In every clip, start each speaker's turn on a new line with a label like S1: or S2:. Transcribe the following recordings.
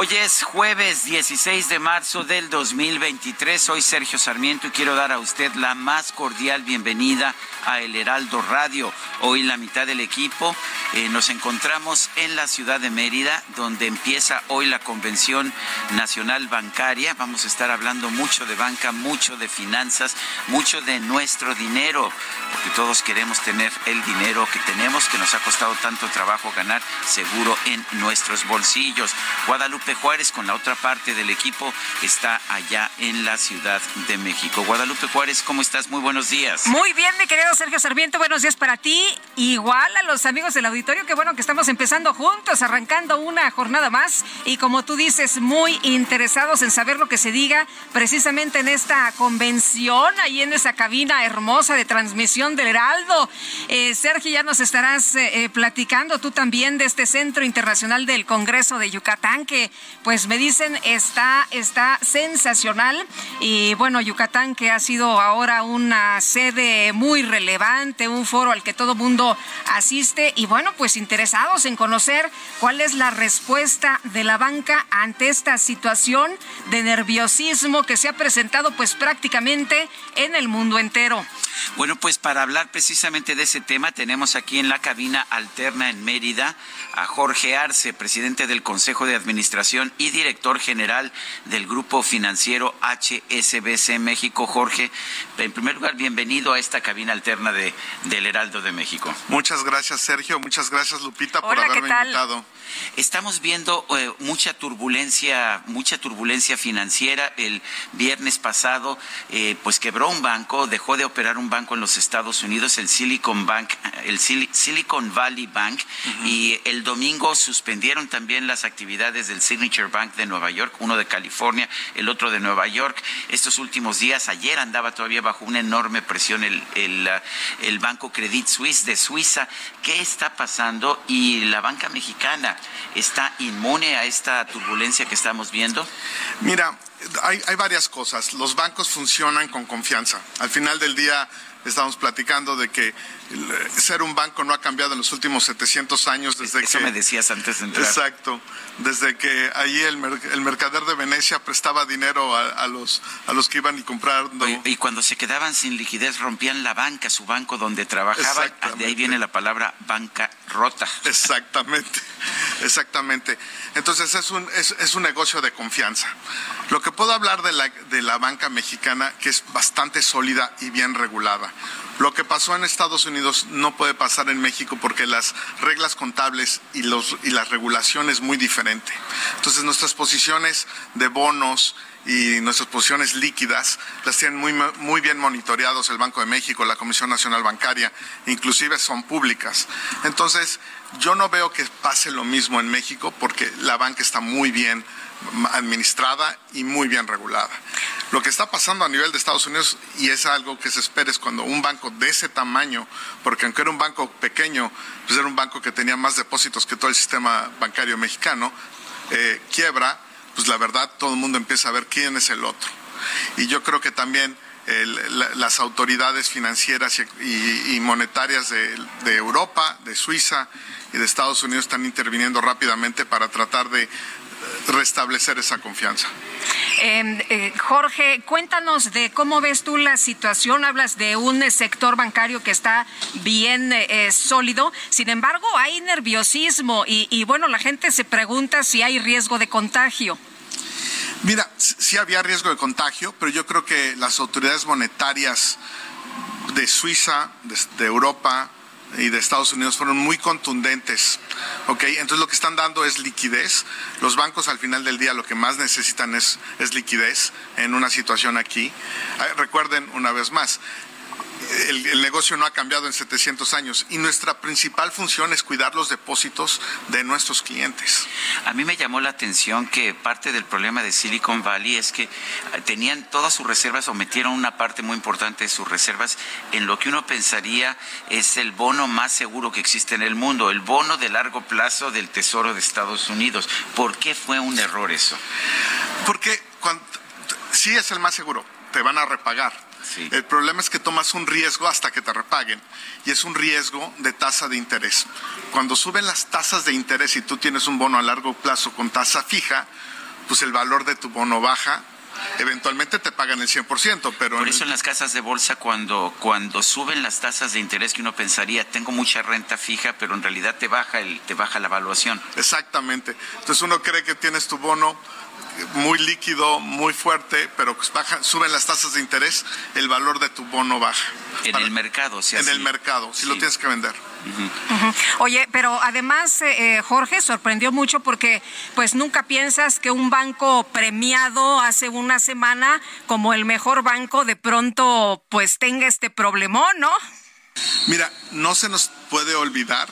S1: Hoy es jueves 16 de marzo del 2023. Soy Sergio Sarmiento y quiero dar a usted la más cordial bienvenida a El Heraldo Radio. Hoy la mitad del equipo eh, nos encontramos en la ciudad de Mérida, donde empieza hoy la Convención Nacional Bancaria. Vamos a estar hablando mucho de banca, mucho de finanzas, mucho de nuestro dinero, porque todos queremos tener el dinero que tenemos, que nos ha costado tanto trabajo ganar, seguro en nuestros bolsillos. Guadalupe Juárez con la otra parte del equipo está allá en la Ciudad de México. Guadalupe Juárez, ¿cómo estás? Muy buenos días.
S2: Muy bien, mi querido Sergio Sarmiento, buenos días para ti. Igual a los amigos del auditorio, que bueno que estamos empezando juntos, arrancando una jornada más y como tú dices, muy interesados en saber lo que se diga precisamente en esta convención, ahí en esa cabina hermosa de transmisión del Heraldo. Eh, Sergio, ya nos estarás eh, eh, platicando tú también de este Centro Internacional del Congreso de Yucatán, que pues me dicen está, está sensacional. Y bueno, Yucatán que ha sido ahora una sede muy relevante, un foro al que todo mundo asiste y bueno, pues interesados en conocer cuál es la respuesta de la banca ante esta situación de nerviosismo que se ha presentado pues prácticamente en el mundo entero.
S1: Bueno, pues para hablar precisamente de ese tema tenemos aquí en la cabina alterna en Mérida a Jorge Arce, presidente del Consejo de Administración y director general del Grupo Financiero HSBC México. Jorge, en primer lugar, bienvenido a esta cabina alterna de, del Heraldo de México.
S3: Muchas gracias, Sergio. Muchas gracias, Lupita, por haberme invitado.
S1: Estamos viendo eh, mucha turbulencia, mucha turbulencia financiera. El viernes pasado, eh, pues quebró un banco, dejó de operar un banco en los Estados Unidos, el Silicon Bank, el Silicon Valley Bank, y el domingo suspendieron también las actividades del Signature Bank de Nueva York, uno de California, el otro de Nueva York. Estos últimos días, ayer andaba todavía bajo una enorme presión el, el, el banco Credit Suisse de Suiza. ¿Qué está pasando? Y la banca mexicana está inmune a esta turbulencia que estamos viendo?
S3: Mira, hay, varias cosas. Los bancos funcionan con confianza. Al final del día estamos platicando de que ser un banco no ha cambiado en los últimos 700 años desde
S1: Eso
S3: que...
S1: me decías antes de entrar.
S3: Exacto. Desde que allí el, el mercader de Venecia prestaba dinero a, a, los, a los que iban y comprando.
S1: Y, y, cuando se quedaban sin liquidez rompían la banca, su banco donde trabajaban. De ahí viene la palabra banca rota.
S3: Exactamente. Exactamente. Entonces es un, es, es un negocio de confianza. Lo que puedo hablar de la, de la banca mexicana, que es bastante sólida y bien regulada. Lo que pasó en Estados Unidos no puede pasar en México porque las reglas contables y, los, y la regulación es muy diferente. Entonces nuestras posiciones de bonos y nuestras posiciones líquidas las tienen muy, muy bien monitoreados el Banco de México, la Comisión Nacional Bancaria, inclusive son públicas. Entonces yo no veo que pase lo mismo en México porque la banca está muy bien administrada y muy bien regulada. Lo que está pasando a nivel de Estados Unidos, y es algo que se espera, es cuando un banco de ese tamaño, porque aunque era un banco pequeño, pues era un banco que tenía más depósitos que todo el sistema bancario mexicano, eh, quiebra, pues la verdad todo el mundo empieza a ver quién es el otro. Y yo creo que también las autoridades financieras y, monetarias de Europa, de Suiza y de Estados Unidos están interviniendo rápidamente para tratar de restablecer esa confianza.
S2: Em, eh, Jorge, cuéntanos de cómo ves tú la situación. Hablas de un eh, sector bancario que está bien eh, sólido. Sin embargo, hay nerviosismo y, y bueno, la gente se pregunta si hay riesgo de contagio.
S3: Mira, sí había riesgo de contagio, pero yo creo que las autoridades monetarias de Suiza, de, Europa y de Estados Unidos fueron muy contundentes. ¿ok? Entonces lo que están dando es liquidez. Los bancos al final del día lo que más necesitan es, es liquidez en una situación aquí. Ah, recuerden una vez más, el, negocio no ha cambiado en 700 años y nuestra principal función es cuidar los depósitos de nuestros clientes.
S1: A mí me llamó la atención que parte del problema de Silicon Valley es que tenían todas sus reservas o metieron una parte muy importante de sus reservas en lo que uno pensaría es el bono más seguro que existe en el mundo, el bono de largo plazo del Tesoro de Estados Unidos. ¿Por qué fue un error eso?
S3: Porque sí es el más seguro, te van a repagar el problema es que tomas un riesgo hasta que te repaguen y es un riesgo de tasa de interés. Cuando suben las tasas de interés y tú tienes un bono a largo plazo con tasa fija, pues el valor de tu bono baja eventualmente te pagan el 100%, pero...
S1: Por eso en las casas de bolsa, cuando, cuando suben las tasas de interés que uno pensaría, tengo mucha renta fija, pero en realidad te baja, el, te baja la evaluación.
S3: Exactamente. Entonces uno cree que tienes tu bono muy líquido, muy fuerte, pero pues baja, suben las tasas de interés, el valor de tu bono baja.
S1: En el mercado,
S3: sí. En el mercado, si lo tienes que vender.
S2: Oye, pero además, eh, eh, Jorge, sorprendió mucho porque pues nunca piensas que un banco premiado hace una semana como el mejor banco de pronto pues tenga este problemón, ¿no?
S3: Mira, no se nos puede olvidar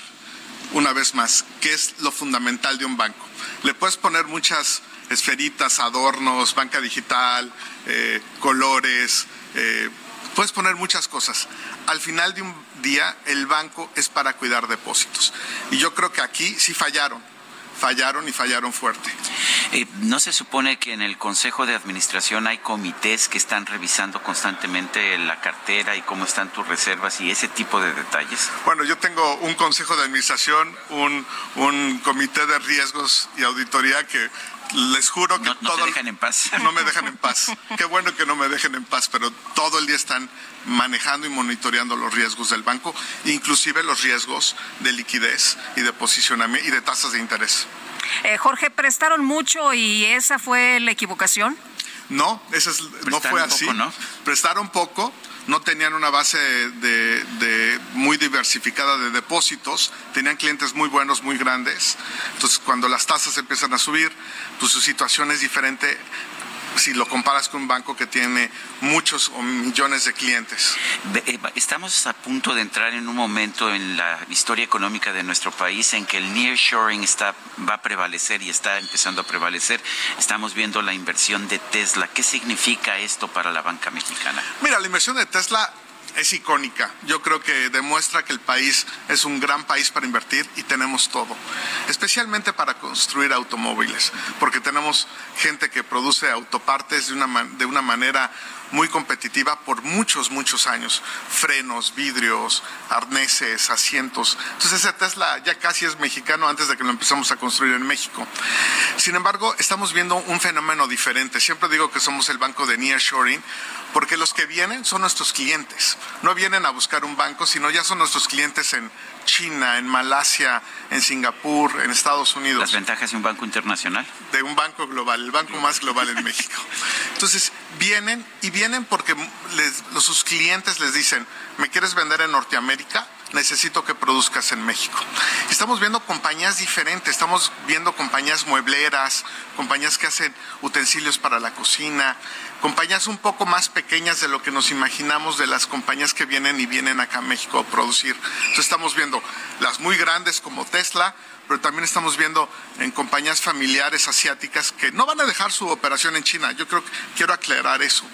S3: una vez más qué es lo fundamental de un banco. Le puedes poner muchas esferitas, adornos, banca digital, eh, colores, eh, puedes poner muchas cosas. Al final de un día, el banco es para cuidar depósitos. Y yo creo que aquí sí fallaron fallaron y fallaron fuerte.
S1: Eh, ¿No se supone que en el Consejo de Administración hay comités que están revisando constantemente la cartera y cómo están tus reservas y ese tipo de detalles?
S3: Bueno, yo tengo un Consejo de Administración, un, un comité de riesgos y auditoría que les juro que
S1: no, no te dejan en paz.
S3: No me dejan en paz. Qué bueno que no me dejen en paz, pero todo el día están manejando y monitoreando los riesgos del banco, inclusive los riesgos de liquidez y de posicionamiento y de tasas de interés.
S2: Eh, Jorge, ¿prestaron mucho y esa fue la equivocación?
S3: No, esa no fue así. ¿no? Prestaron poco, no tenían una base de, muy diversificada de depósitos, tenían clientes muy buenos, muy grandes. Entonces, cuando las tasas empiezan a subir, pues su situación es diferente si lo comparas con un banco que tiene muchos o millones de clientes.
S1: Eh, estamos a punto de entrar en un momento en la historia económica de nuestro país en que el nearshoring está va a prevalecer y está empezando a prevalecer. Estamos viendo la inversión de Tesla. ¿Qué significa esto para la banca mexicana?
S3: Mira, la inversión de Tesla es icónica. Yo creo que demuestra que el país es un gran país para invertir y tenemos todo, especialmente para construir automóviles, porque tenemos gente que produce autopartes de una, de una manera muy competitiva por muchos, muchos años. Frenos, vidrios, arneses, asientos. Entonces ese Tesla ya casi es mexicano antes de que lo empezamos a construir en México. Sin embargo, estamos viendo un fenómeno diferente. Siempre digo que somos el banco de nearshoring porque los que vienen son nuestros clientes. No vienen a buscar un banco, sino ya son nuestros clientes en China, en Malasia, en Singapur, en Estados Unidos.
S1: ¿Las ventajas de un banco internacional?
S3: De un banco global, el banco más global en México. Entonces, vienen y vienen porque les, sus clientes les dicen, ¿me quieres vender en Norteamérica? necesito que produzcas en México. Estamos viendo compañías diferentes, estamos viendo compañías muebleras, compañías que hacen utensilios para la cocina, compañías un poco más pequeñas de lo que nos imaginamos de las compañías que vienen y vienen acá a México a producir. Entonces estamos viendo las muy grandes como Tesla, pero también estamos viendo en compañías familiares asiáticas que no van a dejar su operación en China. Yo creo que quiero aclarar eso.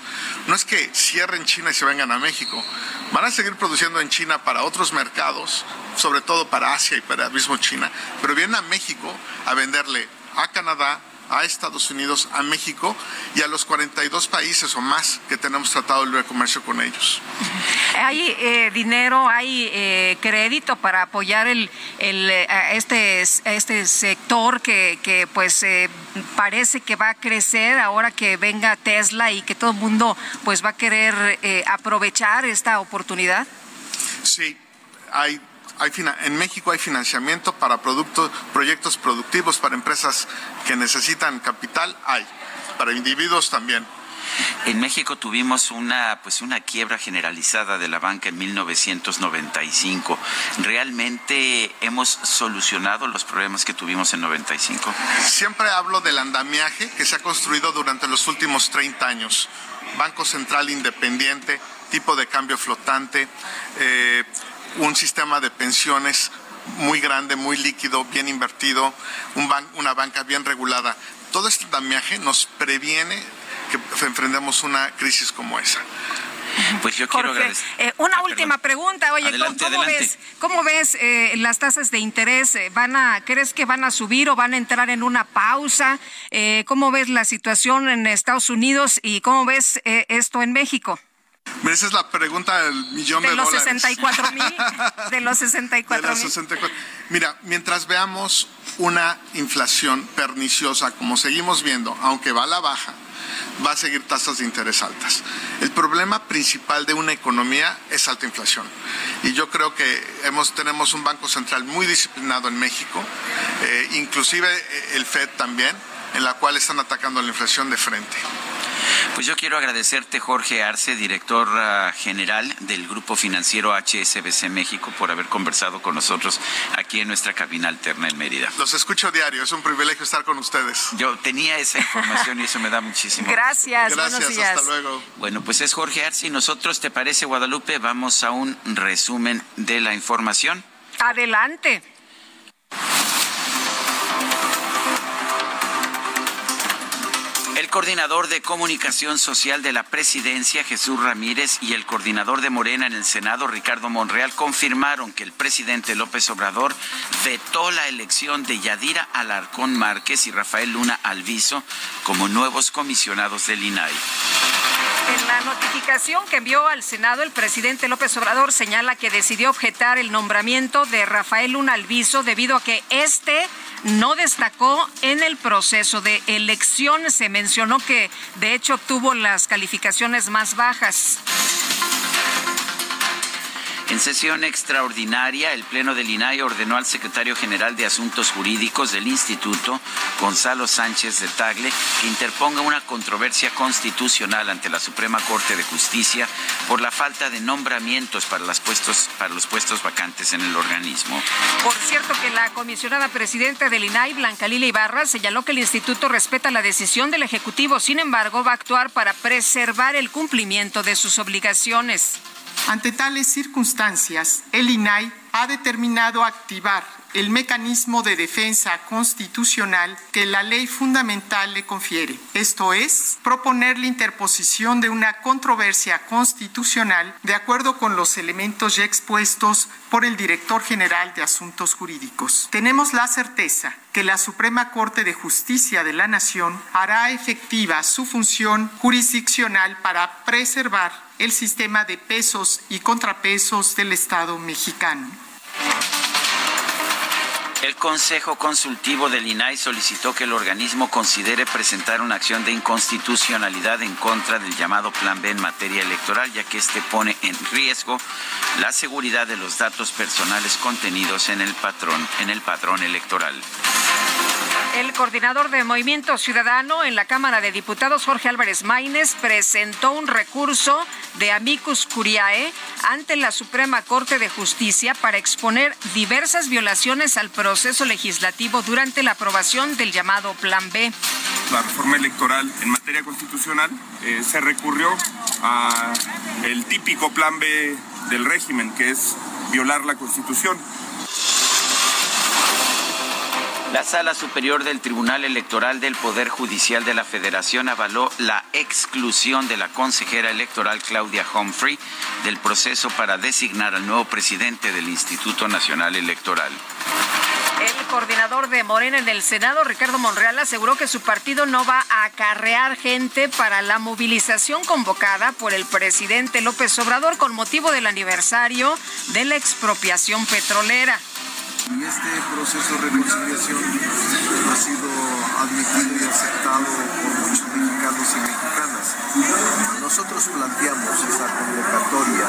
S3: No es que cierren China y se vengan a México. Van a seguir produciendo en China para otros mercados, sobre todo para Asia y para el mismo China, pero vienen a México a venderle a Canadá, a Estados Unidos, a México y a los 42 países o más que tenemos tratado de libre comercio con ellos.
S2: ¿Hay eh, dinero, hay eh, crédito para apoyar el, el, este, este sector que, que pues parece que va a crecer ahora que venga Tesla y que todo el mundo pues va a querer aprovechar esta oportunidad?
S3: Sí, hay en México hay financiamiento para productos, proyectos productivos para empresas que necesitan capital, hay. Para individuos también.
S1: En México tuvimos una pues una quiebra generalizada de la banca en 1995. ¿Realmente hemos solucionado los problemas que tuvimos en 95?
S3: Siempre hablo del andamiaje que se ha construido durante los últimos 30 años. Banco Central independiente, tipo de cambio flotante, eh, un sistema de pensiones muy grande, muy líquido, bien invertido, una banca bien regulada. Todo este damiaje nos previene que enfrentemos una crisis como esa.
S1: Pues yo quiero agradecer.
S2: Eh, una ah, última pregunta, oye, ¿cómo, ves, cómo ves eh, las tasas de interés? Eh, ¿Van a, ¿Crees que van a subir o van a entrar en una pausa? ¿Cómo ves la situación en Estados Unidos y cómo ves esto en México?
S3: Esa es la pregunta del millón de, de
S2: los
S3: dólares.
S2: 64 mil. De los 64 mil.
S3: Mira, mientras veamos una inflación perniciosa, como seguimos viendo, aunque va a la baja, va a seguir tasas de interés altas. El problema principal de una economía es alta inflación. Y yo creo que hemos, tenemos un Banco Central muy disciplinado en México, eh, inclusive el FED también, en la cual están atacando la inflación de frente.
S1: Pues yo quiero agradecerte, Jorge Arce, director ah, general del Grupo Financiero HSBC México, por haber conversado con nosotros aquí en nuestra cabina alterna en Mérida.
S3: Los escucho diario, es un privilegio estar con ustedes.
S1: Yo tenía esa información y eso me da muchísimo.
S2: Gracias,
S3: Gracias, hasta luego.
S1: Bueno, pues es Jorge Arce y nosotros, ¿te parece, Guadalupe? Vamos a un resumen de la información.
S2: Adelante.
S1: Coordinador de comunicación social de la presidencia, Jesús Ramírez, y el coordinador de Morena en el Senado, Ricardo Monreal, confirmaron que el presidente López Obrador vetó la elección de Yadira Alarcón Márquez y Rafael Luna Alviso como nuevos comisionados del INAI.
S2: En la notificación que envió al Senado, el presidente López Obrador señala que decidió objetar el nombramiento de Rafael Luna Alviso debido a que este no destacó en el proceso de elección. Se mencionó que de hecho obtuvo las calificaciones más bajas.
S1: En sesión extraordinaria, el Pleno del INAI ordenó al secretario general de Asuntos Jurídicos del Instituto, Gonzalo Sánchez de Tagle, que interponga una controversia constitucional ante la Suprema Corte de Justicia por la falta de nombramientos para, los puestos vacantes en el organismo.
S2: Por cierto que la comisionada presidenta del INAI, Blanca Lila Ibarra, señaló que el instituto respeta la decisión del Ejecutivo, sin embargo, va a actuar para preservar el cumplimiento de sus obligaciones.
S4: Ante tales circunstancias, el INAI ha determinado activar el mecanismo de defensa constitucional que la ley fundamental le confiere. Esto es, proponer la interposición de una controversia constitucional de acuerdo con los elementos ya expuestos por el director general de Asuntos Jurídicos. Tenemos la certeza que la Suprema Corte de Justicia de la Nación hará efectiva su función jurisdiccional para preservar el sistema de pesos y contrapesos del Estado mexicano.
S1: El Consejo Consultivo del INAI solicitó que el organismo considere presentar una acción de inconstitucionalidad en contra del llamado Plan B en materia electoral, ya que este pone en riesgo la seguridad de los datos personales contenidos en el patrón, en el electoral.
S2: El coordinador de Movimiento Ciudadano en la Cámara de Diputados, Jorge Álvarez Maínez, presentó un recurso de amicus curiae ante la Suprema Corte de Justicia para exponer diversas violaciones al proceso legislativo durante la aprobación del llamado Plan B.
S5: La reforma electoral en materia constitucional eh, se recurrió a el típico Plan B del régimen, que es violar la Constitución.
S1: La Sala Superior del Tribunal Electoral del Poder Judicial de la Federación avaló la exclusión de la consejera electoral Claudia Humphrey del proceso para designar al nuevo presidente del Instituto Nacional Electoral.
S2: El coordinador de Morena en el Senado, Ricardo Monreal, aseguró que su partido no va a acarrear gente para la movilización convocada por el presidente López Obrador con motivo del aniversario de la expropiación petrolera.
S6: Y este proceso de reconciliación ha sido admitido y aceptado por muchos mexicanos y mexicanas. Nosotros planteamos esa convocatoria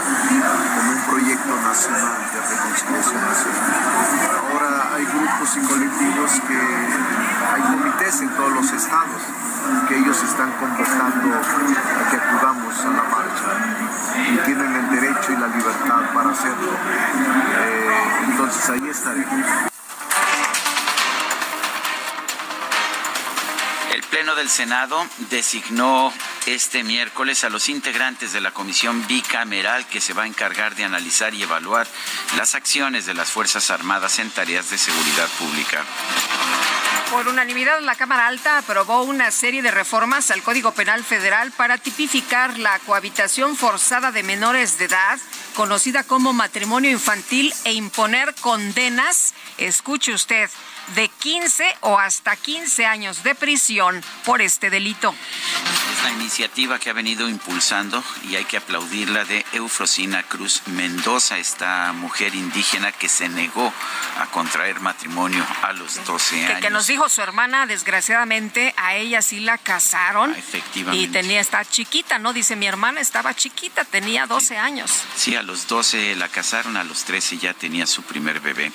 S6: como un proyecto nacional de reconciliación nacional. Ahora hay grupos y colectivos que hay comités en todos los estados que ellos están convocando a que acudamos a la marcha y tienen el derecho y la libertad para hacerlo. Ahí.
S1: El Pleno del Senado designó este miércoles a los integrantes de la comisión bicameral que se va a encargar de analizar y evaluar las acciones de las Fuerzas Armadas en tareas de seguridad pública.
S2: Por unanimidad, la Cámara Alta aprobó una serie de reformas al Código Penal Federal para tipificar la cohabitación forzada de menores de edad, conocida como matrimonio infantil, e imponer condenas, escuche usted, de 15 o hasta 15 años de prisión por este delito.
S1: Es la iniciativa que ha venido impulsando y hay que aplaudirla de Eufrosina Cruz Mendoza, esta mujer indígena que se negó a contraer matrimonio a los 12 años.
S2: Que, nos dijo su hermana, desgraciadamente, a ella sí la casaron.
S1: Ah, efectivamente.
S2: Y tenía, está chiquita, ¿no? Dice, mi hermana estaba chiquita, tenía 12 años.
S1: Sí, a los 12 la casaron, a los 13 ya tenía su primer bebé.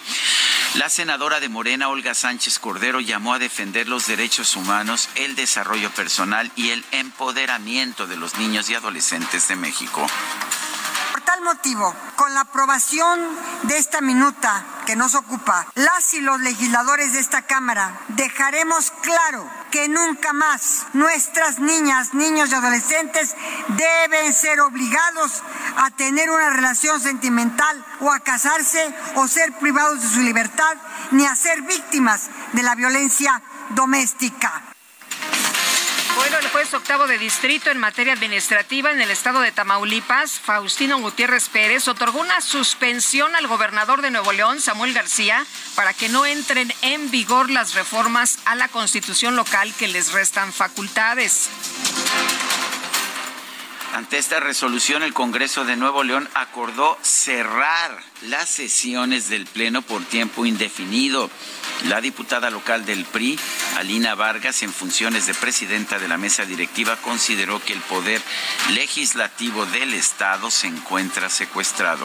S1: La senadora de Morena, Olga Sánchez Cordero, llamó a defender los derechos humanos, el desarrollo personal y el empoderamiento de los niños y adolescentes de México.
S7: Tal motivo, con la aprobación de esta minuta que nos ocupa, las y los legisladores de esta Cámara dejaremos claro que nunca más nuestras niñas, niños y adolescentes deben ser obligados a tener una relación sentimental o a casarse o ser privados de su libertad ni a ser víctimas de la violencia doméstica.
S2: Bueno, el juez octavo de distrito en materia administrativa en el estado de Tamaulipas, Faustino Gutiérrez Pérez, otorgó una suspensión al gobernador de Nuevo León, Samuel García, para que no entren en vigor las reformas a la constitución local que les restan facultades.
S1: Ante esta resolución, el Congreso de Nuevo León acordó cerrar las sesiones del Pleno por tiempo indefinido. La diputada local del PRI, Alina Vargas, en funciones de presidenta de la mesa directiva, consideró que el poder legislativo del Estado se encuentra secuestrado.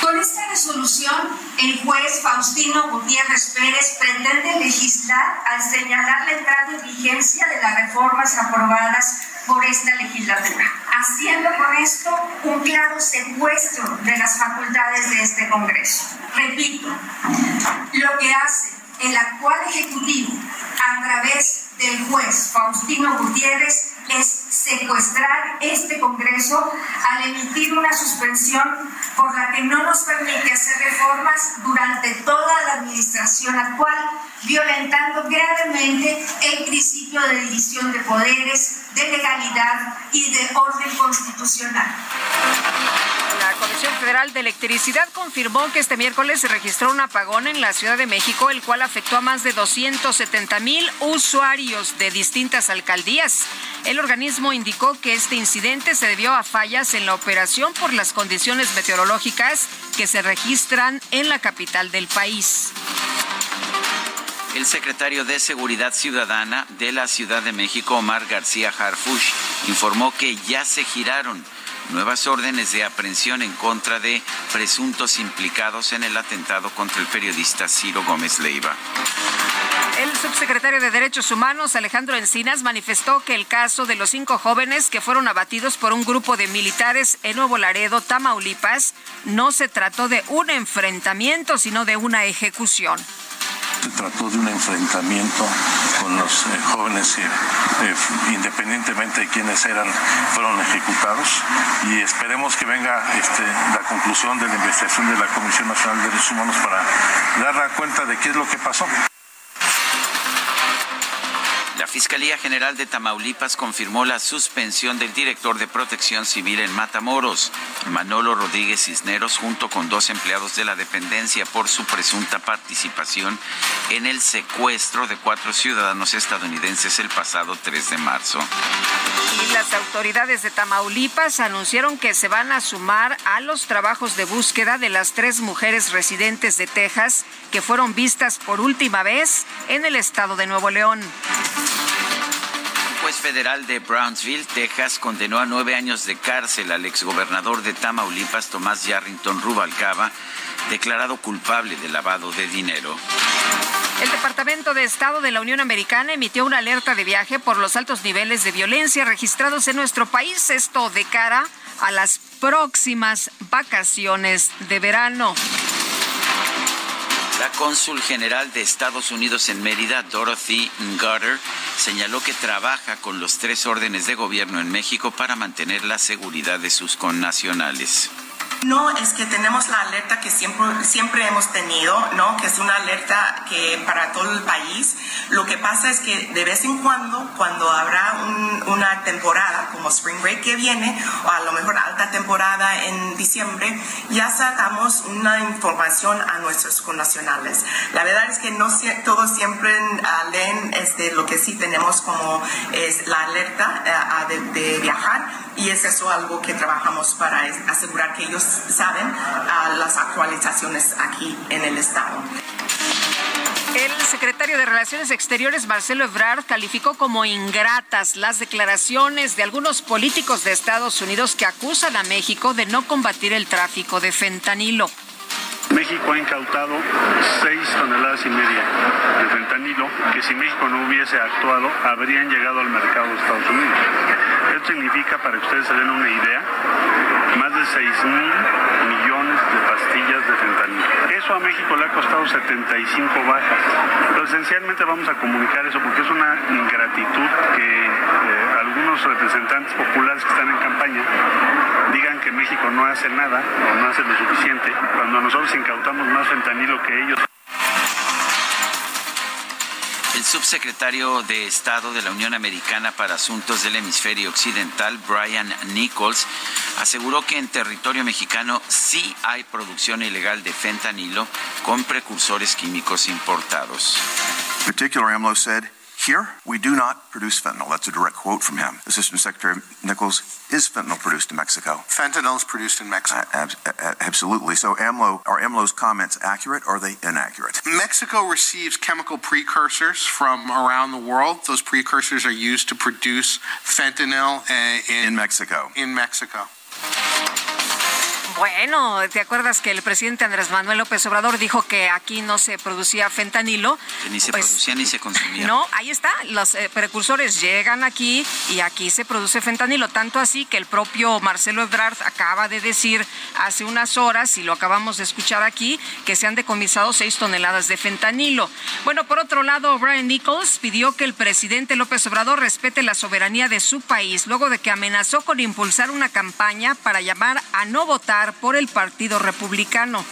S8: Con esta resolución, el juez Faustino Gutiérrez Pérez pretende legislar al señalar la entrada en vigencia de las reformas aprobadas por esta legislatura, haciendo con esto un claro secuestro de las facultades de este Congreso. Repito, lo que hace el actual Ejecutivo a través del juez Faustino Gutiérrez es secuestrar este Congreso al emitir una suspensión por la que no nos permite hacer reformas durante toda la administración actual, violentando gravemente el principio de división de poderes, de legalidad y de orden constitucional.
S2: La Comisión Federal de Electricidad confirmó que este miércoles se registró un apagón en la Ciudad de México, el cual afectó a más de 270 mil usuarios de distintas alcaldías. El organismo indicó que este incidente se debió a fallas en la operación por las condiciones meteorológicas que se registran en la capital del país.
S1: El secretario de Seguridad Ciudadana de la Ciudad de México, Omar García Harfush, informó que ya se giraron nuevas órdenes de aprehensión en contra de presuntos implicados en el atentado contra el periodista Ciro Gómez Leiva.
S2: El subsecretario de Derechos Humanos, Alejandro Encinas, manifestó que el caso de los cinco jóvenes que fueron abatidos por un grupo de militares en Nuevo Laredo, Tamaulipas, no se trató de un enfrentamiento, sino de una ejecución.
S9: Se trató de un enfrentamiento con los eh, jóvenes que, eh, independientemente de quiénes eran, fueron ejecutados y esperemos que venga este, la conclusión de la investigación de la Comisión Nacional de Derechos Humanos para dar cuenta de qué es lo que pasó.
S1: La Fiscalía General de Tamaulipas confirmó la suspensión del director de Protección Civil en Matamoros, Manolo Rodríguez Cisneros, junto con dos empleados de la dependencia por su presunta participación en el secuestro de cuatro ciudadanos estadounidenses el pasado 3 de marzo.
S2: Y las autoridades de Tamaulipas anunciaron que se van a sumar a los trabajos de búsqueda de las tres mujeres residentes de Texas que fueron vistas por última vez en el estado de Nuevo León.
S1: Juez federal de Brownsville, Texas, condenó a nueve años de cárcel al exgobernador de Tamaulipas, Tomás Yarrington Rubalcaba, declarado culpable de lavado de dinero.
S2: El Departamento de Estado de la Unión Americana emitió una alerta de viaje por los altos niveles de violencia registrados en nuestro país, esto de cara a las próximas vacaciones de verano.
S1: La cónsul general de Estados Unidos en Mérida, Dorothy Gutter, señaló que trabaja con los tres órdenes de gobierno en México para mantener la seguridad de sus connacionales.
S10: No, es que tenemos la alerta que siempre, siempre hemos tenido, ¿no? Que es una alerta que para todo el país. Lo que pasa es que de vez en cuando, cuando habrá una temporada como Spring Break que viene, o a lo mejor alta temporada en diciembre, ya sacamos una información a nuestros connacionales. La verdad es que no todos siempre leen este, lo que sí tenemos como es la alerta uh, de, de viajar y es eso algo que trabajamos para asegurar que ellos saben uh, las actualizaciones aquí en el Estado.
S2: El secretario de Relaciones Exteriores, Marcelo Ebrard, calificó como ingratas las declaraciones de algunos políticos de Estados Unidos que acusan a México de no combatir el tráfico de fentanilo.
S11: México ha incautado 6 toneladas y media de fentanilo que si México no hubiese actuado habrían llegado al mercado de Estados Unidos. Esto significa, para que ustedes se den una idea, de 6 mil millones de pastillas de fentanilo. Eso a México le ha costado 75 bajas. Pero esencialmente vamos a comunicar eso porque es una ingratitud que eh, algunos representantes populares que están en campaña digan que México no hace nada o no hace lo suficiente cuando nosotros incautamos más fentanilo que ellos.
S1: El subsecretario de Estado de la Unión Americana para Asuntos del Hemisferio Occidental, Brian Nichols, aseguró que en territorio mexicano sí hay producción ilegal de fentanilo con precursores químicos importados.
S12: Particular AMLO said Here, we do not produce fentanyl. That's a direct quote from him. Assistant Secretary Nichols, is fentanyl produced in Mexico?
S13: Fentanyl is produced in Mexico.
S12: Uh, ab- absolutely. So, AMLO, are AMLO's comments accurate or are they inaccurate?
S13: Mexico receives chemical precursors from around the world. Those precursors are used to produce fentanyl uh, in,
S12: in Mexico.
S13: In Mexico.
S2: Bueno, ¿te acuerdas que el presidente Andrés Manuel López Obrador dijo que aquí no se producía fentanilo?
S1: Que ni se pues, producía ni se consumía.
S2: No, ahí está. Los eh, precursores llegan aquí y aquí se produce fentanilo. Tanto así que el propio Marcelo Ebrard acaba de decir hace unas horas, y lo acabamos de escuchar aquí, que se han decomisado seis toneladas de fentanilo. Bueno, por otro lado, Brian Nichols pidió que el presidente López Obrador respete la soberanía de su país, luego de que amenazó con impulsar una campaña para llamar a no votar por el Partido Republicano.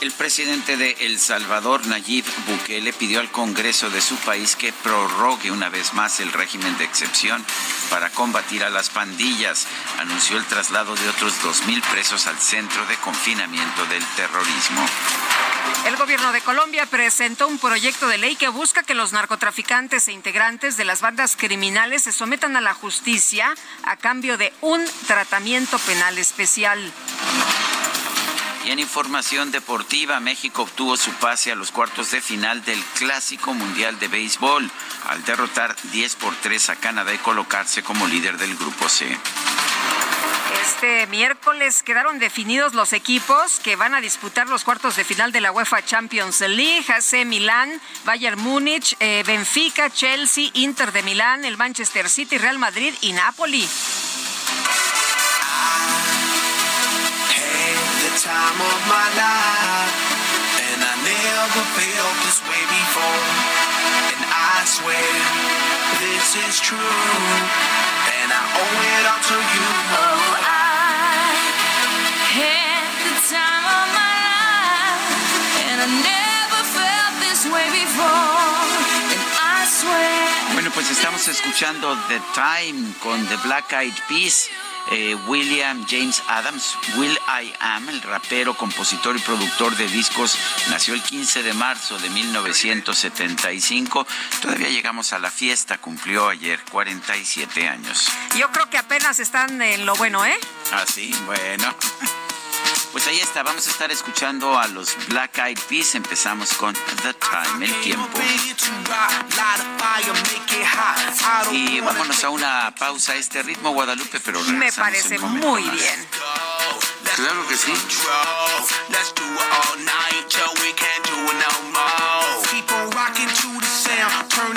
S1: El presidente de El Salvador, Nayib Bukele, pidió al Congreso de su país que prorrogue una vez más el régimen de excepción para combatir a las pandillas. Anunció el traslado de otros 2.000 presos al centro de confinamiento del terrorismo.
S2: El gobierno de Colombia presentó un proyecto de ley que busca que los narcotraficantes e integrantes de las bandas criminales se sometan a la justicia a cambio de un tratamiento penal especial.
S1: Y en información deportiva, México obtuvo su pase a los cuartos de final del Clásico Mundial de Béisbol al derrotar 10 por 3 a Canadá y colocarse como líder del Grupo C.
S2: Este miércoles quedaron definidos los equipos que van a disputar los cuartos de final de la UEFA Champions League. AC Milán, Bayern Múnich, eh, Benfica, Chelsea, Inter de Milán, el Manchester City, Real Madrid y Napoli. this is true. And I owe it all to you. Oh, I I
S1: Pues estamos escuchando The Time con The Black Eyed Peas. Eh, William James Adams, Will I Am, el rapero, compositor y productor de discos, nació el 15 de marzo de 1975. Todavía llegamos a la fiesta, cumplió ayer 47 años.
S2: Yo creo que apenas están en lo bueno, ¿eh?
S1: Ah, sí, bueno. Pues ahí está, vamos a estar escuchando a los Black Eyed Peas. Empezamos con The Time, el tiempo. Y vámonos a una pausa a este ritmo, Guadalupe, pero
S2: Me parece muy bien.
S1: Claro que sí. Turn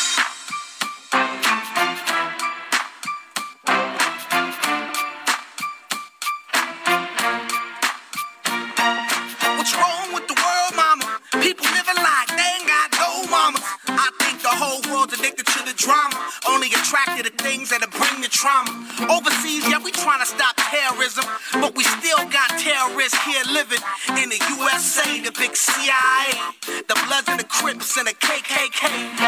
S14: addicted to the drama. Only attracted to things that'll bring the trauma. Overseas, yeah, we trying to stop terrorism. But we still got terrorists here living in the USA, the big CIA, the Bloods and the Crips and the KKK.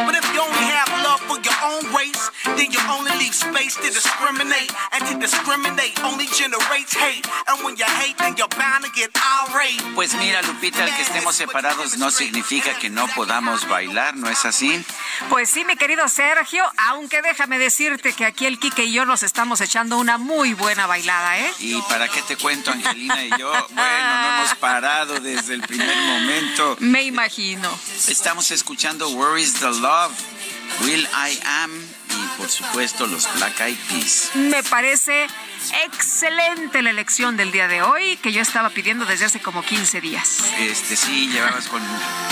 S14: But if you only have love for your own race, then you only leave space to discriminate. And to discriminate only generates hate. And when you hate, then you're bound to get irate.
S1: Pues mira, Lupita, el que estemos separados no significa que no podamos bailar, ¿no es así?
S2: Pues sí, mi querido Sergio, aunque déjame decirte que aquí el Quique y yo nos estamos echando una muy buena bailada, ¿eh?
S1: ¿Y para qué te cuento, Angelina y yo? Bueno, no hemos parado desde el primer momento.
S2: Me imagino.
S1: Estamos escuchando Where is the Love, Will I Am y por supuesto los Black Eyed Peas.
S2: Me parece excelente la elección del día de hoy, que yo estaba pidiendo desde hace como 15 días.
S1: Este sí, llevabas con,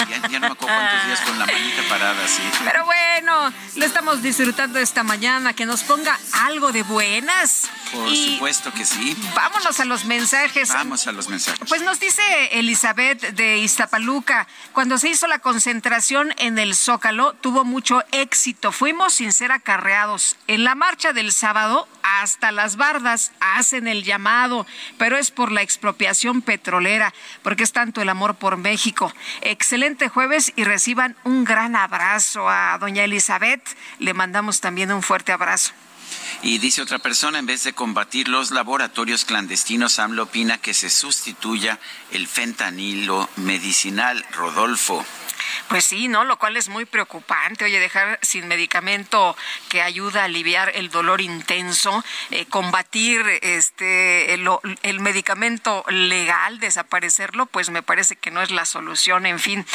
S1: ya, ya no me acuerdo cuántos días con la manita parada, sí.
S2: Pero bueno, lo estamos disfrutando esta mañana, que nos ponga algo de buenas.
S1: Por
S2: Y
S1: supuesto que sí.
S2: Vámonos a los mensajes.
S1: Vamos a los mensajes.
S2: Pues nos dice Elizabeth de Iztapaluca, cuando se hizo la concentración en el Zócalo tuvo mucho éxito, fuimos sin ser En la marcha del sábado hasta las bardas hacen el llamado, pero es por la expropiación petrolera, porque es tanto el amor por México. Excelente jueves y reciban un gran abrazo a doña Elizabeth. Le mandamos también un fuerte abrazo.
S1: Y dice otra persona, en vez de combatir los laboratorios clandestinos, AMLO opina que se sustituya el fentanilo medicinal. Rodolfo.
S2: Pues sí, ¿no? Lo cual es muy preocupante. Oye, dejar sin medicamento que ayuda a aliviar el dolor intenso, eh, combatir este el, el medicamento legal, desaparecerlo, pues me parece que no es la solución. En fin,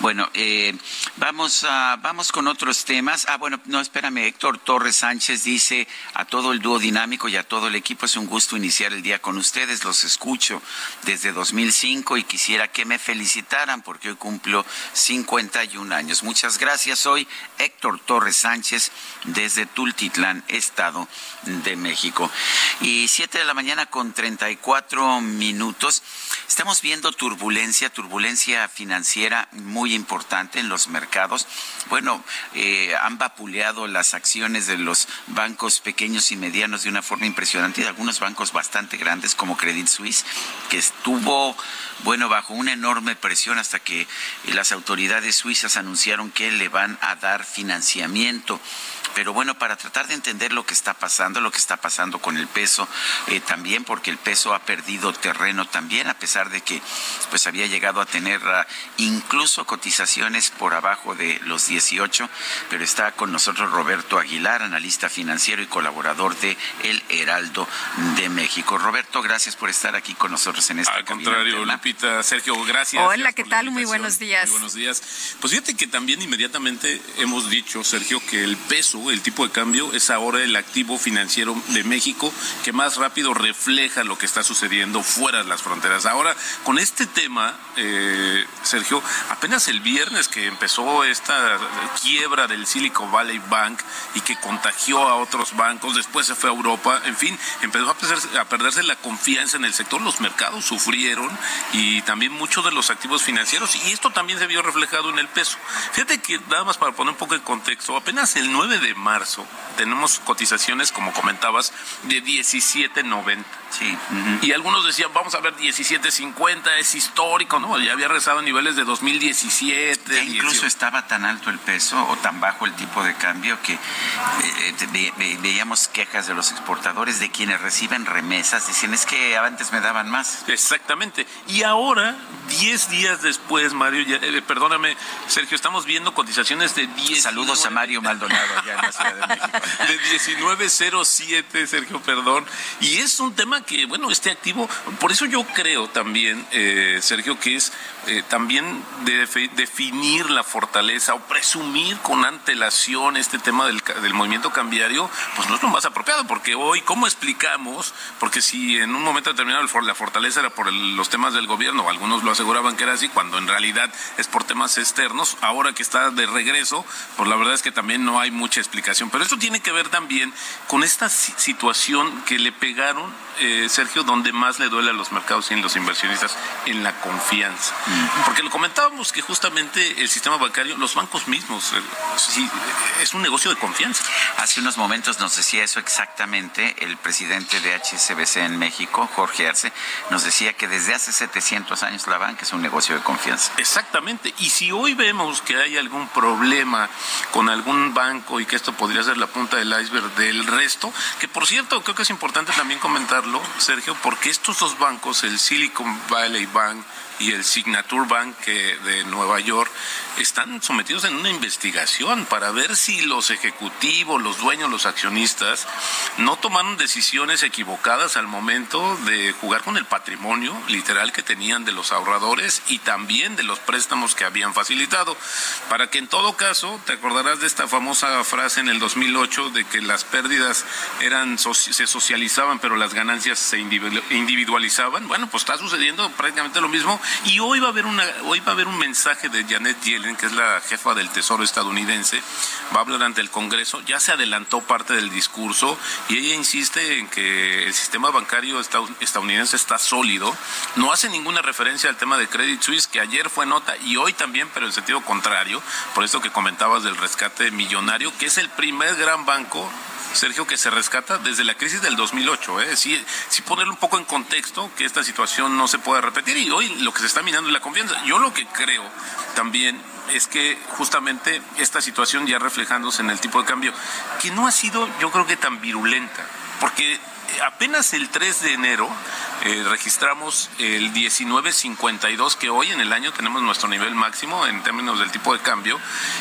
S1: Bueno, eh, vamos, a, vamos con otros temas. Ah, bueno, no, espérame, Héctor Torres Sánchez dice a todo el dúo dinámico y a todo el equipo, es un gusto iniciar el día con ustedes. Los escucho desde 2005 y quisiera que me felicitaran porque hoy cumplo 51 años. Muchas gracias. Soy Héctor Torres Sánchez desde Tultitlán, Estado de México. Y 7 de la mañana con 34 minutos. Estamos viendo turbulencia, turbulencia financiera muy importante en los mercados. Bueno, eh, han vapuleado las acciones de los bancos pequeños y medianos de una forma impresionante y de algunos bancos bastante grandes como Credit Suisse, que estuvo, bueno, bajo una enorme presión hasta que las autoridades suizas anunciaron que le van a dar financiamiento pero bueno, para tratar de entender lo que está pasando, lo que está pasando con el peso, eh, también porque el peso ha perdido terreno también, a pesar de que pues había llegado a tener uh, incluso cotizaciones por abajo de los 18, pero está con nosotros Roberto Aguilar, analista financiero y colaborador de El Heraldo de México. Roberto, gracias por estar aquí con nosotros en esta
S15: Al contrario, Lupita, Sergio, gracias.
S2: Hola, ¿qué tal? Muy buenos días.
S15: Muy buenos días. Pues fíjate que también inmediatamente hemos dicho, Sergio, que el peso el tipo de cambio es ahora el activo financiero de México que más rápido refleja lo que está sucediendo fuera de las fronteras. Ahora, con este tema, eh, Sergio, apenas el viernes que empezó esta quiebra del Silicon Valley Bank y que contagió a otros bancos, después se fue a Europa, en fin, empezó a perderse, la confianza en el sector, los mercados sufrieron y también muchos de los activos financieros y esto también se vio reflejado en el peso. Fíjate que nada más para poner un poco de contexto, apenas el 9 de marzo tenemos cotizaciones, como comentabas, de 17.90.
S1: Sí.
S15: Y algunos decían, vamos a ver 17.50, es histórico, ¿no? Ya había rezado niveles de 2017.
S1: incluso estaba tan alto el peso o tan bajo el tipo de cambio que eh, veíamos quejas de los exportadores, de quienes reciben remesas, dicen, es que antes me daban más.
S15: Exactamente. Y ahora, 10 días después, Mario, eh, perdóname, Sergio, estamos viendo cotizaciones de 10.
S1: Saludos a Mario Maldonado de México.
S15: De 19.07, Sergio, perdón. Y es un tema que, bueno, este activo, por eso yo creo también, eh, Sergio, que es eh, también de definir la fortaleza o presumir con antelación este tema del, del, movimiento cambiario, pues no es lo más apropiado, porque hoy, ¿cómo explicamos? Porque si en un momento determinado la fortaleza era por los temas del gobierno, algunos lo aseguraban que era así, cuando en realidad es por temas externos, ahora que está de regreso, pues la verdad es que también no hay mucha explicación. Pero esto tiene que ver también con esta situación que le pegaron, eh, Sergio, donde más le duele a los mercados y a los inversionistas, en la confianza. Porque lo comentábamos que justamente el sistema bancario, los bancos mismos, eh, sí, es un negocio de confianza.
S1: Hace unos momentos nos decía eso exactamente el presidente de HSBC en México, Jorge Arce, nos decía que desde hace 700 años la banca es un negocio de confianza.
S15: Exactamente. Y si hoy vemos que hay algún problema con algún banco y que esto podría ser la punta del iceberg del resto, que por cierto creo que es importante también comentarlo, Sergio, porque estos dos bancos, el Silicon Valley Bank y el Signature Bank de Nueva York están sometidos en una investigación para ver si los ejecutivos, los dueños, los accionistas no tomaron decisiones equivocadas al momento de jugar con el patrimonio literal que tenían de los ahorradores y también de los préstamos que habían facilitado. Para que en todo caso, te acordarás de esta famosa frase en el 2008 de que las pérdidas eran se socializaban pero las ganancias se individualizaban. Bueno, pues está sucediendo prácticamente lo mismo y hoy va a haber una hoy va a haber un mensaje de Janet Yellen, que es la jefa del Tesoro estadounidense, va a hablar ante el Congreso, ya se adelantó parte del discurso y ella insiste en que el sistema bancario estadounidense está sólido, no hace ninguna referencia al tema de Credit Suisse que ayer fue nota y hoy también, pero en sentido contrario, por eso que comentabas del rescate millonario, que es el primer gran banco Sergio, que se rescata desde la crisis del 2008. ¿eh? Sí, sí ponerlo un poco en contexto, que esta situación no se puede repetir y hoy lo que se está minando es la confianza. Yo lo que creo también es que justamente esta situación ya reflejándose en el tipo de cambio, que no ha sido yo creo que tan virulenta, porque apenas el 3 de enero eh, registramos el 19.52 que hoy en el año tenemos nuestro nivel máximo en términos del tipo de cambio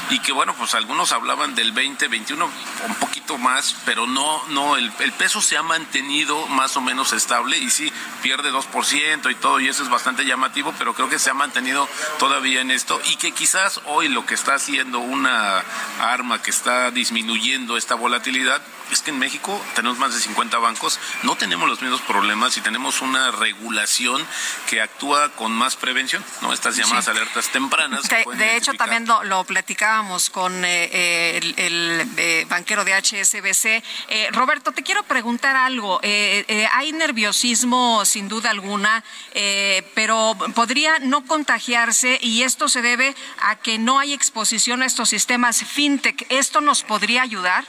S15: y que bueno pues algunos hablaban del 2021 un poquito más pero no no el, el, peso se ha mantenido más o menos estable y sí pierde 2% y todo y eso es bastante llamativo pero creo que se ha mantenido todavía en esto y que quizás hoy lo que está haciendo una arma que está disminuyendo esta volatilidad es que en México tenemos más de 50 bancos no tenemos los mismos problemas y tenemos un una regulación que actúa con más prevención, ¿no? Estas llamadas alertas tempranas.
S2: De, hecho, también lo, platicábamos con eh, eh, el, eh, banquero de HSBC. Roberto, te quiero preguntar algo. hay nerviosismo, sin duda alguna, pero podría no contagiarse y esto se debe a que no hay exposición a estos sistemas fintech. ¿Esto nos podría ayudar?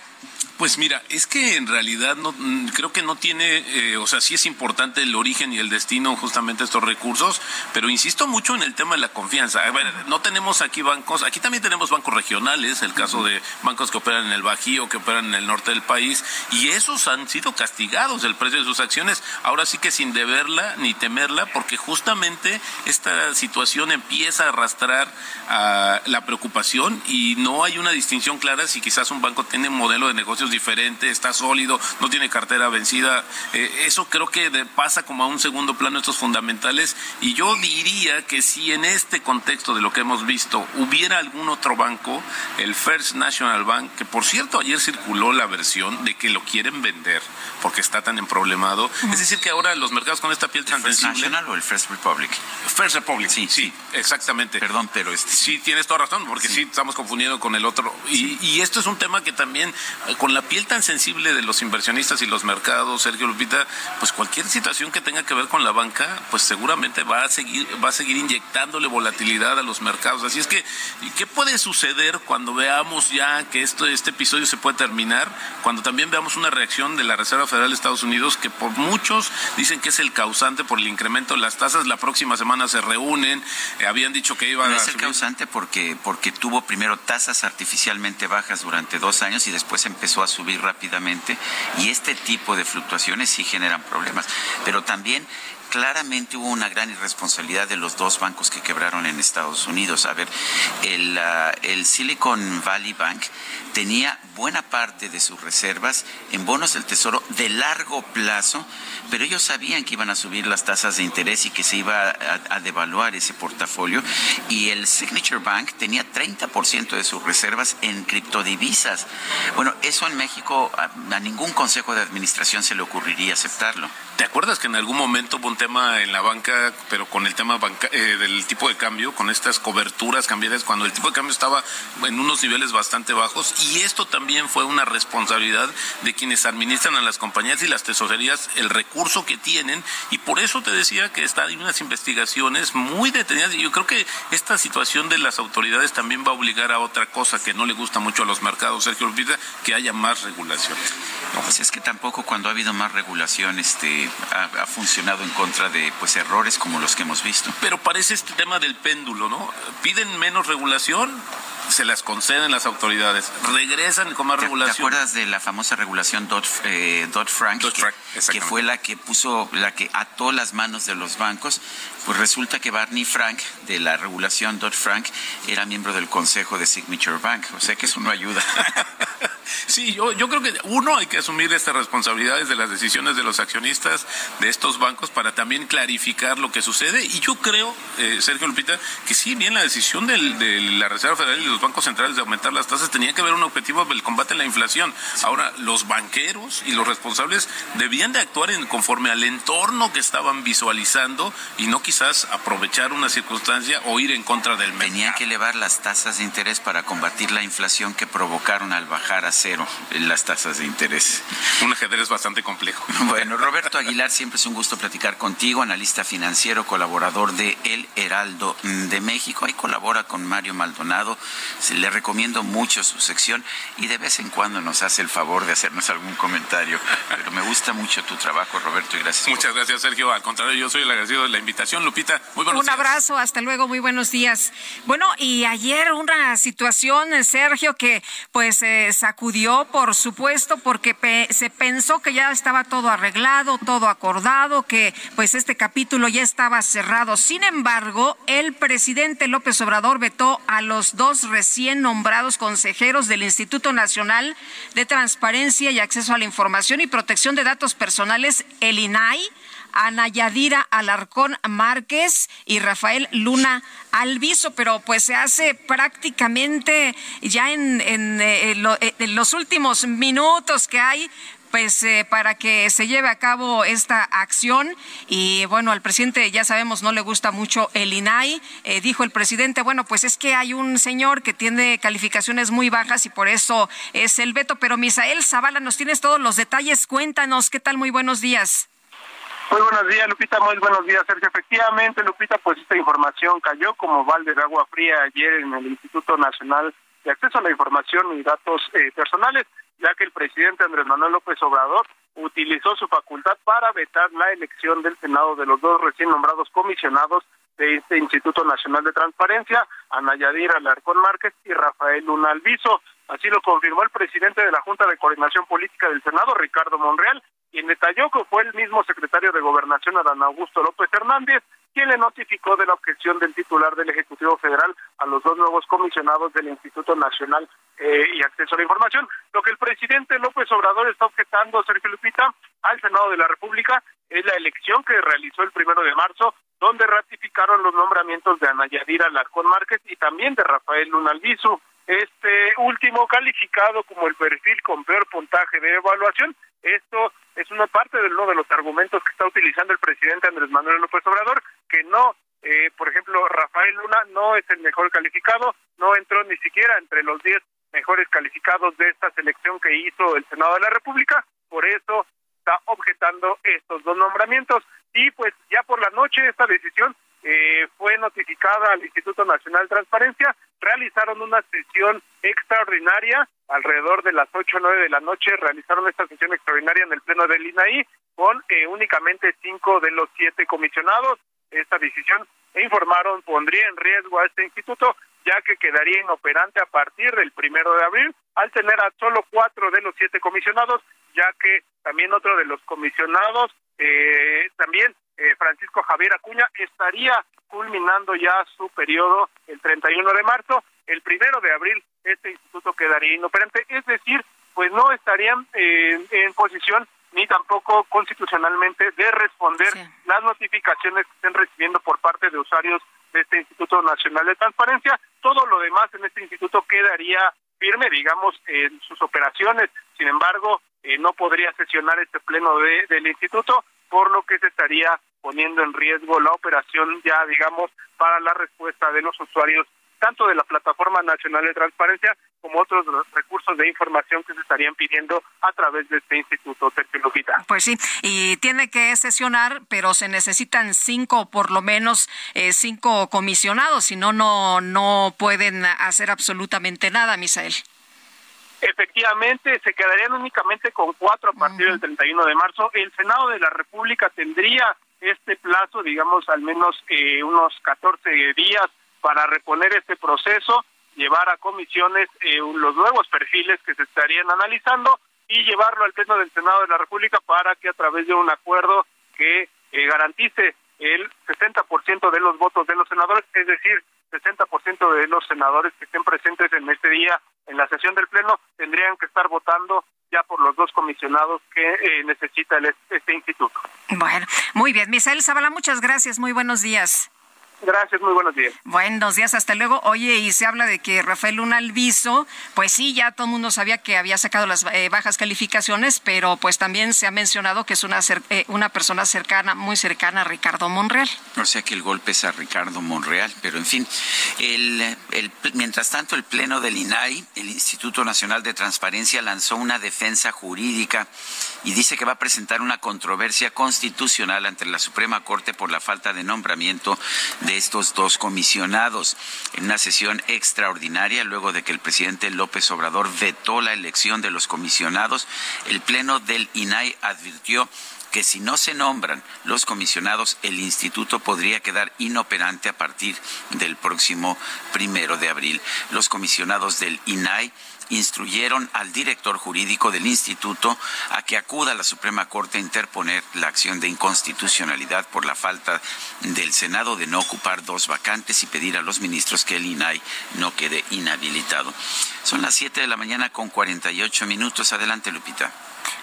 S15: Pues mira, es que en realidad no, mm, creo que no tiene, eh, o sea, sí es importante el origen y el destino justamente de estos recursos, pero insisto mucho en el tema de la confianza. A ver, no tenemos aquí bancos, aquí también tenemos bancos regionales, el caso de bancos que operan en el Bajío, que operan en el norte del país, y esos han sido castigados el precio de sus acciones, ahora sí que sin deberla ni temerla, porque justamente esta situación empieza a arrastrar a la preocupación y no hay una distinción clara si quizás un banco tiene un modelo de negocios diferente, está sólido, no tiene cartera vencida. Eh, eso creo que pasa como a un segundo plano estos fundamentales y yo diría que si en este contexto de lo que hemos visto hubiera algún otro banco, el First National Bank, que por cierto ayer circuló la versión de que lo quieren vender porque está tan emproblemado. Es decir, que ahora los mercados con esta piel tan
S1: First National o el First Republic?
S15: First Republic, sí, sí, exactamente.
S1: Perdón, pero este...
S15: Sí, tienes toda razón, porque sí, estamos confundiendo con el otro. Y, y, esto es un tema que también, eh, con la piel tan sensible de los inversionistas y los mercados, Sergio Lupita, pues cualquier situación que tenga que ver con la banca, pues seguramente va a seguir, va a seguir inyectándole volatilidad a los mercados. Así es que, ¿qué puede suceder cuando veamos ya que esto, este episodio se puede terminar? Cuando también veamos una reacción de la Reserva Federal de Estados Unidos, que por muchos dicen que es el causante por el incremento de las tasas. La próxima semana se reúnen. Eh, habían dicho que iban
S1: a. Es el causante porque, porque tuvo primero tasas artificialmente bajas durante dos años y después empezó a subir rápidamente. Y este tipo de fluctuaciones sí generan problemas. Pero también claramente hubo una gran irresponsabilidad de los dos bancos que quebraron en Estados Unidos. A ver, el, ah, Silicon Valley Bank tenía buena parte de sus reservas en bonos del Tesoro de largo plazo, pero ellos sabían que iban a subir las tasas de interés y que se iba a, devaluar ese portafolio. Y el Signature Bank tenía 30% de sus reservas en criptodivisas. Bueno, eso en México a, ningún consejo de administración se le ocurriría aceptarlo.
S15: ¿Te acuerdas que en algún momento hubo un tema en la banca, pero con el tema eh, del tipo de cambio, con estas coberturas cambiadas, cuando el tipo de cambio estaba en unos niveles bastante bajos? Esto también fue una responsabilidad de quienes administran a las compañías y las tesorerías el recurso que tienen. Y por eso te decía que está, hay unas investigaciones muy detenidas. Y yo creo que esta situación de las autoridades también va a obligar a otra cosa que no le gusta mucho a los mercados, Sergio Olvida, que haya más regulación.
S1: No, pues es que tampoco cuando ha habido más regulación este, ha, funcionado en contra de pues errores como los que hemos visto.
S15: Pero parece este tema del péndulo, ¿no? Piden menos regulación, se las conceden las autoridades, regresan con más regulación.
S1: ¿Te acuerdas de la famosa regulación eh, Dodd-Frank? que, fue la que puso, la que ató las manos de los bancos. Pues resulta que Barney Frank, de la regulación Dodd-Frank, era miembro del consejo de Signature Bank. O sea que eso no ayuda.
S15: Sí, yo, yo creo que uno hay que asumir estas responsabilidades de las decisiones de los accionistas de estos bancos para también clarificar lo que sucede. Y yo creo, eh, Sergio Lupita, que sí, bien la decisión de la Reserva Federal y los bancos centrales de aumentar las tasas tenía que haber un objetivo del combate a la inflación. Ahora, los banqueros y los responsables debían de actuar en, conforme al entorno que estaban visualizando y no quizás aprovechar una circunstancia o ir en contra del mercado.
S1: Tenían que elevar las tasas de interés para combatir la inflación que provocaron al bajar a cero las tasas de interés.
S15: Un ajedrez bastante complejo.
S1: Bueno, Roberto Aguilar, siempre es un gusto platicar contigo, analista financiero, colaborador de El Heraldo de México. Ahí colabora con Mario Maldonado. Le recomiendo mucho su sección y de vez en cuando nos hace el favor de hacernos algún comentario. Pero me gusta mucho tu trabajo, Roberto, y gracias.
S15: Muchas gracias, Sergio. Al contrario, yo soy el agradecido de la invitación. Lupita, muy buenos
S2: Un abrazo, hasta luego, muy buenos días. Bueno, y ayer una situación, Sergio, que pues eh, sacudió por supuesto, porque se pensó que ya estaba todo arreglado, todo acordado, que pues este capítulo ya estaba cerrado. Sin embargo, el presidente López Obrador vetó a los dos recién nombrados consejeros del Instituto Nacional de Transparencia y Acceso a la Información y Protección de Datos Personales, el INAI Ana Yadira Alarcón Márquez y Rafael Luna Alviso, pero pues se hace prácticamente ya en, en, eh, eh, en los últimos minutos que hay pues eh, para que se lleve a cabo esta acción y bueno, al presidente ya sabemos no le gusta mucho el INAI. Eh, dijo el presidente, bueno, pues es que hay un señor que tiene calificaciones muy bajas y por eso es el veto, pero Misael Zavala, nos tienes todos los detalles, cuéntanos, ¿qué tal? Muy buenos días.
S16: Muy buenos días, Lupita. Muy buenos días, Sergio. Efectivamente, Lupita, pues esta información cayó como balde de agua fría ayer en el Instituto Nacional de Acceso a la Información y Datos eh, Personales, ya que el presidente Andrés Manuel López Obrador utilizó su facultad para vetar la elección del Senado de los dos recién nombrados comisionados de este Instituto Nacional de Transparencia, Ana Yadir Alarcón Márquez y Rafael Luna Alviso. Así lo confirmó el presidente de la Junta de Coordinación Política del Senado, Ricardo Monreal, quien detalló que fue el mismo secretario de Gobernación, Adán Augusto López Hernández, quien le notificó de la objeción del titular del Ejecutivo Federal a los dos nuevos comisionados del Instituto Nacional eh, y Acceso a la Información. Lo que el presidente López Obrador está objetando, Sergio Lupita, al Senado de la República es la elección que realizó el primero de marzo, donde ratificaron los nombramientos de Ana Yadira Larcón Márquez y también de Rafael Lunalviso. Este último calificado como el perfil con peor puntaje de evaluación. Esto es una parte de uno de los argumentos que está utilizando el presidente Andrés Manuel López Obrador, que no, eh, por ejemplo, Rafael Luna no es el mejor calificado, no entró ni siquiera entre los 10 mejores calificados de esta selección que hizo el Senado de la República, por eso está objetando estos dos nombramientos y pues ya por la noche esta decisión eh, fue notificada al Instituto Nacional de Transparencia, realizaron una sesión extraordinaria alrededor de las ocho o nueve de la noche, realizaron esta sesión extraordinaria en el Pleno del INAI con eh, únicamente cinco de los siete comisionados. Esta decisión e informaron pondría en riesgo a este instituto ya que quedaría inoperante a partir del primero de abril al tener a solo cuatro de los siete comisionados, ya que también otro de los comisionados eh, también eh, Francisco Javier Acuña, estaría culminando ya su periodo el 31 de marzo. El primero de abril este instituto quedaría inoperante, es decir, pues no estarían eh, en posición ni tampoco constitucionalmente de responder las notificaciones que estén recibiendo por parte de usuarios de este Instituto Nacional de Transparencia. Todo lo demás en este instituto quedaría firme, digamos, en sus operaciones. Sin embargo, eh, no podría sesionar este pleno de, del instituto, por lo que se estaría poniendo en riesgo la operación ya, digamos, para la respuesta de los usuarios tanto de la Plataforma Nacional de Transparencia como otros recursos de información que se estarían pidiendo a través de este instituto Lupita.
S2: Pues sí, y tiene que sesionar, pero se necesitan cinco, por lo menos eh, cinco comisionados, si no, no, no pueden hacer absolutamente nada, Misael.
S16: Efectivamente, se quedarían únicamente con cuatro a partir del 31 de marzo. El Senado de la República tendría este plazo, digamos, al menos eh, unos 14 días para reponer este proceso, llevar a comisiones eh, los nuevos perfiles que se estarían analizando y llevarlo al Pleno del Senado de la República para que a través de un acuerdo que eh, garantice el 60% de los votos de los senadores, es decir, 60% de los senadores que estén presentes en este día en la sesión del Pleno tendrían que estar votando ya por los dos comisionados que eh, necesita este instituto.
S2: Bueno, muy bien. Misael Zavala, muchas gracias. Muy buenos días.
S16: Gracias, muy buenos días.
S2: Buenos días, hasta luego. Oye, y se habla de que Rafael Luna Alviso, pues sí, ya todo el mundo sabía que había sacado las eh, bajas calificaciones, pero pues también se ha mencionado que es una, eh, una persona cercana, muy cercana a Ricardo Monreal.
S1: O sea que el golpe es a Ricardo Monreal, pero en fin, el, el, mientras tanto el Pleno del INAI, el Instituto Nacional de Transparencia, lanzó una defensa jurídica y dice que va a presentar una controversia constitucional ante la Suprema Corte por la falta de nombramiento de estos dos comisionados. En una sesión extraordinaria, luego de que el presidente López Obrador vetó la elección de los comisionados, el Pleno del INAI advirtió que si no se nombran los comisionados, el instituto podría quedar inoperante a partir del próximo primero de abril. Los comisionados del INAI instruyeron al director jurídico del instituto a que acuda a la Suprema Corte a interponer la acción de inconstitucionalidad por la falta del Senado de no ocupar dos vacantes y pedir a los ministros que el INAI no quede inhabilitado. Son las 7 de la mañana con 48 minutos. Adelante, Lupita.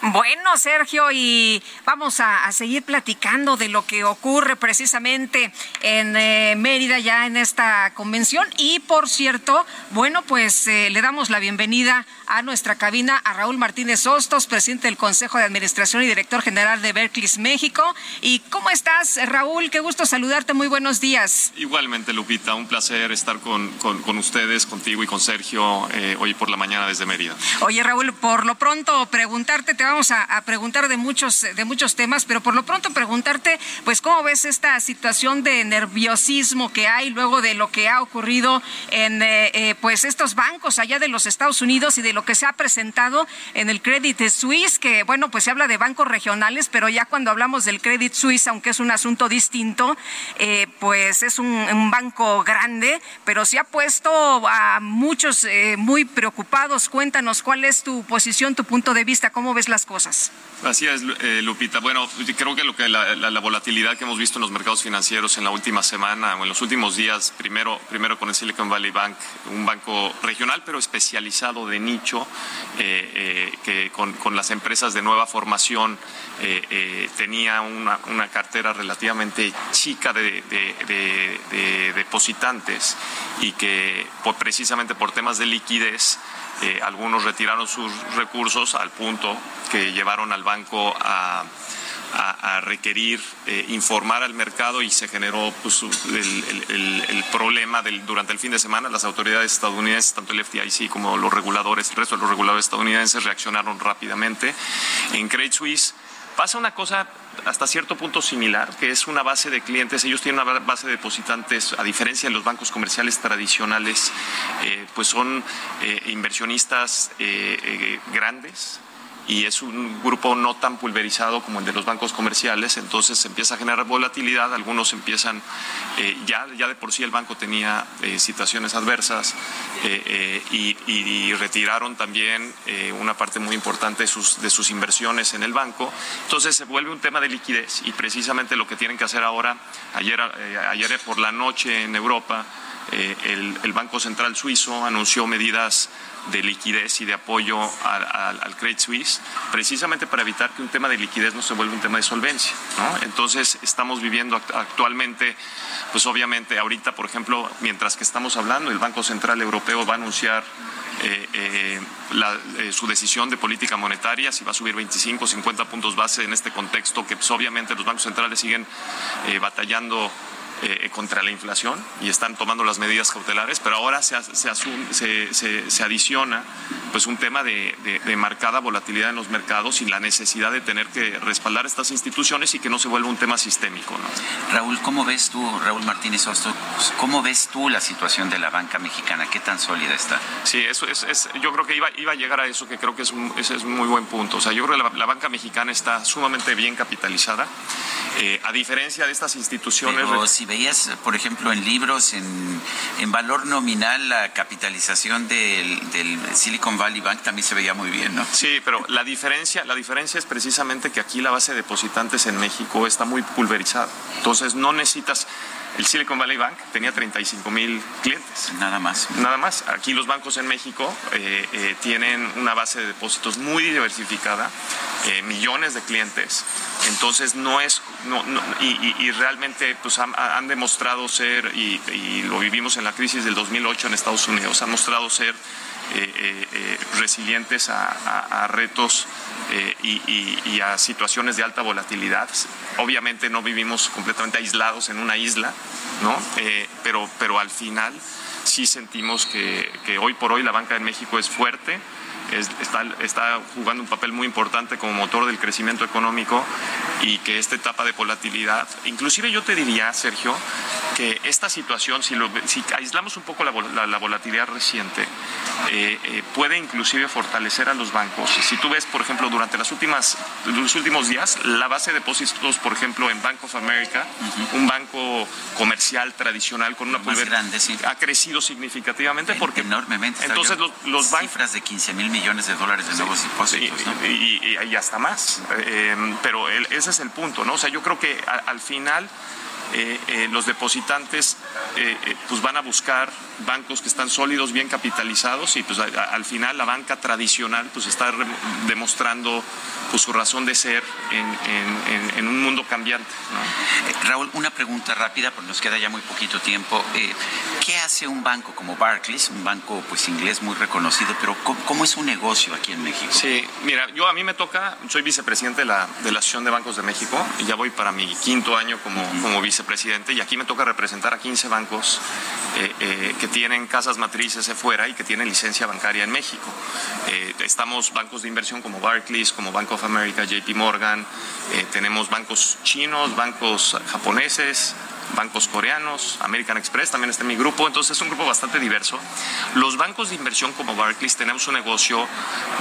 S2: Bueno, Sergio, y vamos a, seguir platicando de lo que ocurre precisamente en eh, Mérida ya en esta convención. Y por cierto, bueno, pues eh, le damos la bienvenida a nuestra cabina a Raúl Martínez Hostos, presidente del Consejo de Administración y director general de Berkeley México. ¿Y cómo estás, Raúl? Qué gusto saludarte. Muy buenos días.
S17: Igualmente, Lupita, un placer estar con, con, ustedes, contigo y con Sergio eh, hoy por la mañana desde Mérida.
S2: Oye, Raúl, por lo pronto preguntarte, te vamos a, preguntar de muchos, de muchos temas, pero por lo pronto preguntarte, pues, ¿cómo ves esta situación de nerviosismo que hay luego de lo que ha ocurrido en, eh, eh, pues, estos bancos allá de los Estados Unidos y de lo que se ha presentado en el Credit Suisse, que, bueno, pues se habla de bancos regionales, pero ya cuando hablamos del Credit Suisse, aunque es un asunto distinto, eh, pues es un, banco grande, pero se ha puesto a muchos muy preocupados. Cuéntanos cuál es tu posición, tu punto de vista, cómo ves las cosas.
S17: Así es, eh, Lupita. Bueno, creo que, lo que la, volatilidad que hemos visto en los mercados financieros en la última semana o en los últimos días, primero, primero con el Silicon Valley Bank, un banco regional pero especializado de nicho, eh, eh, que con, las empresas de nueva formación tenía una, cartera relativamente chica de, depositantes y que precisamente por temas de liquidez, eh, algunos retiraron sus recursos al punto que llevaron al banco a, requerir eh, informar al mercado y se generó pues, el, problema del, durante el fin de semana. Las autoridades estadounidenses, tanto el FDIC como los reguladores, el resto de los reguladores estadounidenses reaccionaron rápidamente. En Credit Suisse pasa una cosa hasta cierto punto similar, que es una base de clientes. Ellos tienen una base de depositantes, a diferencia de los bancos comerciales tradicionales, eh, pues son eh, inversionistas eh, grandes, y es un grupo no tan pulverizado como el de los bancos comerciales, entonces se empieza a generar volatilidad, algunos empiezan, eh, ya, ya de por sí el banco tenía eh, situaciones adversas eh, y, retiraron también una parte muy importante de sus, de sus inversiones en el banco, entonces se vuelve un tema de liquidez y precisamente lo que tienen que hacer ahora, ayer, ayer por la noche en Europa, el, el Banco Central Suizo anunció medidas de liquidez y de apoyo al, Credit Suisse, precisamente para evitar que un tema de liquidez no se vuelva un tema de solvencia. Entonces, estamos viviendo actualmente, pues obviamente, ahorita, por ejemplo, mientras que estamos hablando, el Banco Central Europeo va a anunciar eh, eh, eh, su decisión de política monetaria, si va a subir 25 o 50 puntos base en este contexto, que pues, obviamente los bancos centrales siguen batallando eh, contra la inflación y están tomando las medidas cautelares, pero ahora se, se, se, adiciona pues un tema de, marcada volatilidad en los mercados y la necesidad de tener que respaldar estas instituciones y que no se vuelva un tema sistémico.
S1: Raúl, ¿cómo ves tú, Raúl Martínez Osto, cómo ves tú la situación de la banca mexicana? ¿Qué tan sólida está?
S17: Sí, eso es, yo creo que iba, iba a llegar a eso, que creo que es un, ese es un muy buen punto. O sea, yo creo que la, banca mexicana está sumamente bien capitalizada, eh, a diferencia de estas instituciones
S1: veías, por ejemplo, en libros, en, en valor nominal, la capitalización del, Silicon Valley Bank también se veía muy bien, ¿no?
S17: Sí, pero la diferencia, la diferencia es precisamente que aquí la base de depositantes en México está muy pulverizada. Entonces no necesitas el Silicon Valley Bank tenía 35 mil clientes.
S1: Nada más.
S17: Nada más. Aquí los bancos en México eh, eh, tienen una base de depósitos muy diversificada, eh, millones de clientes. Entonces no es, y, realmente pues han, demostrado ser, y, y, lo vivimos en la crisis del 2008 en Estados Unidos, han mostrado ser eh, eh, eh, resilientes a, retos y, a situaciones de alta volatilidad. Obviamente no vivimos completamente aislados en una isla, ¿no? pero, pero al final sí sentimos que, que hoy por hoy la banca en México es fuerte, está, está, jugando un papel muy importante como motor del crecimiento económico y que esta etapa de volatilidad, inclusive yo te diría, Sergio, que esta situación, si, lo, si aislamos un poco la, volatilidad reciente, eh, eh, puede inclusive fortalecer a los bancos. Si tú ves, por ejemplo, durante las últimas, los últimos días, la base de depósitos, por ejemplo, en Bank of America, un banco comercial tradicional con una
S1: más grande, sí.
S17: ha crecido significativamente porque
S1: enormemente.
S17: Entonces los, bancos
S1: cifras de 15 mil millones de dólares de nuevos depósitos.
S17: Y, hasta más. Eh, pero ese es el punto, ¿no? O sea, yo creo que al final los depositantes pues van a buscar bancos que están sólidos, bien capitalizados y pues al final la banca tradicional pues está demostrando pues, su razón de ser en, un mundo cambiante.
S1: Raúl, una pregunta rápida, porque nos queda ya muy poquito tiempo. ¿Qué hace un banco como Barclays, un banco pues inglés muy reconocido, pero ¿cómo, es un negocio aquí en México?
S17: Sí, mira, yo a mí me toca, soy vicepresidente de la, de la Asociación de Bancos de México y ya voy para mi quinto año como, como vicepresidente y aquí me toca representar a 15 bancos eh, eh, que tienen casas matrices de fuera y que tienen licencia bancaria en México. Eh, estamos bancos de inversión como Barclays, como Bank of America, JP Morgan, tenemos bancos chinos, bancos japoneses, bancos coreanos, American Express también está en mi grupo, entonces es un grupo bastante diverso. Los bancos de inversión como Barclays tenemos un negocio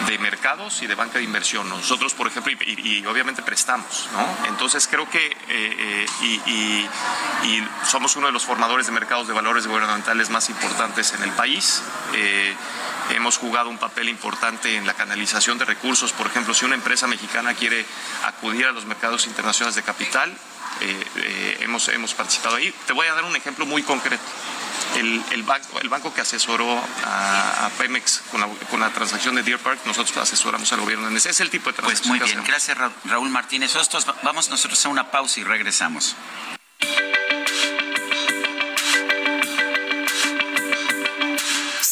S17: de mercados y de banca de inversión. Nosotros, por ejemplo, y, obviamente prestamos, ¿no? Entonces creo que eh, eh, y, somos uno de los formadores de mercados de valores gubernamentales más importantes en el país. Eh, hemos jugado un papel importante en la canalización de recursos. Por ejemplo, si una empresa mexicana quiere acudir a los mercados internacionales de capital, eh, eh, hemos, hemos participado ahí. Te voy a dar un ejemplo muy concreto. El, el, banco, el banco que asesoró a, Pemex con la, con la, transacción de Deer Park, nosotros asesoramos al gobierno en ese. Es el tipo de transacción.
S1: Pues muy bien, gracias Raúl Martínez. Nosotros, vamos nosotros a una pausa y regresamos.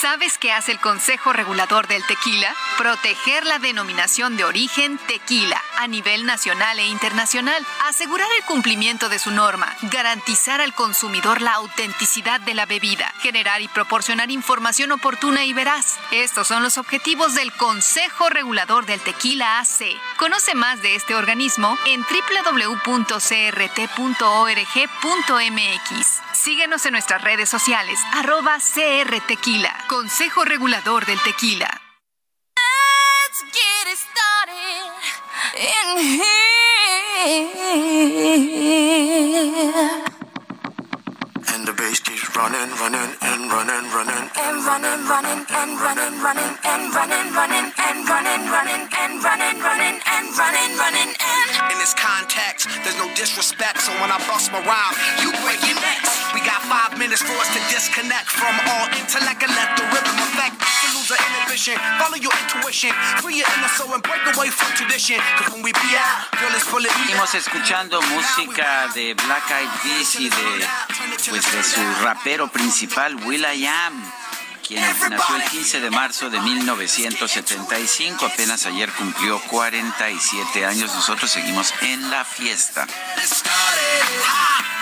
S18: ¿Sabes qué hace el Consejo Regulador del Tequila? Proteger la denominación de origen tequila a nivel nacional e internacional, asegurar el cumplimiento de su norma, garantizar al consumidor la autenticidad de la bebida, generar y proporcionar información oportuna y veraz. Estos son los objetivos del Consejo Regulador del Tequila AC. Conoce más de este organismo en www.crt.org.mx. Síguenos en nuestras redes sociales, arroba Consejo Regulador del Tequila. Let's get started.
S14: And the bass keeps running, running, and running, running, and running, running, and running, running, and running, running, and running, running, and running, running, and running, running, and. In this context, there's no disrespect, so when I bust my rhyme, you break your necks. We got five minutes for us to disconnect from all intellect and let the rhythm affect. To lose our inhibition, follow your intuition, free your inner soul and break away from tradition. Cause when we be out, girl, it's full of
S1: Seguimos escuchando música de Black Eyed Peas y de pues de su rapero principal, Will.i.am, quien nació el 15 de marzo de 1975, apenas ayer cumplió 47 años, nosotros seguimos en la fiesta.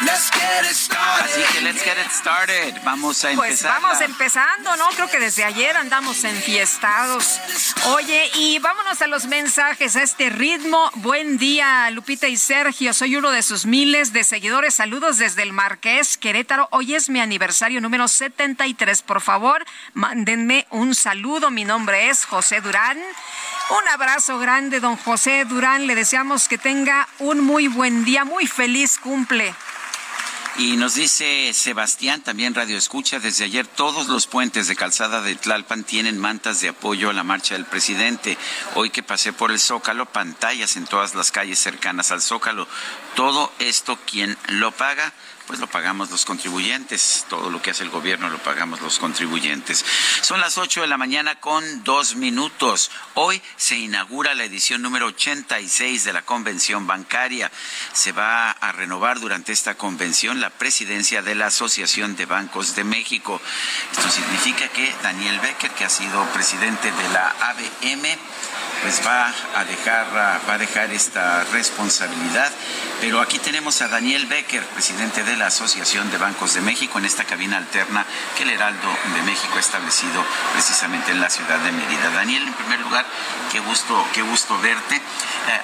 S1: Así que let's get it started. Vamos a
S2: pues
S1: empezar.
S2: Pues vamos empezando, ¿no? Creo que desde ayer andamos enfiestados. Oye, y vámonos a los mensajes a este ritmo. Buen día, Lupita y Sergio. Soy uno de sus miles de seguidores. Saludos desde el Marqués, Querétaro. Hoy es mi aniversario número 73. Por favor, mándenme un saludo. Mi nombre es José Durán. Un abrazo grande, don José Durán. Le deseamos que tenga un muy buen día, muy feliz cumple.
S1: Y nos dice Sebastián, también Radio Escucha, desde ayer todos los puentes de calzada de Tlalpan tienen mantas de apoyo a la marcha del presidente. Hoy que pasé por el Zócalo, pantallas en todas las calles cercanas al Zócalo. Todo esto, ¿quién lo paga? Pues lo pagamos los contribuyentes. Todo lo que hace el gobierno lo pagamos los contribuyentes. Son las 8 de la mañana con dos minutos. Hoy se inaugura la edición número 86 de la Convención Bancaria. Se va a renovar durante esta convención la presidencia de la Asociación de Bancos de México. Esto significa que Daniel Becker, que ha sido presidente de la ABM, pues va a dejar, va a dejar esta responsabilidad. Pero aquí tenemos a Daniel Becker, presidente de la Asociación de Bancos de México, en esta cabina alterna que el Heraldo de México ha establecido precisamente en la ciudad de Mérida. Daniel, en primer lugar, qué gusto, qué gusto verte. Eh,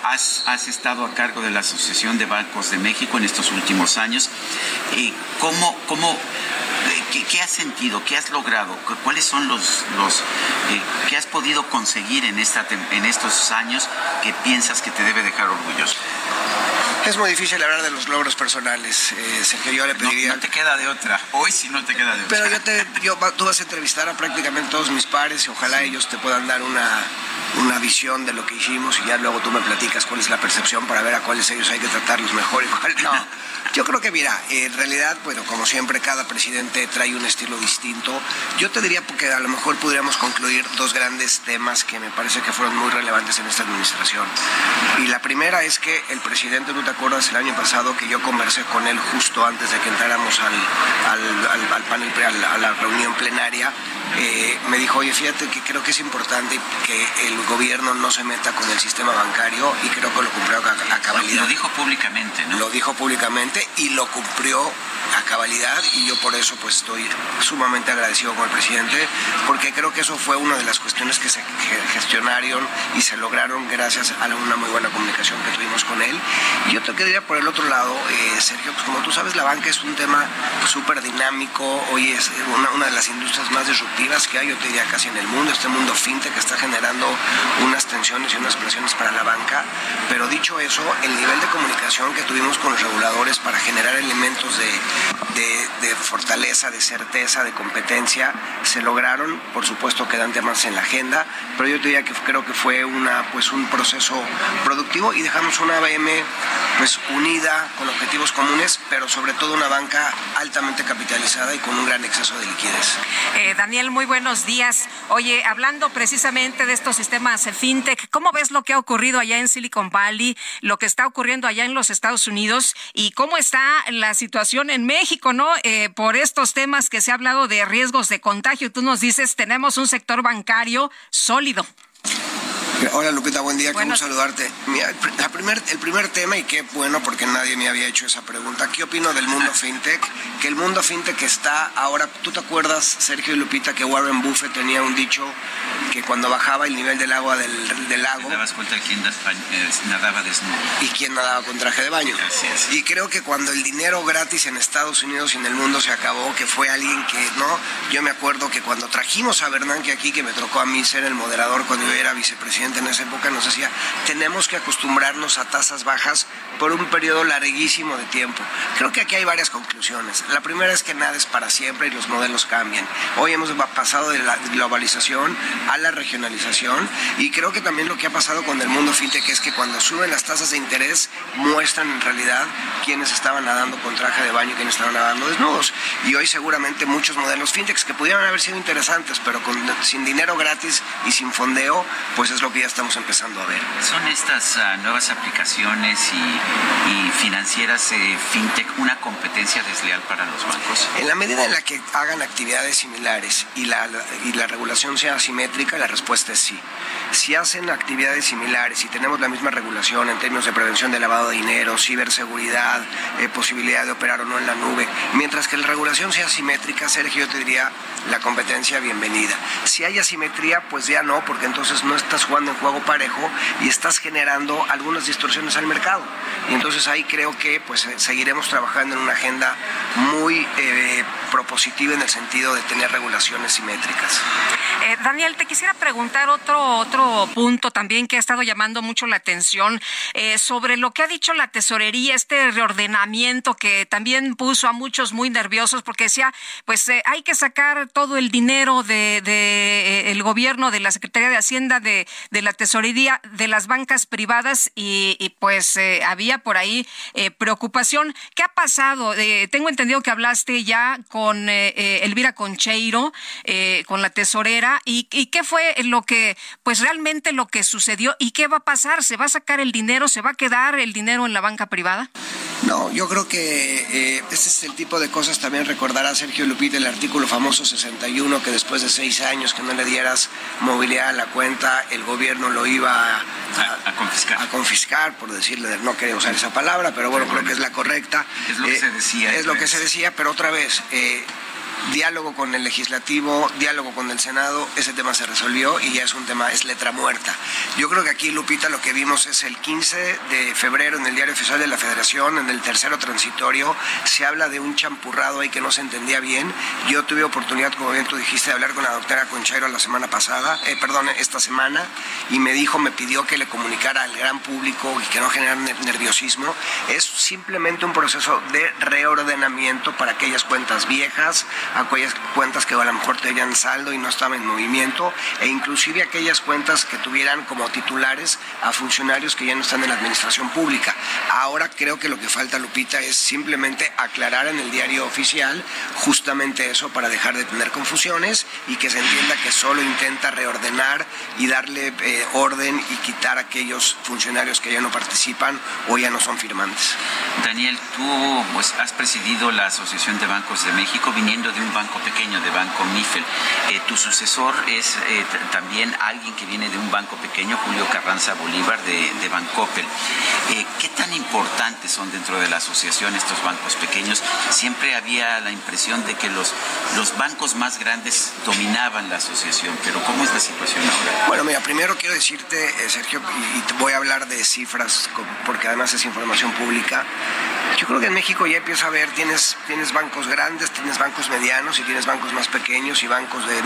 S1: has, estado a cargo de la Asociación de Bancos de México en estos últimos años. Eh, ¿Cómo, cómo ¿Qué, has sentido? ¿Qué has logrado? ¿Cuáles son los, los eh, que has podido conseguir en, esta, en estos años que piensas que te debe dejar orgulloso?
S19: Es muy difícil hablar de los logros personales, eh, Sergio. Yo le pediría.
S1: No, te queda de otra. Hoy sí no te queda de otra.
S19: Pero yo te, yo, tú vas a entrevistar a prácticamente todos mis pares y ojalá ellos te puedan dar una, una visión de lo que hicimos y ya luego tú me platicas cuál es la percepción para ver a cuáles ellos hay que tratarlos mejor y cuál no. Yo creo que, mira, en realidad, bueno, como siempre, cada presidente trae un estilo distinto. Yo te diría porque a lo mejor podríamos concluir dos grandes temas que me parece que fueron muy relevantes en esta administración. Y la primera es que el presidente, ¿no te acuerdas el año pasado que yo conversé con él justo antes de que entráramos al, al, al, panel, a la reunión plenaria? Eh, me dijo, oye, fíjate que creo que es importante que el gobierno no se meta con el sistema bancario y creo que lo cumplió a, a cabalidad.
S1: Lo dijo públicamente, ¿no?
S19: Lo dijo públicamente y lo cumplió a cabalidad y yo por eso pues estoy sumamente agradecido con el presidente porque creo que eso fue una de las cuestiones que se gestionaron y se lograron gracias a una muy buena comunicación que tuvimos con él. Y yo te quería por el otro lado, eh, Sergio, pues como tú sabes la banca es un tema súper dinámico, hoy es una, de las industrias más disruptivas que hay, yo te diría casi en el mundo, este mundo fintech que está generando unas tensiones y unas presiones para la banca, pero dicho eso, el nivel de comunicación que tuvimos con los reguladores para generar elementos de de, fortaleza, de certeza, de competencia, se lograron, por supuesto quedan temas en la agenda, pero yo diría que creo que fue una, pues un proceso productivo y dejamos una ABM pues unida, con objetivos comunes, pero sobre todo una banca altamente capitalizada y con un gran exceso de liquidez.
S2: Eh, Daniel, muy buenos días. Oye, hablando precisamente de estos sistemas fintech, ¿cómo ves lo que ha ocurrido allá en Silicon Valley, lo que está ocurriendo allá en los Estados Unidos y cómo está la situación en México, ¿no? Eh, por estos temas que se ha hablado de riesgos de contagio, tú nos dices, tenemos un sector bancario sólido.
S19: Hola Lupita, buen día, quiero saludarte. Mira, el, primer, el primer tema, y qué bueno porque nadie me había hecho esa pregunta, ¿qué opino del mundo fintech? Que el mundo fintech está ahora, ¿tú te acuerdas, Sergio y Lupita, que Warren Buffett tenía un dicho que cuando bajaba el nivel del agua del, del lago...
S1: Te dabas cuenta quién eh, nadaba desnudo.
S19: Y quién nadaba con traje de baño.
S1: Así es.
S19: Y creo que cuando el dinero gratis en Estados Unidos y en el mundo se acabó, que fue alguien que, ¿no? Yo me acuerdo que cuando trajimos a Bernanke aquí, que me tocó a mí ser el moderador cuando yo era vicepresidente, en esa época nos decía, tenemos que acostumbrarnos a tasas bajas por un periodo larguísimo de tiempo. Creo que aquí hay varias conclusiones. La primera es que nada es para siempre y los modelos cambian. Hoy hemos pasado de la globalización a la regionalización y creo que también lo que ha pasado con el mundo fintech es que cuando suben las tasas de interés muestran en realidad quiénes estaban nadando con traje de baño y quiénes estaban nadando desnudos. Y hoy seguramente muchos modelos fintechs que pudieran haber sido interesantes, pero con, sin dinero gratis y sin fondeo, pues es lo ya estamos empezando a ver.
S1: ¿Son estas uh, nuevas aplicaciones y, y financieras eh, fintech una competencia desleal para los bancos?
S19: En la medida en la que hagan actividades similares y la, y la regulación sea asimétrica, la respuesta es sí. Si hacen actividades similares y tenemos la misma regulación en términos de prevención de lavado de dinero, ciberseguridad, eh, posibilidad de operar o no en la nube, mientras que la regulación sea asimétrica, Sergio, yo te diría la competencia bienvenida. Si hay asimetría, pues ya no, porque entonces no estás jugando en juego parejo y estás generando algunas distorsiones al mercado. Y entonces ahí creo que pues eh, seguiremos trabajando en una agenda muy eh, propositiva en el sentido de tener regulaciones simétricas.
S2: Eh, Daniel, te quisiera preguntar otro, otro punto también que ha estado llamando mucho la atención eh, sobre lo que ha dicho la tesorería, este reordenamiento que también puso a muchos muy nerviosos porque decía, pues eh, hay que sacar todo el dinero de, de el gobierno, de la Secretaría de Hacienda, de, de la tesorería, de las bancas privadas y pues había por ahí preocupación. ¿Qué ha pasado? tengo entendido que hablaste ya con Elvira Concheiro, con la tesorera ¿Y, qué fue lo que pues realmente lo que sucedió y qué va a pasar. ¿Se va a sacar el dinero? ¿Se va a quedar el dinero en la banca privada?
S19: No, yo creo que eh, ese es el tipo de cosas también recordará Sergio Lupita el artículo famoso 61 que después de seis años que no le dieras movilidad a la cuenta, el gobierno lo iba a,
S1: confiscar.
S19: A confiscar, por decirle, no quería usar esa palabra, pero bueno, creo que es la correcta.
S1: Es lo que
S19: Eh,
S1: se decía.
S19: Es lo que se decía, pero otra vez, eh, diálogo con el legislativo, diálogo con el Senado, ese tema se resolvió y ya es un tema, es letra muerta. Yo creo que aquí, Lupita, lo que vimos es el 15 de febrero en el Diario Oficial de la Federación, en el tercero transitorio, se habla de un champurrado ahí que no se entendía bien. Yo tuve oportunidad, como bien tú dijiste, de hablar con la doctora Conchairo la semana pasada, eh, perdón, esta semana, y me dijo, me pidió que le comunicara al gran público y que no generara ner- nerviosismo. Es simplemente un proceso de reordenamiento para aquellas cuentas viejas, aquellas cuentas que a lo mejor tenían saldo y no estaban en movimiento, e inclusive aquellas cuentas que tuvieran como titulares a funcionarios que ya no están en la administración pública. Ahora creo que lo que falta, Lupita, es simplemente aclarar en el diario oficial justamente eso para dejar de tener confusiones y que se entienda que solo intenta reordenar y darle eh, orden y quitar a aquellos funcionarios que ya no participan o ya no son firmantes.
S1: Daniel, tú pues, has presidido la Asociación de Bancos de México viniendo de un banco pequeño, de Banco Mifel. Eh, tu sucesor es eh, también alguien que viene de un banco pequeño, Julio Carranza Bolívar, de, de Bancoppel. Eh, ¿Qué tan importantes son dentro de la asociación estos bancos pequeños? Siempre había la impresión de que los, los bancos más grandes dominaban la asociación, pero ¿cómo es la situación ahora?
S19: Bueno, mira, primero quiero decirte, eh, Sergio, y, te voy a hablar de cifras, porque además es información pública. Yo creo que en México ya empieza a ver, tienes, tienes bancos grandes, tienes bancos medianos y tienes bancos más pequeños y bancos de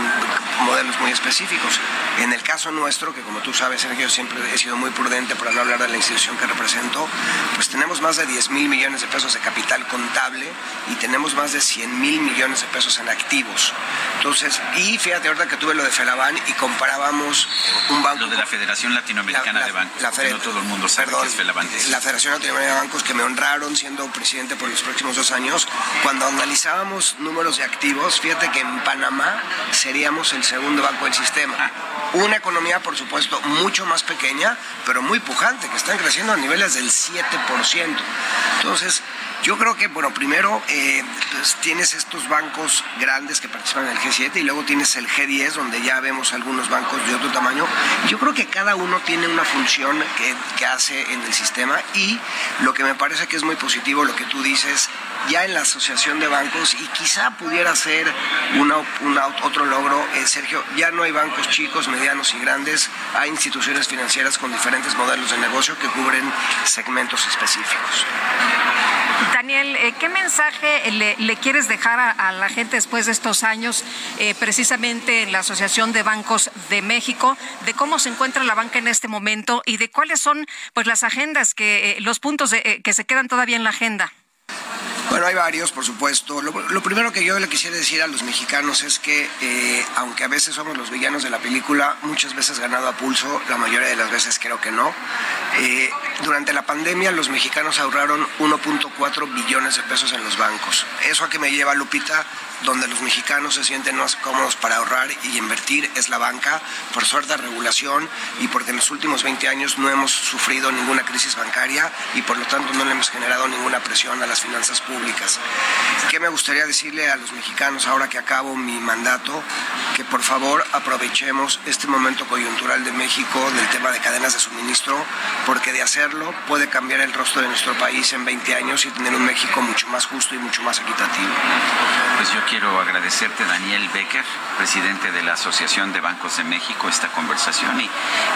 S19: modelos muy específicos. En el caso nuestro, que como tú sabes, Sergio, siempre he sido muy prudente para no hablar de la institución que represento, pues tenemos más de 10 mil millones de pesos de capital contable y tenemos más de 100 mil millones de pesos en activos. Entonces, y fíjate ahorita que tuve lo de Felaban y comparábamos un banco...
S1: Lo de la Federación Latinoamericana
S19: La- la-
S1: de Bancos,
S19: la Fed-
S1: no todo el mundo sabe
S19: Perdón,
S1: qué es Felaban.
S19: La Federación Latinoamericana de Bancos que me honraron siendo presidente por los próximos dos años, cuando analizábamos números de fíjate que en Panamá seríamos el segundo banco del sistema. Una economía, por supuesto, mucho más pequeña, pero muy pujante, que están creciendo a niveles del 7%. Entonces, yo creo que, bueno, primero eh, pues, tienes estos bancos grandes que participan en el G7 y luego tienes el G10, donde ya vemos algunos bancos de otro tamaño. Yo creo que cada uno tiene una función que, que hace en el sistema y lo que me parece que es muy positivo, lo que tú dices, ya en la asociación de bancos y quizá pudiera ser una, una- otro logro, eh, Sergio, ya no hay bancos chicos, medianos y grandes, hay instituciones financieras con diferentes modelos de negocio que cubren segmentos específicos.
S2: Daniel, eh, ¿qué mensaje le, le quieres dejar a, la gente después de estos años, eh, precisamente en la Asociación de Bancos de México, de cómo se encuentra la banca en este momento y de cuáles son pues las agendas, que eh, los puntos de, que se quedan todavía en la agenda?
S19: Bueno, hay varios, por supuesto. Lo, lo, primero que yo le quisiera decir a los mexicanos es que, eh, aunque a veces somos los villanos de la película, muchas veces ganado a pulso, la mayoría de las veces creo que no. Eh, durante la pandemia, los mexicanos ahorraron 1.4 billones de pesos en los bancos. ¿Eso a qué me lleva, Lupita? donde los mexicanos se sienten más cómodos para ahorrar y invertir es la banca, por suerte regulación y porque en los últimos 20 años no hemos sufrido ninguna crisis bancaria y por lo tanto no le hemos generado ninguna presión a las finanzas públicas. ¿Qué me gustaría decirle a los mexicanos ahora que acabo mi mandato? Que por favor aprovechemos este momento coyuntural de México del tema de cadenas de suministro, porque de hacerlo puede cambiar el rostro de nuestro país en 20 años y tener un México mucho más justo y mucho más equitativo.
S1: Pues yo quiero agradecerte, Daniel Becker, presidente de la Asociación de Bancos de México, esta conversación y,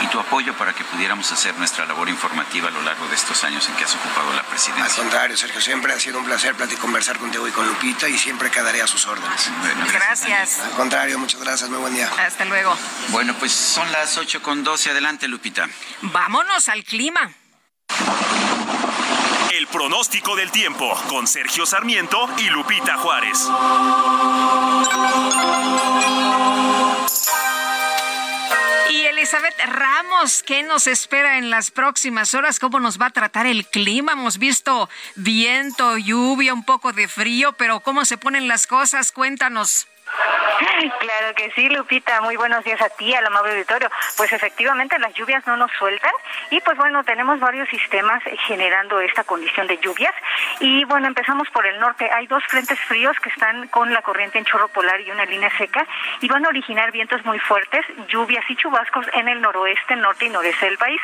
S1: y, tu apoyo para que pudiéramos hacer nuestra labor informativa a lo largo de estos años en que has ocupado la presidencia.
S19: Al contrario, Sergio, siempre ha sido un placer platicar, conversar contigo y con Lupita y siempre quedaré a sus órdenes.
S2: Bueno, gracias. gracias.
S19: Al contrario, muchas gracias, muy buen día.
S2: Hasta luego.
S1: Bueno, pues son las 8 con 12. Adelante, Lupita.
S2: Vámonos al clima.
S20: El pronóstico del tiempo con Sergio Sarmiento y Lupita Juárez.
S2: Elizabeth Ramos, ¿qué nos espera en las próximas horas? ¿Cómo nos va a tratar el clima? Hemos visto viento, lluvia, un poco de frío, pero ¿cómo se ponen las cosas? Cuéntanos.
S21: Claro que sí, Lupita. Muy buenos días a ti, al amable auditorio. Pues efectivamente las lluvias no nos sueltan y pues bueno, tenemos varios sistemas generando esta condición de lluvias. Y bueno, empezamos por el norte. Hay dos frentes fríos que están con la corriente en chorro polar y una línea seca y van a originar vientos muy fuertes, lluvias y chubascos en el noroeste, norte y noreste del país.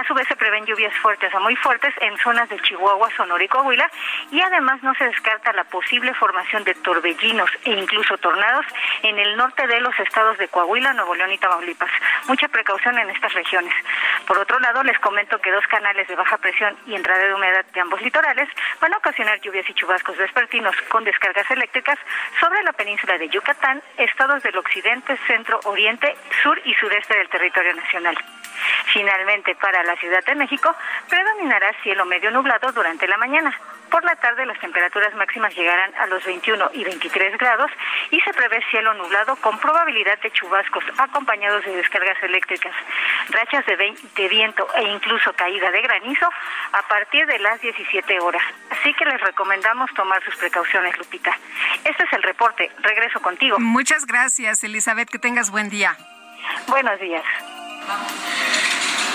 S21: A su vez se prevén lluvias fuertes a muy fuertes en zonas de Chihuahua, Sonora y Coahuila y además no se descarta la posible formación de torbellinos e incluso tornados en el norte de los estados de Coahuila, Nuevo León y Tamaulipas. Mucha precaución en estas regiones. Por otro lado, les comento que dos canales de baja presión y entrada de humedad de ambos litorales van a ocasionar lluvias y chubascos vespertinos con descargas eléctricas sobre la península de Yucatán, estados del occidente, centro, oriente, sur y sureste del territorio nacional. Finalmente, para la Ciudad de México, predominará cielo medio nublado durante la mañana. Por la tarde las temperaturas máximas llegarán a los 21 y 23 grados y se prevé cielo nublado con probabilidad de chubascos acompañados de descargas eléctricas, rachas de, de viento e incluso caída de granizo a partir de las 17 horas. Así que les recomendamos tomar sus precauciones, Lupita. Este es el reporte. Regreso contigo.
S2: Muchas gracias, Elizabeth. Que tengas buen día.
S21: Buenos días.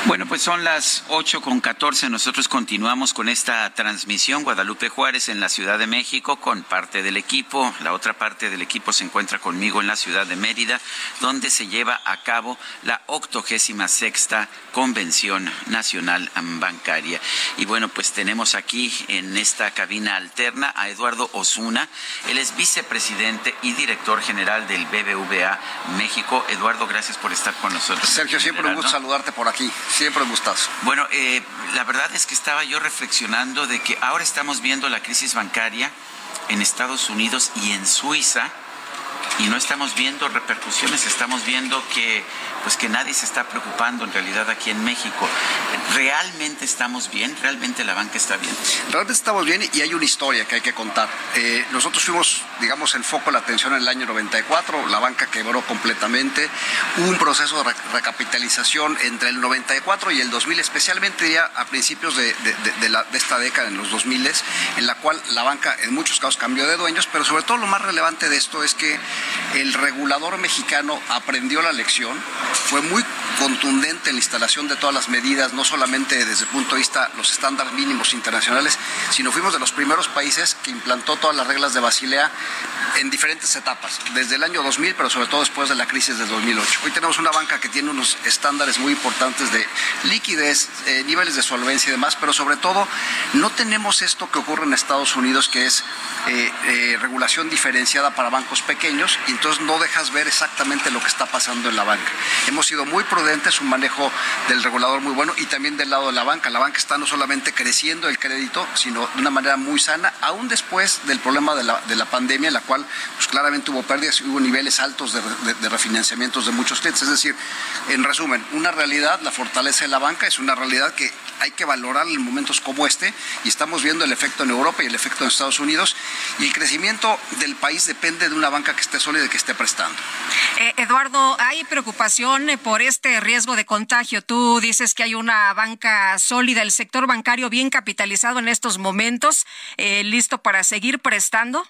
S1: Bueno, pues son las 8 con 14. Nosotros continuamos con esta transmisión. Guadalupe Juárez en la Ciudad de México con parte del equipo. La otra parte del equipo se encuentra conmigo en la ciudad de Mérida, donde se lleva a cabo la octogésima sexta Convención Nacional Bancaria. Y bueno, pues tenemos aquí en esta cabina alterna a Eduardo Osuna. Él es vicepresidente y director general del BBVA México. Eduardo, gracias por estar con nosotros.
S22: Sergio, siempre un gusto saludarte por aquí. Siempre un gustazo.
S1: Bueno, eh, la verdad es que estaba yo reflexionando de que ahora estamos viendo la crisis bancaria en Estados Unidos y en Suiza y no estamos viendo repercusiones, estamos viendo que pues que nadie se está preocupando en realidad aquí en México. ¿Realmente estamos bien? ¿Realmente la banca está bien?
S22: Realmente estamos bien y hay una historia que hay que contar. Eh, nosotros fuimos, digamos, el foco de la atención en el año 94, la banca quebró completamente, hubo un proceso de recapitalización entre el 94 y el 2000, especialmente ya a principios de, de esta década, en los 2000, en la cual la banca en muchos casos cambió de dueños, pero sobre todo lo más relevante de esto es que el regulador mexicano aprendió la lección, fue muy contundente en la instalación de todas las medidas, no solamente desde el punto de vista los estándares mínimos internacionales, sino fuimos de los primeros países que implantó todas las reglas de Basilea en diferentes etapas, desde el año 2000, pero sobre todo después de la crisis de 2008. Hoy tenemos una banca que tiene unos estándares muy importantes de liquidez, eh, niveles de solvencia y demás, pero sobre todo no tenemos esto que ocurre en Estados Unidos, que es eh, eh, regulación diferenciada para bancos pequeños, y entonces no dejas ver exactamente lo que está pasando en la banca. Hemos sido muy prudentes, un manejo del regulador muy bueno y también del lado de la banca. La banca está no solamente creciendo el crédito, sino de una manera muy sana, aún después del problema de la, de la pandemia, en la cual pues, claramente hubo pérdidas y hubo niveles altos de, refinanciamientos de muchos clientes. Es decir, en resumen, una realidad, la fortaleza de la banca es una realidad que hay que valorar en momentos como este y estamos viendo el efecto en Europa y el efecto en Estados Unidos y el crecimiento del país depende de una banca que esté sólida y que esté prestando.
S2: Eh, Eduardo, hay preocupación por este riesgo de contagio. Tú dices que hay una banca sólida, el sector bancario bien capitalizado en estos momentos, eh, listo para seguir prestando.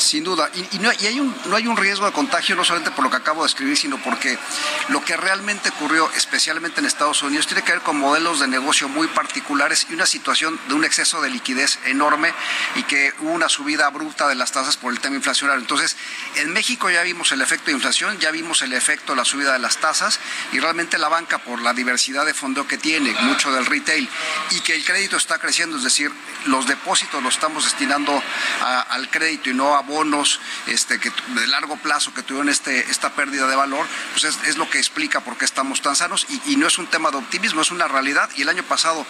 S22: Sin duda, y, no, hay un, no hay un riesgo de contagio no solamente por lo que acabo de escribir, sino porque lo que realmente ocurrió, especialmente en Estados Unidos, tiene que ver con modelos de negocio muy particulares y una situación de un exceso de liquidez enorme y que hubo una subida abrupta de las tasas por el tema inflacionario. Entonces, en México ya vimos el efecto de inflación, ya vimos el efecto de la subida de las tasas y realmente la banca, por la diversidad de fondo que tiene, mucho del retail, y que el crédito está creciendo, es decir, los depósitos los estamos destinando al crédito y no a bonos este, de largo plazo que tuvieron este, esta pérdida de valor, pues es, lo que explica por qué estamos tan sanos y, y, no es un tema de optimismo, es una realidad. Y el año pasado,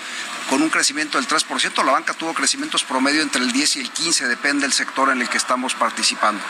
S22: con un crecimiento del 3%, la banca tuvo crecimientos promedio entre el 10 y el 15, depende del sector en el que estamos participando.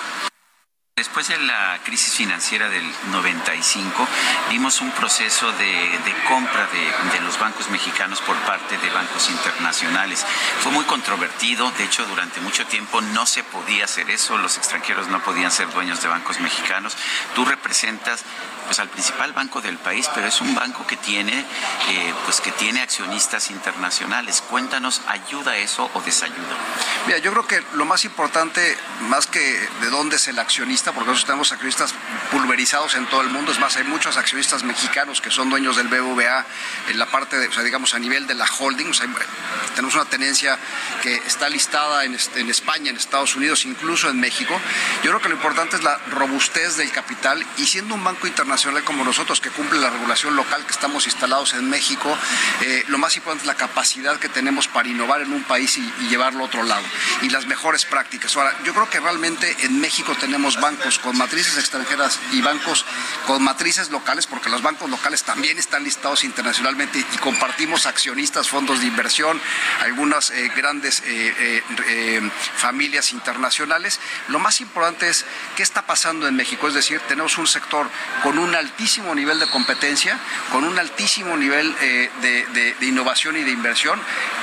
S1: Después de la crisis financiera del 95, vimos un proceso de, compra de, los bancos mexicanos por parte de bancos internacionales. Fue muy controvertido, de hecho durante mucho tiempo no se podía hacer eso, los extranjeros no podían ser dueños de bancos mexicanos. Tú representas pues al principal banco del país, pero es un banco que tiene, eh, pues que tiene accionistas internacionales. Cuéntanos, ¿ayuda eso o desayuda?
S22: Mira, yo creo que lo más importante, más que de dónde es el accionista, porque nosotros tenemos accionistas pulverizados en todo el mundo. Es más, hay muchos accionistas mexicanos que son dueños del BBVA en la parte, de, o sea, digamos, a nivel de la holding. O sea, tenemos una tenencia que está listada en, en España, en Estados Unidos, incluso en México. Yo creo que lo importante es la robustez del capital y siendo un banco internacional como nosotros que cumple la regulación local que estamos instalados en México, eh, lo más importante es la capacidad que tenemos para innovar en un país y, y llevarlo a otro lado y las mejores prácticas. Ahora, yo creo que realmente en México tenemos bancos con matrices extranjeras y bancos con matrices locales, porque los bancos locales también están listados internacionalmente y compartimos accionistas, fondos de inversión, algunas eh, grandes eh, eh, familias internacionales. Lo más importante es qué está pasando en México, es decir, tenemos un sector con un altísimo nivel de competencia, con un altísimo nivel de, de, de, innovación y de inversión.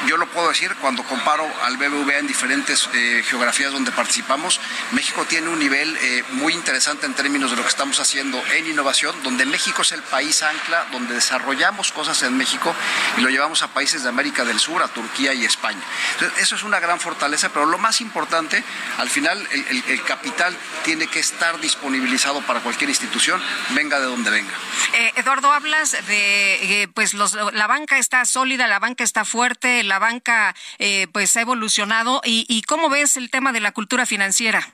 S22: Yo lo puedo decir cuando comparo al BBVA en diferentes geografías donde participamos, México tiene un nivel muy interesante en términos de lo que estamos haciendo en innovación, donde México es el país ancla, donde desarrollamos cosas en México y lo llevamos a países de América del Sur, a Turquía y España. Entonces, eso es una gran fortaleza, pero lo más importante, al final, el, el, el capital tiene que estar disponibilizado para cualquier institución, venga de donde venga.
S2: Eh, Eduardo, hablas de, eh, pues los, la banca está sólida, la banca está fuerte, la banca eh, pues ha evolucionado. ¿Y, ¿Y cómo ves el tema de la cultura financiera?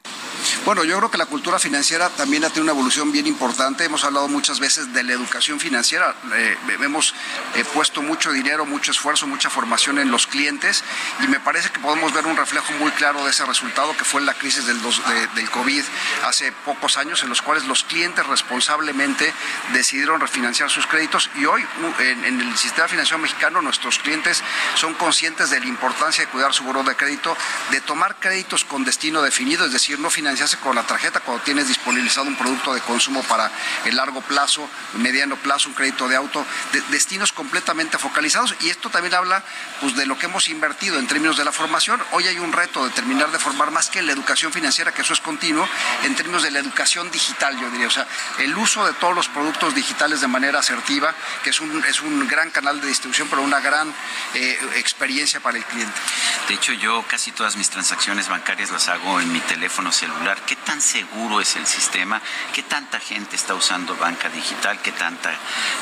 S22: Bueno, yo creo que la cultura financiera también ha tenido una evolución bien importante. Hemos hablado muchas veces de la educación financiera. Eh, hemos eh, puesto mucho dinero, mucho esfuerzo, mucha formación en los clientes y me parece que podemos ver un reflejo muy claro de ese resultado que fue la crisis del, dos, de, del COVID hace pocos años en los cuales los clientes responsablemente decidieron refinanciar sus créditos y hoy en, en el sistema financiero mexicano nuestros clientes son conscientes de la importancia de cuidar su buro de crédito, de tomar créditos con destino definido, es decir, no financiarse con la tarjeta cuando tienes disponibilizado un producto de consumo para el largo plazo, mediano plazo, un crédito de auto, de, destinos completamente focalizados. Y esto también habla pues, de lo que hemos invertido en términos de la formación. Hoy hay un reto de terminar de formar más que la educación financiera, que eso es continuo, en términos de la educación digital, yo diría. O sea, el uso de todos los productos digitales de manera asertiva, que es un, es un gran canal de distribución, pero una gran eh, experiencia para el cliente.
S1: De hecho, yo casi todas mis transacciones bancarias las hago en mi teléfono celular. ¿Qué tan seguro es el sistema? ¿Qué tanta gente está usando banca digital? ¿Qué, tanta,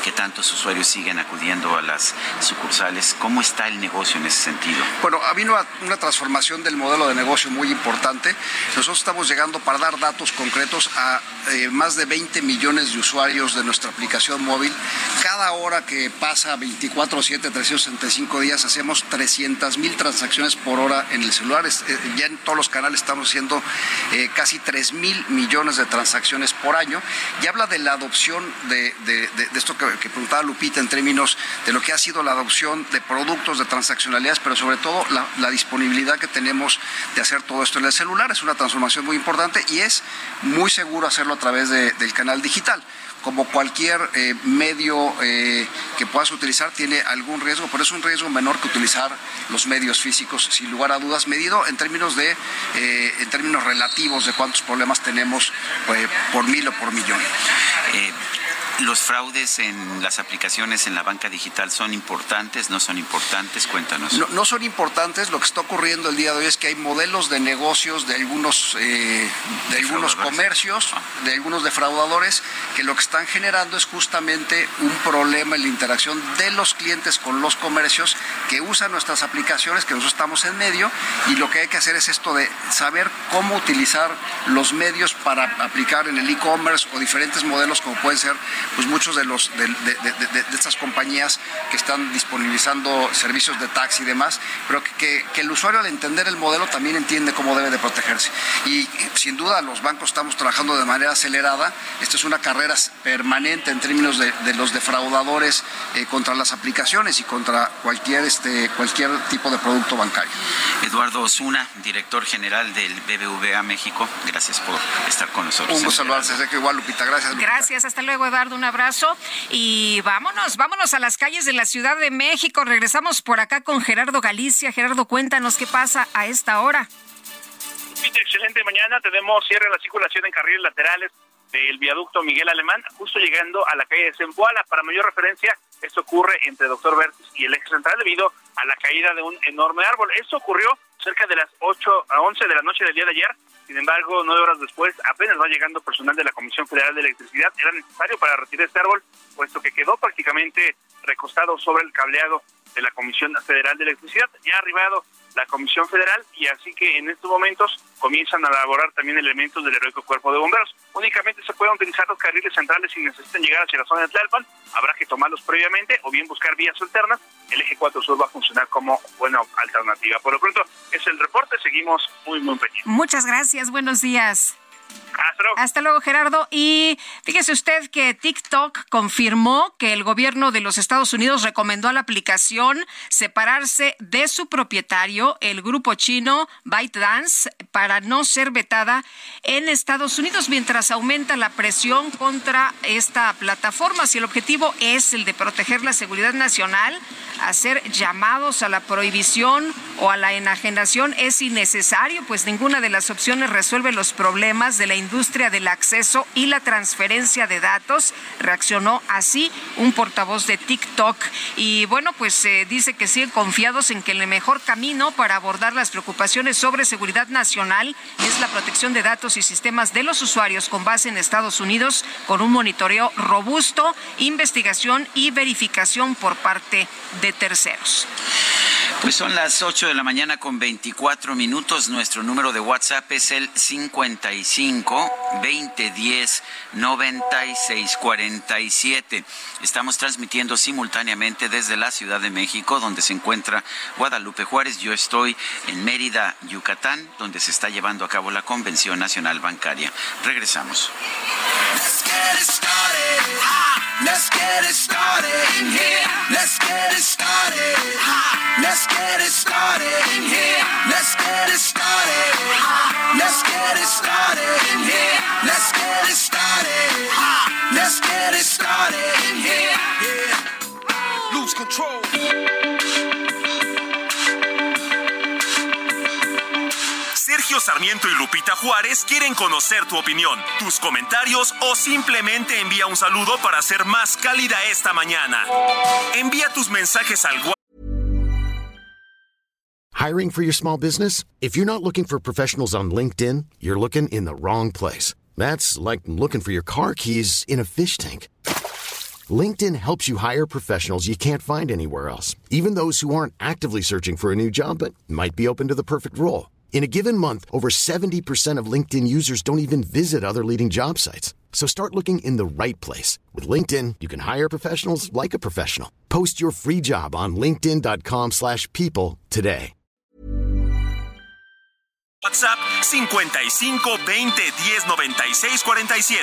S1: qué tantos usuarios siguen acudiendo a las sucursales? ¿Cómo está el negocio en ese sentido?
S22: Bueno, ha habido una, transformación del modelo de negocio muy importante. Nosotros estamos llegando para dar datos concretos a eh, más de 20 millones de usuarios de nuestra aplicación móvil. Cada hora que pasa 24, 7, 365 días hacemos 300 mil transacciones por hora en el celular. Eh, ya en todos los canales estamos haciendo eh, casi 3 mil millones de transacciones por año y habla de la adopción de, de, esto que, preguntaba Lupita en términos de lo que ha sido la adopción de productos de transaccionalidades, pero sobre todo la disponibilidad que tenemos de hacer todo esto en el celular. Es una transformación muy importante y es muy seguro hacerlo a través del canal digital como cualquier eh, medio eh, que puedas utilizar tiene algún riesgo, pero es un riesgo menor que utilizar los medios físicos, sin lugar a dudas, medido en términos de, eh, en términos relativos de cuántos problemas tenemos por mil o por millón.
S1: ¿Los fraudes en las aplicaciones en la banca digital son importantes, no son importantes? Cuéntanos.
S22: No, no son importantes. Lo que está ocurriendo el día de hoy es que hay modelos de negocios de algunos, eh, de algunos comercios, de algunos defraudadores, que lo que están generando es justamente un problema en la interacción de los clientes con los comercios que usan nuestras aplicaciones, que nosotros estamos en medio, y lo que hay que hacer es esto de saber cómo utilizar los medios para aplicar en el e-commerce o diferentes modelos como pueden ser pues muchos de los de, de, de, de, estas compañías que están disponibilizando servicios de taxi y demás, pero que, que, que, el usuario al entender el modelo también entiende cómo debe de protegerse. Y sin duda los bancos estamos trabajando de manera acelerada. Esta es una carrera permanente en términos de, los defraudadores eh, contra las aplicaciones y contra cualquier este cualquier tipo de producto bancario.
S1: Eduardo Osuna, director general del BBVA México, gracias por estar con nosotros.
S22: Un gusto saludarte, sé que igual Lupita, gracias. Lupita.
S2: Gracias, hasta luego Eduardo un abrazo y vámonos, vámonos a las calles de la Ciudad de México. Regresamos por acá con Gerardo Galicia. Gerardo, cuéntanos qué pasa a esta hora.
S16: Excelente mañana, tenemos cierre de la circulación en carriles laterales del viaducto Miguel Alemán, justo llegando a la calle de Zempoala. Para mayor referencia, esto ocurre entre Doctor Vertis y el eje central debido a la caída de un enorme árbol. Esto ocurrió cerca de las 8 a 11 de la noche del día de ayer. Sin embargo, nueve horas después, apenas va llegando personal de la Comisión Federal de Electricidad. Era necesario para retirar este árbol, puesto que quedó prácticamente recostado sobre el cableado de la Comisión Federal de Electricidad. Ya ha arribado la Comisión Federal y así que en estos momentos comienzan a elaborar también elementos del heroico cuerpo de bomberos. Únicamente se pueden utilizar los carriles centrales si necesitan llegar hacia la zona de Tlalpan, habrá que tomarlos previamente o bien buscar vías alternas. El eje 4 sur va a funcionar como buena alternativa. Por lo pronto es el reporte, seguimos muy muy pendientes.
S2: Muchas gracias, buenos días. Hasta luego. Gerardo. Y fíjese usted que TikTok confirmó que el gobierno de los Estados Unidos recomendó a la aplicación separarse de su propietario, el grupo chino ByteDance, para no ser vetada en Estados Unidos mientras aumenta la presión contra esta plataforma. Si el objetivo es el de proteger la seguridad nacional, hacer llamados a la prohibición o a la enajenación es innecesario, pues ninguna de las opciones resuelve los problemas de la industria del acceso y la transferencia de datos. Reaccionó así un portavoz de TikTok. Y bueno, pues eh, dice que siguen confiados en que el mejor camino para abordar las preocupaciones sobre seguridad nacional es la protección de datos y sistemas de los usuarios con base en Estados Unidos, con un monitoreo robusto, investigación y verificación por parte de terceros.
S1: Pues son las 8 de la mañana con 24 minutos. Nuestro número de WhatsApp es el 55 2010 9647. Estamos transmitiendo simultáneamente desde la Ciudad de México, donde se encuentra Guadalupe Juárez. Yo estoy en Mérida, Yucatán, donde se está llevando a cabo la Convención Nacional Bancaria. Regresamos.
S14: Let's get it started in here. Let's get it started. Let's get it started in here. Let's get it started. Let's get it started in here. Let's get it started. Let's get it started in here. Yeah. Lose control.
S20: Sergio Sarmiento y Lupita Juárez quieren conocer tu opinión, tus comentarios o simplemente envía un saludo para hacer más cálida esta mañana. Envía tus mensajes al
S23: Hiring for your small business? If you're not looking for professionals on LinkedIn, you're looking in the wrong place. That's like looking for your car keys in a fish tank. LinkedIn helps you hire professionals you can't find anywhere else, even those who aren't actively searching for a new job but might be open to the perfect role. In a given month, over 70% of LinkedIn users don't even visit other leading job sites. So start looking in the right place. With LinkedIn, you can hire professionals like a professional. Post your free job on linkedin.com slash people today.
S20: WhatsApp 55 20 10 96 47.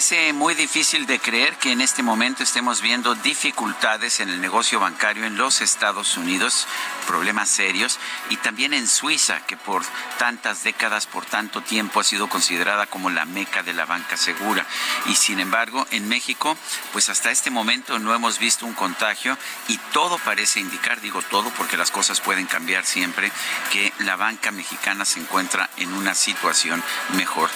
S1: Parece muy difícil de creer que en este momento estemos viendo dificultades en el negocio bancario en los Estados Unidos, problemas serios, y también en Suiza, que por tantas décadas, por tanto tiempo ha sido considerada como la meca de la banca segura. Y sin embargo, en México, pues hasta este momento no hemos visto un contagio y todo parece indicar, digo todo porque las cosas pueden cambiar siempre, que la banca mexicana se encuentra en una situación mejor.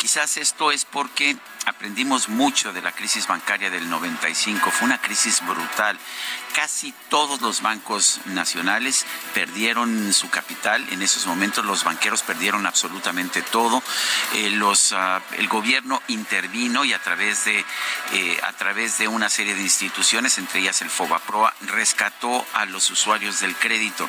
S1: Quizás esto es porque aprendimos mucho de la crisis bancaria del 95. Fue una crisis brutal. Casi todos los bancos nacionales perdieron su capital. En esos momentos los banqueros perdieron absolutamente todo. Eh, uh, el gobierno intervino y a través, de, eh, a través de una serie de instituciones, entre ellas el FOBAPROA, rescató a los usuarios del crédito.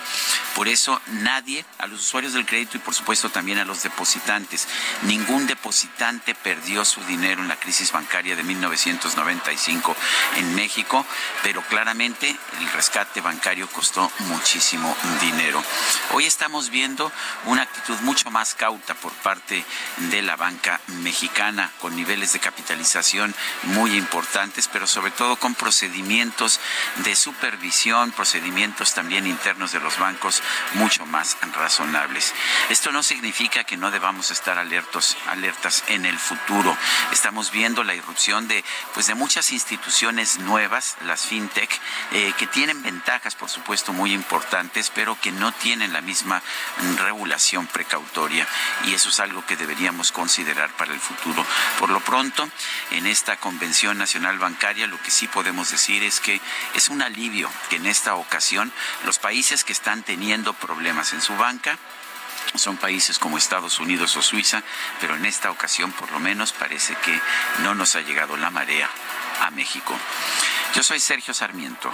S1: Por eso nadie, a los usuarios del crédito y por supuesto también a los depositantes, ningún depositante perdió su dinero en la crisis bancaria de 1995 en México, pero claramente el rescate bancario costó muchísimo dinero. Hoy estamos viendo una actitud mucho más cauta por parte de la banca mexicana, con niveles de capitalización muy importantes, pero sobre todo con procedimientos de supervisión, procedimientos también internos de los bancos mucho más razonables. Esto no significa que no debamos estar alertos, alertas en el futuro. Estamos viendo la irrupción de, pues, de muchas instituciones nuevas, las fintech, que tienen ventajas, por supuesto, muy importantes, pero que no tienen la misma regulación precautoria. Y eso es algo que deberíamos considerar para el futuro. Por lo pronto, en esta Convención Nacional Bancaria, lo que sí podemos decir es que es un alivio que en esta ocasión los países que están teniendo problemas en su banca, son países como Estados Unidos o Suiza, pero en esta ocasión por lo menos parece que no nos ha llegado la marea a México. Yo soy Sergio Sarmiento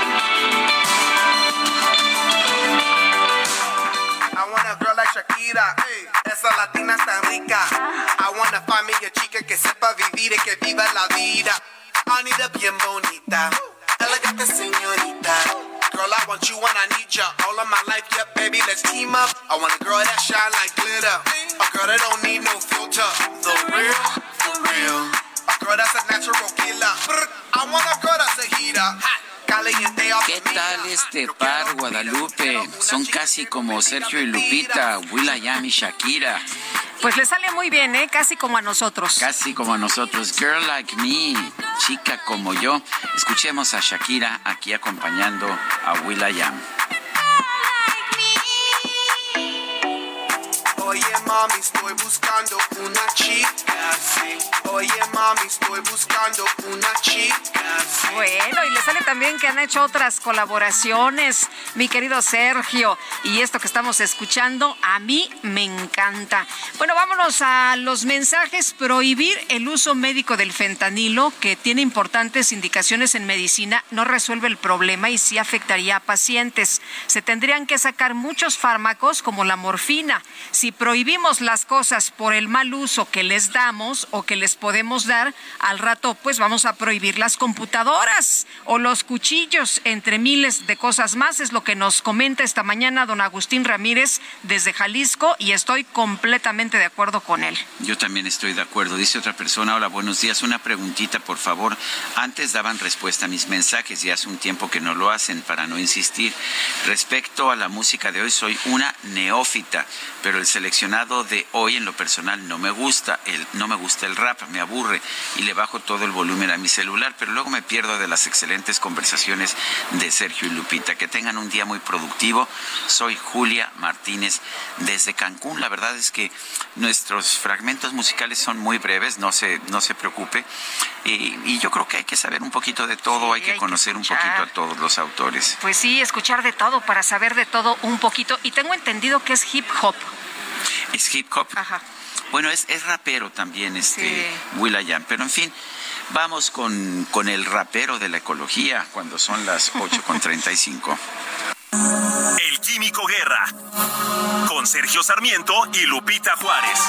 S14: Shakira, eh, esa latina tan rica. I want a find me a chica que sepa vivir y que viva la vida. Anita bien bonita, elegante señorita. Girl, I want you and I need ya all of my life, yeah, baby, let's team up. I want a girl that shine like glitter, a girl that don't need no filter. The real, the real, a girl that's a natural killer. Brr, I want a girl that's a heater. Hot. caliente off
S1: ¿Qué tal este par, Guadalupe? Son casi como Sergio y Lupita, Will.i.am y Shakira.
S2: Pues le sale muy bien, ¿eh? Casi como a nosotros.
S1: Casi como a nosotros. Girl like me, chica como yo. Escuchemos a Shakira aquí acompañando a Will.i.am.
S14: Oye mami, estoy buscando una chica, mami, estoy buscando una chica.
S2: Bueno, y le sale también que han hecho otras colaboraciones, mi querido Sergio. Y esto que estamos escuchando, a mí me encanta. Bueno, vámonos a los mensajes. Prohibir el uso médico del fentanilo, que tiene importantes indicaciones en medicina, no resuelve el problema y sí afectaría a pacientes. Se tendrían que sacar muchos fármacos como la morfina. Si prohibimos las cosas por el mal uso que les damos o que les podemos dar, al rato pues vamos a prohibir las computadoras o los cuchillos, entre miles de cosas más. Es lo que nos comenta esta mañana don Agustín Ramírez desde Jalisco y estoy completamente de acuerdo con él.
S1: Yo también estoy de acuerdo. Dice otra persona, hola, buenos días. Una preguntita, por favor. Antes daban respuesta a mis mensajes y hace un tiempo que no lo hacen para no insistir. Respecto a la música de hoy, soy una neófita, pero el seleccionado de hoy en lo personal no me gusta. El, no me gusta el rap, me aburre y le bajo todo el volumen a mi celular, pero luego me pierdo de las excelentes conversaciones de Sergio y Lupita. Que tengan un día muy productivo. Soy Julia Martínez desde Cancún. La verdad es que nuestros fragmentos musicales son muy breves, no se, no se preocupe. Y, y yo creo que hay que saber un poquito de todo, hay que
S2: hay que
S1: conocer un
S2: escuchar.
S1: poquito a todos los autores.
S2: Pues sí, escuchar de todo para saber de todo un poquito. Y tengo entendido que es hip hop.
S1: Es hip hop.
S2: Ajá.
S1: Bueno, es, es rapero también este
S2: Sí.
S1: Will.i.am, pero en fin, vamos con, con el rapero de la ecología cuando son las 8.35.
S20: El Químico Guerra. Con Sergio Sarmiento y Lupita Juárez.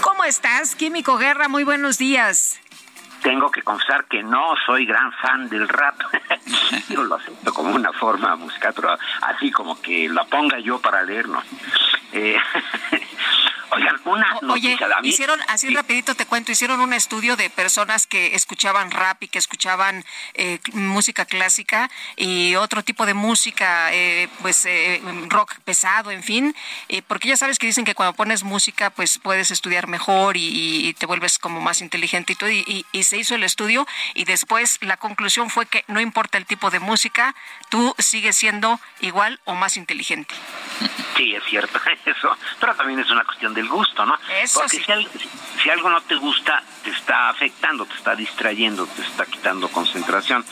S2: ¿Cómo estás, Químico Guerra? Muy buenos días.
S24: Tengo que confesar que no soy gran fan del rap. Yo lo acepto como una forma musical, pero así como que la ponga yo para leerlo. Eh, oigan, una
S2: Oye,
S24: noticia. a mí-
S2: hicieron, así rapidito te cuento, hicieron un estudio de personas que escuchaban rap y que escuchaban eh, música clásica y otro tipo de música, eh, pues eh, rock pesado, en fin, eh, porque ya sabes que dicen que cuando pones música, pues puedes estudiar mejor y, y- te vuelves como más inteligente y todo, y, y- y se hizo el estudio y después la conclusión fue que no importa el tipo de música, tú sigues siendo igual o más inteligente.
S24: Sí, es cierto eso, pero también es una cuestión del gusto, ¿no?
S2: Eso
S24: Porque
S2: sí.
S24: si, al- si algo no te gusta, te está afectando, te está distrayendo, te está quitando concentración.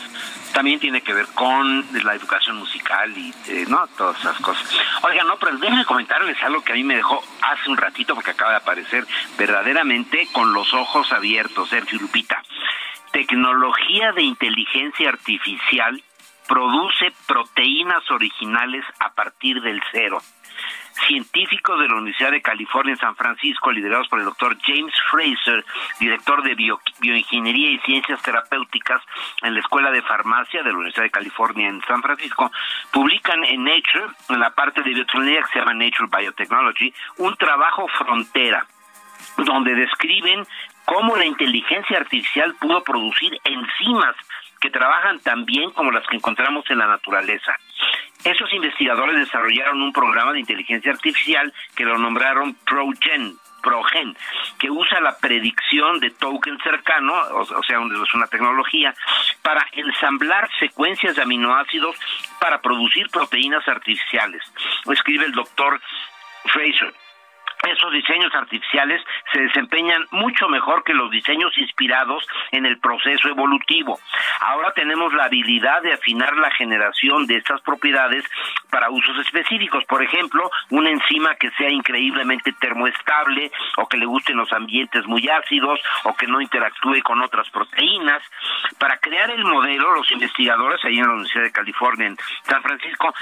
S24: También tiene que ver con la educación musical y, eh, ¿no? Todas esas cosas. Oiga, no, pero déjenme comentarles algo que a mí me dejó hace un ratito porque acaba de aparecer verdaderamente con los ojos abiertos, Sergio Lupita. Tecnología de inteligencia artificial produce proteínas originales a partir del cero. Científicos de la Universidad de California en San Francisco, liderados por el doctor James Fraser, director de Bio- Bioingeniería y Ciencias Terapéuticas en la Escuela de Farmacia de la Universidad de California en San Francisco, publican en Nature, en la parte de biotecnología que se llama Nature Biotechnology, un trabajo frontera donde describen cómo la inteligencia artificial pudo producir enzimas que trabajan tan bien como las que encontramos en la naturaleza. Esos investigadores desarrollaron un programa de inteligencia artificial que lo nombraron ProGen, ProGen, que usa la predicción de token cercano, o, sea, es una tecnología, para ensamblar secuencias de aminoácidos para producir proteínas artificiales. Lo escribe el doctor Fraser. Esos diseños artificiales se desempeñan mucho mejor que los diseños inspirados en el proceso evolutivo. Ahora tenemos la habilidad de afinar la generación de estas propiedades para usos específicos. Por ejemplo, una enzima que sea increíblemente termoestable o que le gusten los ambientes muy ácidos o que no interactúe con otras proteínas. Para crear el modelo, los investigadores ahí en la Universidad de California en San Francisco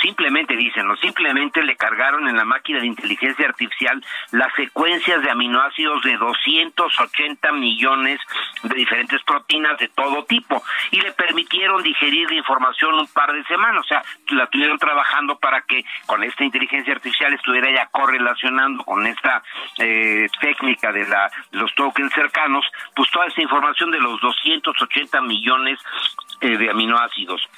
S24: simplemente dicen, ¿no? simplemente le cargaron en la máquina de inteligencia artificial las secuencias de aminoácidos de 280 millones de diferentes proteínas de todo tipo y le permitieron digerir la información un par de semanas, o sea, la tuvieron trabajando para que con esta inteligencia artificial estuviera ya correlacionando con esta eh, técnica de la, los tokens cercanos, pues toda esta información de los 280 millones eh, de aminoácidos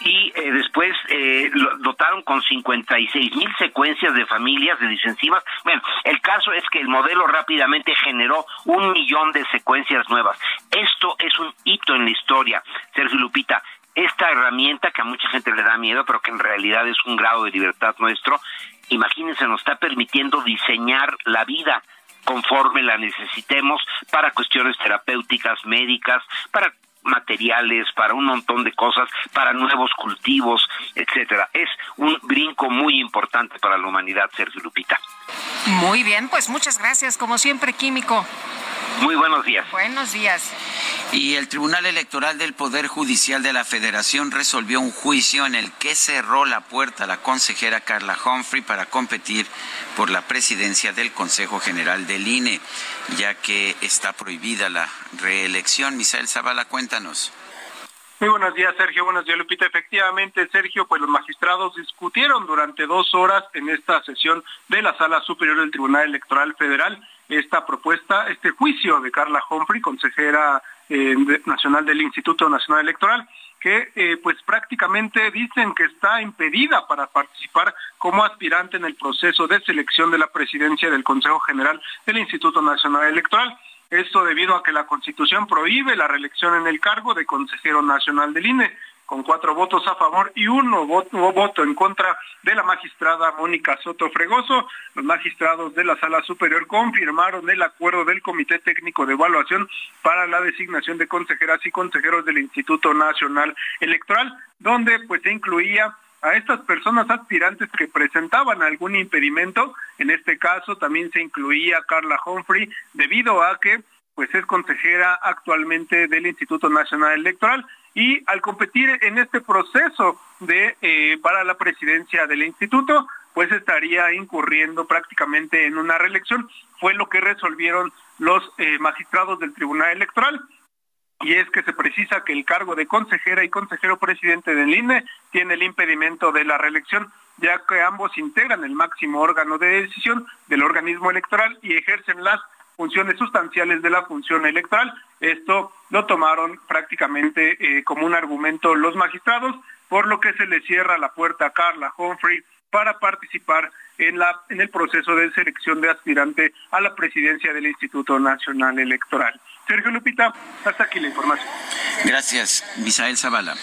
S24: y eh, después eh, lo dotaron con 56 mil secuencias de familias de disenzimas. Bueno, el caso es que el modelo rápidamente generó un millón de secuencias nuevas. Esto es un hito en la historia, Sergio Lupita. Esta herramienta que a mucha gente le da miedo, pero que en realidad es un grado de libertad nuestro, imagínense, nos está permitiendo diseñar la vida conforme la necesitemos para cuestiones terapéuticas, médicas, para materiales, para un montón de cosas, para nuevos cultivos, etcétera. Es un brinco muy importante para la humanidad, Sergio Lupita.
S2: Muy bien, pues muchas gracias, como siempre, Químico.
S24: Muy buenos días.
S2: Buenos días.
S1: Y el Tribunal Electoral del Poder Judicial de la Federación resolvió un juicio en el que cerró la puerta a la consejera Carla Humphrey para competir por la presidencia del Consejo General del INE, ya que está prohibida la reelección. Misael Zavala, cuéntanos.
S16: Muy buenos días, Sergio. Buenos días, Lupita. Efectivamente, Sergio, pues los magistrados discutieron durante dos horas en esta sesión de la Sala Superior del Tribunal Electoral Federal esta propuesta, este juicio de Carla Humphrey, consejera eh, nacional del Instituto Nacional Electoral, que eh, pues prácticamente dicen que está impedida para participar como aspirante en el proceso de selección de la presidencia del Consejo General del Instituto Nacional Electoral. Esto debido a que la Constitución prohíbe la reelección en el cargo de consejero nacional del INE, con cuatro votos a favor y uno voto, voto en contra de la magistrada Mónica Soto Fregoso. Los magistrados de la Sala Superior confirmaron el acuerdo del Comité Técnico de Evaluación para la designación de consejeras y consejeros del Instituto Nacional Electoral, donde pues se incluía a estas personas aspirantes que presentaban algún impedimento. En este caso también se incluía Carla Humphrey, debido a que pues es consejera actualmente del Instituto Nacional Electoral y al competir en este proceso eh, para la presidencia del instituto, pues estaría incurriendo prácticamente en una reelección. Fue lo que resolvieron los eh, magistrados del Tribunal Electoral y es que se precisa que el cargo de consejera y consejero presidente del INE tiene el impedimento de la reelección, ya que ambos integran el máximo órgano de decisión del organismo electoral y ejercen las funciones sustanciales de la función electoral. Esto lo tomaron prácticamente eh, como un argumento los magistrados, por lo que se le cierra la puerta a Carla Humphrey para participar en, la, en el proceso de selección de aspirante a la presidencia del Instituto Nacional Electoral. Sergio Lupita, hasta aquí la información.
S1: Gracias, Misael Zavala.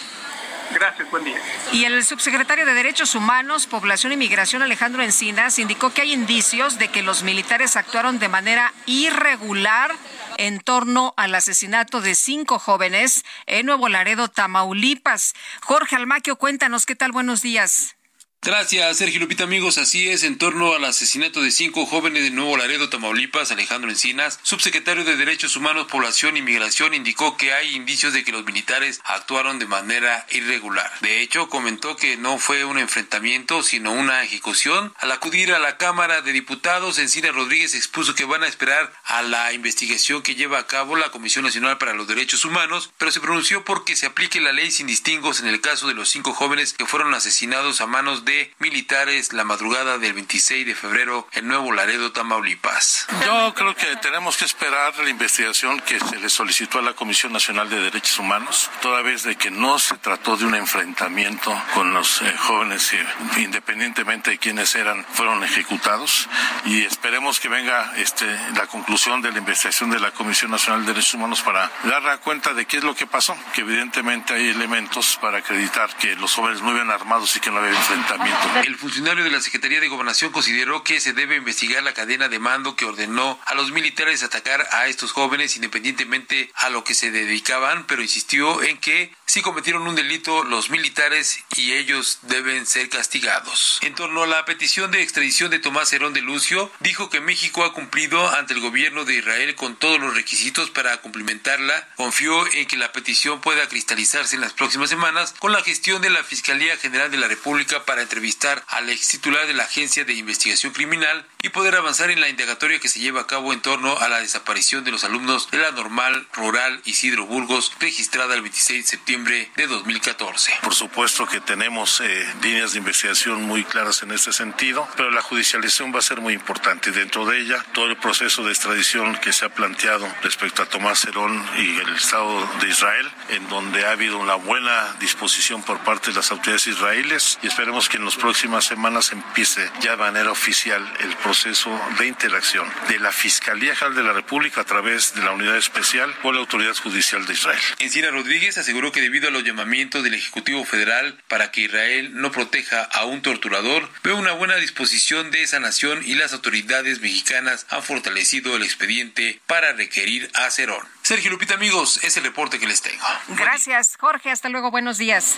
S16: Gracias, buen día.
S2: Y el subsecretario de Derechos Humanos, Población y Migración, Alejandro Encinas, indicó que hay indicios de que los militares actuaron de manera irregular en torno al asesinato de cinco jóvenes en Nuevo Laredo, Tamaulipas. Jorge Almaquio, cuéntanos qué tal, buenos días.
S25: Gracias, Sergio Lupita, amigos. Así es, en torno al asesinato de cinco jóvenes de Nuevo Laredo, Tamaulipas, Alejandro Encinas, subsecretario de Derechos Humanos, Población y Migración, indicó que hay indicios de que los militares actuaron de manera irregular. De hecho, comentó que no fue un enfrentamiento, sino una ejecución. Al acudir a la Cámara de Diputados, Encinas Rodríguez expuso que van a esperar a la investigación que lleva a cabo la Comisión Nacional para los Derechos Humanos, pero se pronunció porque se aplique la ley sin distingos en el caso de los cinco jóvenes que fueron asesinados a manos de militares la madrugada del 26 de febrero en Nuevo Laredo, Tamaulipas.
S9: Yo creo que tenemos que esperar la investigación que se le solicitó a la Comisión Nacional de Derechos Humanos, toda vez de que no se trató de un enfrentamiento con los eh, jóvenes, eh, independientemente de quiénes eran, fueron ejecutados y esperemos que venga este, la conclusión de la investigación de la Comisión Nacional de Derechos Humanos para dar cuenta de qué es lo que pasó, que evidentemente hay elementos para acreditar que los jóvenes no iban armados y que no había enfrentamiento
S25: el funcionario de la Secretaría de Gobernación consideró que se debe investigar la cadena de mando que ordenó a los militares atacar a estos jóvenes independientemente a lo que se dedicaban, pero insistió en que si cometieron un delito los militares y ellos deben ser castigados. En torno a la petición de extradición de Tomás Herón de Lucio, dijo que México ha cumplido ante el gobierno de Israel con todos los requisitos para cumplimentarla. Confió en que la petición pueda cristalizarse en las próximas semanas con la gestión de la Fiscalía General de la República para entrevistar al ex titular de la Agencia de Investigación Criminal y poder avanzar en la indagatoria que se lleva a cabo en torno a la desaparición de los alumnos de la normal rural Isidro Burgos registrada el 26 de septiembre de 2014.
S9: Por supuesto que tenemos eh, líneas de investigación muy claras en este sentido, pero la judicialización va a ser muy importante. Dentro de ella, todo el proceso de extradición que se ha planteado respecto a Tomás Herón y el Estado de Israel, en donde ha habido una buena disposición por parte de las autoridades israelíes y esperemos que en las próximas semanas empiece ya de manera oficial el proceso de interacción de la Fiscalía General de la República a través de la Unidad Especial o la Autoridad Judicial de Israel.
S25: Encina Rodríguez aseguró que debido a los llamamientos del Ejecutivo Federal para que Israel no proteja a un torturador, ve una buena disposición de esa nación y las autoridades mexicanas han fortalecido el expediente para requerir a Cerón. Sergio Lupita, amigos, es el reporte que les tengo.
S2: Gracias, Jorge. Hasta luego. Buenos días.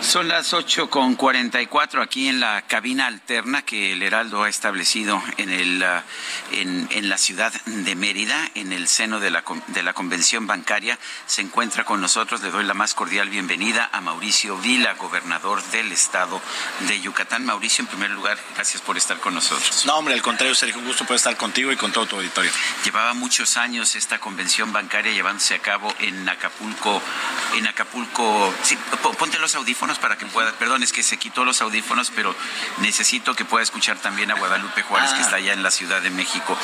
S1: Son las ocho con cuarenta y cuatro aquí en la cabina alterna que el Heraldo ha establecido en, el, uh, en, en, la ciudad de Mérida, en el seno de la, de la convención bancaria. Se encuentra con nosotros, le doy la más cordial bienvenida a Mauricio Vila, gobernador del estado de Yucatán. Mauricio, en primer lugar, gracias por estar con nosotros.
S26: No, hombre, al contrario, Sergio, un gusto poder estar contigo y con todo tu auditorio.
S1: Llevaba muchos años esta convención bancaria llevándose a cabo en Acapulco, en Acapulco, sí, ponte los audífonos para que pueda, perdón, es que se quitó los audífonos, pero necesito que pueda escuchar también a Guadalupe Juárez, ah. que está allá en la Ciudad de México.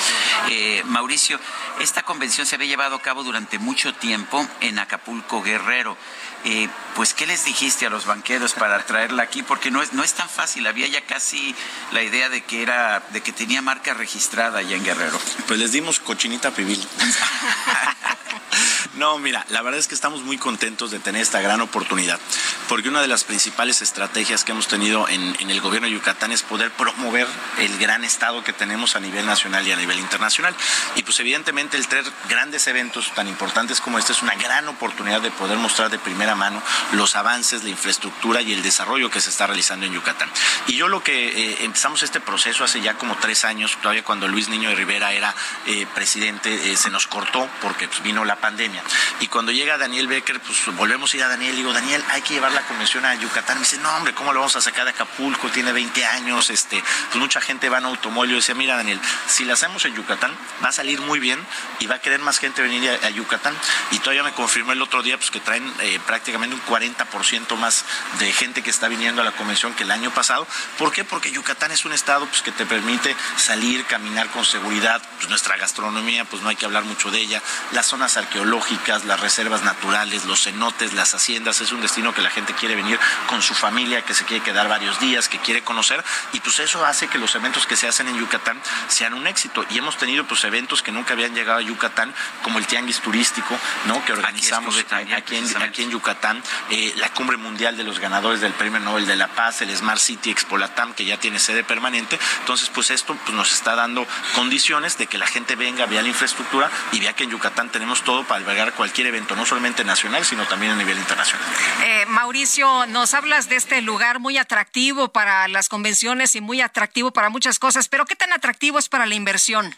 S1: Eh, Mauricio, esta convención se había llevado a cabo durante mucho tiempo en Acapulco Guerrero. Eh, pues, ¿qué les dijiste a los banqueros para traerla aquí? Porque no es, no es tan fácil, había ya casi la idea de que era, de que tenía marca registrada allá en Guerrero.
S26: Pues les dimos cochinita pibil. No, mira, la verdad es que estamos muy contentos de tener esta gran oportunidad, porque una de las principales estrategias que hemos tenido en, el gobierno de Yucatán es poder promover el gran estado que tenemos a nivel nacional y a nivel internacional. Y pues evidentemente el tener grandes eventos tan importantes como este es una gran oportunidad de poder mostrar de primera mano los avances, la infraestructura y el desarrollo que se está realizando en Yucatán. Y yo lo que eh, empezamos este proceso hace ya como tres años, todavía cuando Luis Niño de Rivera era eh, presidente, eh, se nos cortó porque pues, vino la pandemia. Y cuando llega Daniel Becker, pues volvemos a ir a Daniel y digo, Daniel, hay que llevar la convención a Yucatán. Me dice, no, hombre, ¿cómo lo vamos a sacar de Acapulco? Tiene 20 años, este, pues mucha gente va en automóvil. Yo decía, mira, Daniel, si la hacemos en Yucatán, va a salir muy bien y va a querer más gente venir a, Yucatán. Y todavía me confirmó el otro día, pues que traen eh, prácticamente un 40% más de gente que está viniendo a la convención que el año pasado. ¿Por qué? Porque Yucatán es un estado pues, que te permite salir, caminar con seguridad. Pues nuestra gastronomía, pues no hay que hablar mucho de ella. Las zonas arqueológicas arqueológicas, las reservas naturales, los cenotes, las haciendas. Es un destino que la gente quiere venir con su familia, que se quiere quedar varios días, que quiere conocer. Y pues eso hace que los eventos que se hacen en Yucatán sean un éxito. Y hemos tenido pues eventos que nunca habían llegado a Yucatán, como el Tianguis Turístico, ¿no? Que organizamos aquí, en, aquí en Yucatán, eh, la Cumbre Mundial de los Ganadores del Premio Nobel de la Paz, el Smart City Expolatam, que ya tiene sede permanente. Entonces, pues esto pues, nos está dando condiciones de que la gente venga, vea la infraestructura y vea que en Yucatán tenemos todo para albergar cualquier evento, no solamente nacional, sino también a nivel internacional.
S2: Eh, Mauricio, nos hablas de este lugar muy atractivo para las convenciones y muy atractivo para muchas cosas, pero ¿qué tan atractivo es para la inversión?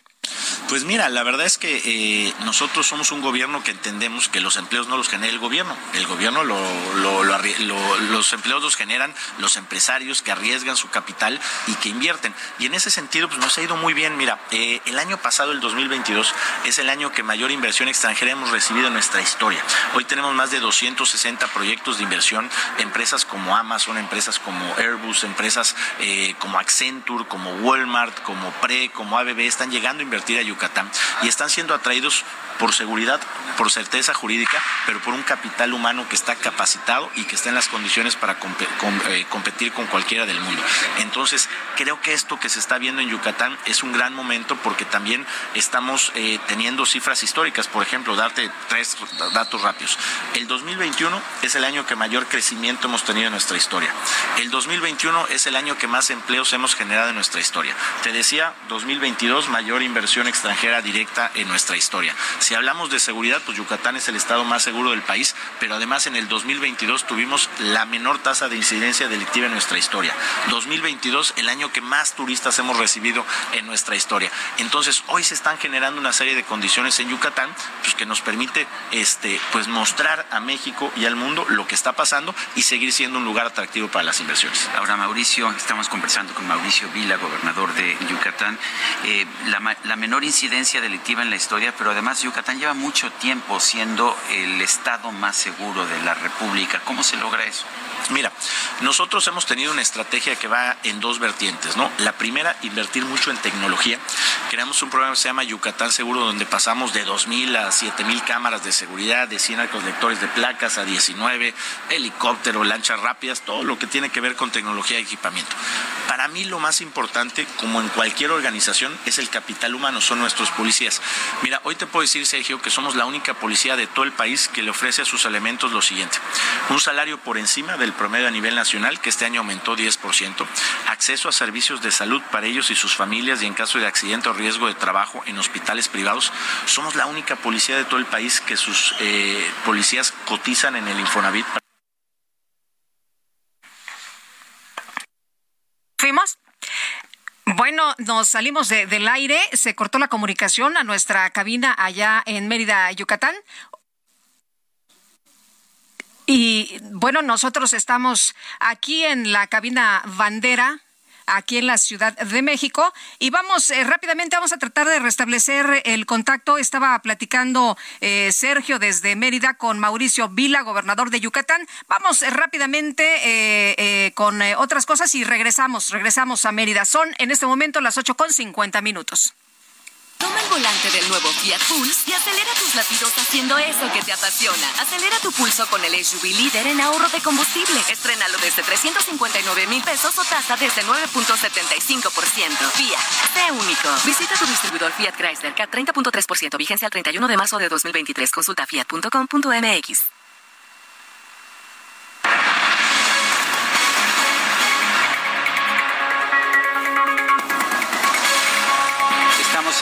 S26: Pues mira, la verdad es que eh, nosotros somos un gobierno que entendemos que los empleos no los genera el gobierno. El gobierno lo, los empleos los generan los empresarios que arriesgan su capital y que invierten. Y en ese sentido, pues nos ha ido muy bien. Mira, eh, el año pasado, el 2022, es el año que mayor inversión extranjera hemos recibido en nuestra historia. Hoy tenemos más de 260 proyectos de inversión, empresas como Amazon, empresas como Airbus, empresas eh, como Accenture, como Walmart, como Pre, como ABB, están llegando a a Yucatán y están siendo atraídos por seguridad, por certeza jurídica, pero por un capital humano que está capacitado y que está en las condiciones para eh, competir con cualquiera del mundo. Entonces, creo que esto que se está viendo en Yucatán es un gran momento porque también estamos eh, teniendo cifras históricas. Por ejemplo, darte tres datos rápidos. El 2021 es el año que mayor crecimiento hemos tenido en nuestra historia. El 2021 es el año que más empleos hemos generado en nuestra historia. Te decía, 2022 mayor inversión extranjera directa en nuestra historia. Si hablamos de seguridad, pues Yucatán es el estado más seguro del país, pero además en el 2022 tuvimos la menor tasa de incidencia delictiva en nuestra historia. 2022, el año que más turistas hemos recibido en nuestra historia. Entonces, hoy se están generando una serie de condiciones en Yucatán pues, que nos permite este, pues, mostrar a México y al mundo lo que está pasando y seguir siendo un lugar atractivo para las inversiones.
S1: Ahora, Mauricio, estamos conversando con Mauricio Vila, gobernador de Yucatán. Eh, la, la menor incidencia delictiva en la historia, pero además Yucatán lleva mucho tiempo siendo el estado más seguro de la República. ¿Cómo se logra eso?
S26: Mira, nosotros hemos tenido una estrategia que va en dos vertientes, ¿no? La primera, invertir mucho en tecnología. Creamos un programa que se llama Yucatán Seguro, donde pasamos de 2.000 a 7.000 cámaras de seguridad, de 100 lectores de placas a 19, helicóptero, lanchas rápidas, todo lo que tiene que ver con tecnología y equipamiento. Para mí lo más importante, como en cualquier organización, es el capital humano, son nuestros policías. Mira, hoy te puedo decir, Sergio, que somos la única policía de todo el país que le ofrece a sus elementos lo siguiente. Un salario por encima del promedio a nivel nacional, que este año aumentó 10%, acceso a servicios de salud para ellos y sus familias y en caso de accidente o riesgo de trabajo en hospitales privados. Somos la única policía de todo el país que sus eh, policías cotizan en el Infonavit.
S2: ¿Fuimos? Bueno, nos salimos del aire, se cortó la comunicación a nuestra cabina allá en Mérida, Yucatán. Y bueno, nosotros estamos aquí en la cabina bandera aquí en la Ciudad de México. Y vamos eh, rápidamente, vamos a tratar de restablecer el contacto. Estaba platicando eh, Sergio desde Mérida con Mauricio Vila, gobernador de Yucatán. Vamos eh, rápidamente con otras cosas y regresamos, regresamos a Mérida. Son en este momento las ocho con cincuenta minutos.
S27: Toma el volante del nuevo Fiat Pulse y acelera tus latidos haciendo eso que te apasiona. Acelera tu pulso con el SUV líder en ahorro de combustible. Estrenalo desde 359 mil pesos o tasa desde 9.75%. Fiat, sé único. Visita tu distribuidor Fiat Chrysler K 30.3%. Vigencia al 31 de marzo de 2023. Consulta fiat.com.mx.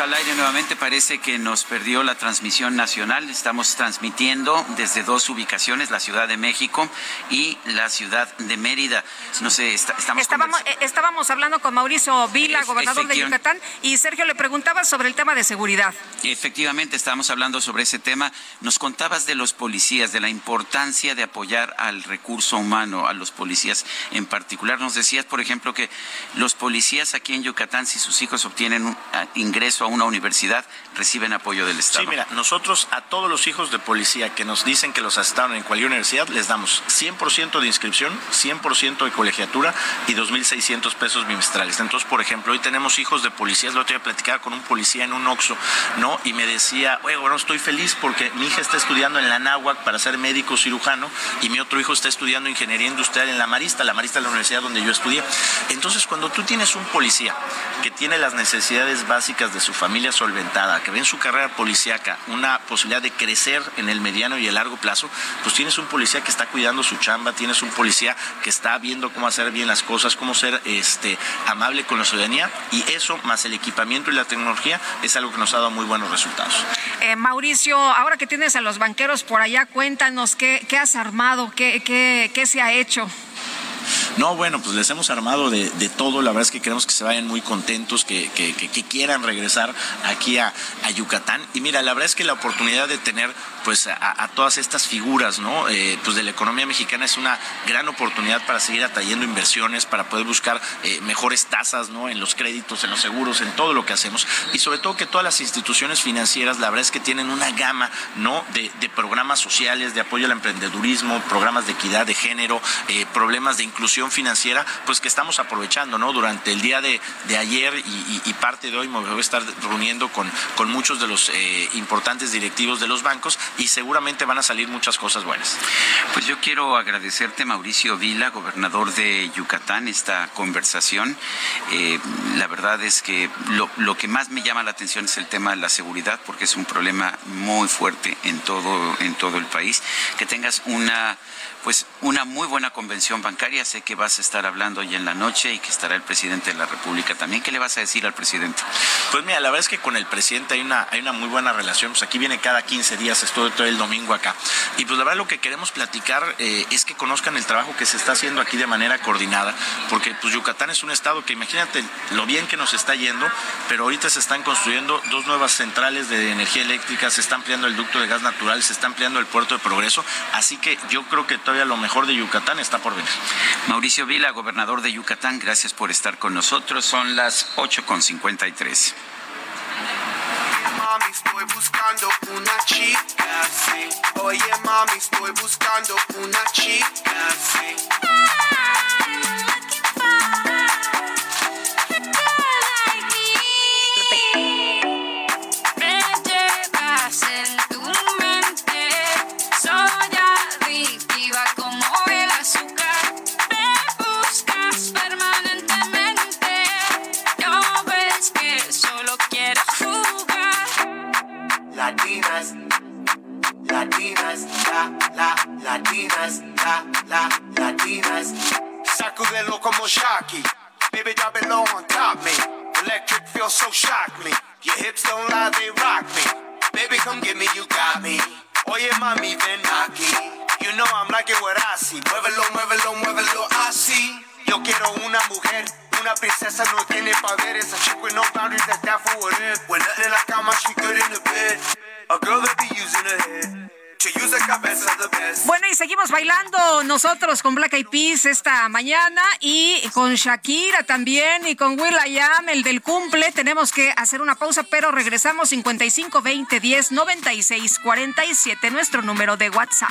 S1: al aire nuevamente. Parece que nos perdió la transmisión nacional. Estamos transmitiendo desde dos ubicaciones, la Ciudad de México y la Ciudad de Mérida. No sé, estamos...
S2: Estábamos, eh, estábamos hablando con Mauricio Vila, gobernador de Yucatán, y Sergio le preguntaba sobre el tema de seguridad.
S1: Efectivamente, estábamos hablando sobre ese tema. Nos contabas de los policías, de la importancia de apoyar al recurso humano, a los policías en particular. Nos decías, por ejemplo, que los policías aquí en Yucatán, si sus hijos obtienen un ingreso a una universidad reciben apoyo del Estado.
S26: Sí, mira, nosotros a todos los hijos de policía que nos dicen que los asestaron en cualquier universidad, les damos 100% de inscripción, 100% de colegiatura y 2.600 pesos bimestrales. Entonces, por ejemplo, hoy tenemos hijos de policías, lo otro día platicaba con un policía en un Oxxo, ¿no? Y me decía, oye, bueno, estoy feliz porque mi hija está estudiando en la náhuac para ser médico cirujano y mi otro hijo está estudiando ingeniería industrial en la Marista, la Marista es la universidad donde yo estudié. Entonces, cuando tú tienes un policía que tiene las necesidades básicas de su familia solventada, que ve en su carrera policíaca una posibilidad de crecer en el mediano y el largo plazo, pues tienes un policía que está cuidando su chamba, tienes un policía que está viendo cómo hacer bien las cosas, cómo ser este amable con la ciudadanía y eso más el equipamiento y la tecnología es algo que nos ha dado muy buenos resultados.
S2: Eh, Mauricio, ahora que tienes a los banqueros por allá, cuéntanos qué, qué has armado, qué, qué se ha hecho.
S26: No, bueno, pues les hemos armado de, todo. La verdad es que queremos que se vayan muy contentos, que, quieran regresar aquí a, Yucatán. Y mira, la verdad es que la oportunidad de tener pues a, todas estas figuras, ¿no? Eh, pues de la economía mexicana es una gran oportunidad para seguir atrayendo inversiones, para poder buscar eh, mejores tasas, ¿no? En los créditos, en los seguros, en todo lo que hacemos. Y sobre todo que todas las instituciones financieras, la verdad es que tienen una gama, ¿no? De, programas sociales, de apoyo al emprendedurismo, programas de equidad de género, eh, problemas de inclusión financiera, pues que estamos aprovechando, ¿no? Durante el día de, ayer y, parte de hoy me voy a estar reuniendo con, con muchos de los eh, importantes directivos de los bancos y seguramente van a salir muchas cosas buenas.
S1: Pues yo quiero agradecerte, Mauricio Vila, gobernador de Yucatán, esta conversación. Eh, la verdad es que lo, lo que más me llama la atención es el tema de la seguridad, porque es un problema muy fuerte en todo, en todo el país. Que tengas una pues una muy buena convención bancaria. Sé que vas a estar hablando hoy en la noche y que estará el presidente de la República también. ¿Qué le vas a decir al presidente?
S26: Pues mira, la verdad es que con el presidente hay una, hay una muy buena relación. Pues aquí viene cada 15 días, estoy todo el domingo acá. Y pues la verdad lo que queremos platicar eh, es que conozcan el trabajo que se está haciendo aquí de manera coordinada, porque pues Yucatán es un estado que imagínate lo bien que nos está yendo, pero ahorita se están construyendo dos nuevas centrales de energía eléctrica, se está ampliando el ducto de gas natural, se está ampliando el puerto de progreso. Así que yo creo que todavía lo mejor de Yucatán está por venir.
S1: Mauricio Vila, gobernador de Yucatán, gracias por estar con nosotros. Son las 8.53. Mami, estoy buscando una chica, sí. Oye, mami, estoy buscando una chica, sí.
S14: Latinas, la, la, latinas. Sacudelo como Shocky. Baby, drop it low on top me. Electric feels so shock me. Your hips don't lie, they rock me. Baby, come get me, you got me. Oye, mami, ven aquí. You know I'm like it what I see. Muévelo, muévelo, muévelo así. Yo quiero una mujer. Una princesa no tiene poderes. A chick no boundaries that's for whatever. When nothing in la cama, she good in the bed. A girl that be using her head.
S2: Bueno, y seguimos bailando nosotros con Black Eyed Peas esta mañana y con Shakira también y con Will Ayam, el del cumple. Tenemos que hacer una pausa, pero regresamos 55 20 10 96 47, nuestro número de WhatsApp.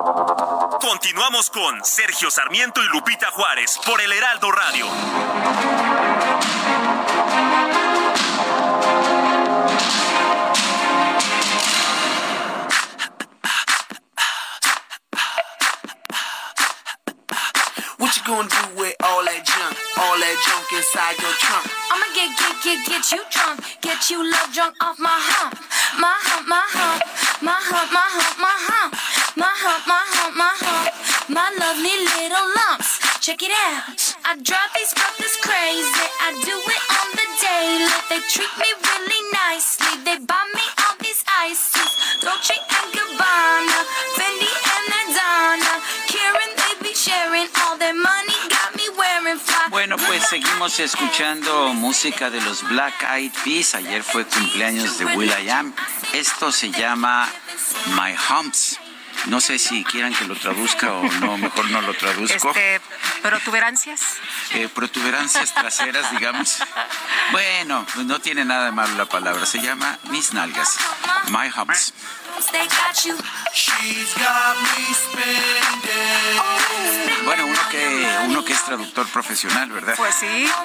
S20: Continuamos con Sergio Sarmiento y Lupita Juárez por el Heraldo Radio.
S14: What you gonna do with all that junk, all that junk inside your trunk? I'ma get, get, get, get you drunk, get you love drunk off my hump, my hump, my hump, my hump, my hump, my hump, my hump, my hump, my hump.
S28: my lovely little lumps. Check it out. I drive these brothers crazy. I do it on the daily. They treat me really nicely. They buy me all these ices. Dolce and Gabbana, Fendi and Adana. Karen, they be sharing all their money. Got me wearing fly.
S1: Bueno, pues seguimos escuchando música de los Black Eyed Peas. Ayer fue cumpleaños de Will.i.am. Esto se llama My Humps. No sé si quieran que lo traduzca o no, mejor no lo traduzco.
S2: Este, protuberancias.
S1: Eh, protuberancias traseras, digamos. Bueno, no tiene nada de malo la palabra. Se llama Mis Nalgas. My Humps. Bueno, uno que, uno que es traductor profesional, ¿verdad?
S2: Pues sí.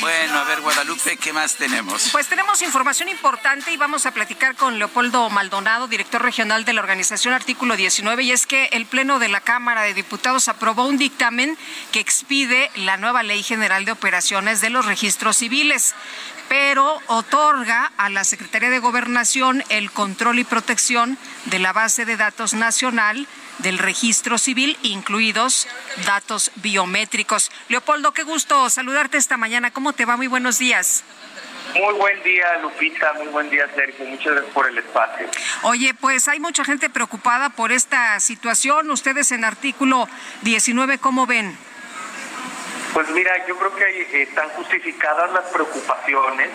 S1: Bueno, a ver, Guadalupe, ¿qué más tenemos?
S2: Pues tenemos información importante y vamos a platicar con Leopoldo Maldonado, director regional de la organización Artículo 19, y es que el Pleno de la Cámara de Diputados aprobó un dictamen que expide la nueva Ley General de Operaciones de los Registros Civiles pero otorga a la Secretaría de Gobernación el control y protección de la base de datos nacional del registro civil, incluidos datos biométricos. Leopoldo, qué gusto saludarte esta mañana. ¿Cómo te va? Muy buenos días.
S29: Muy buen día, Lupita. Muy buen día, Sergio. Muchas gracias por el espacio.
S2: Oye, pues hay mucha gente preocupada por esta situación. Ustedes en artículo 19, ¿cómo ven?
S29: Pues mira, yo creo que están justificadas las preocupaciones.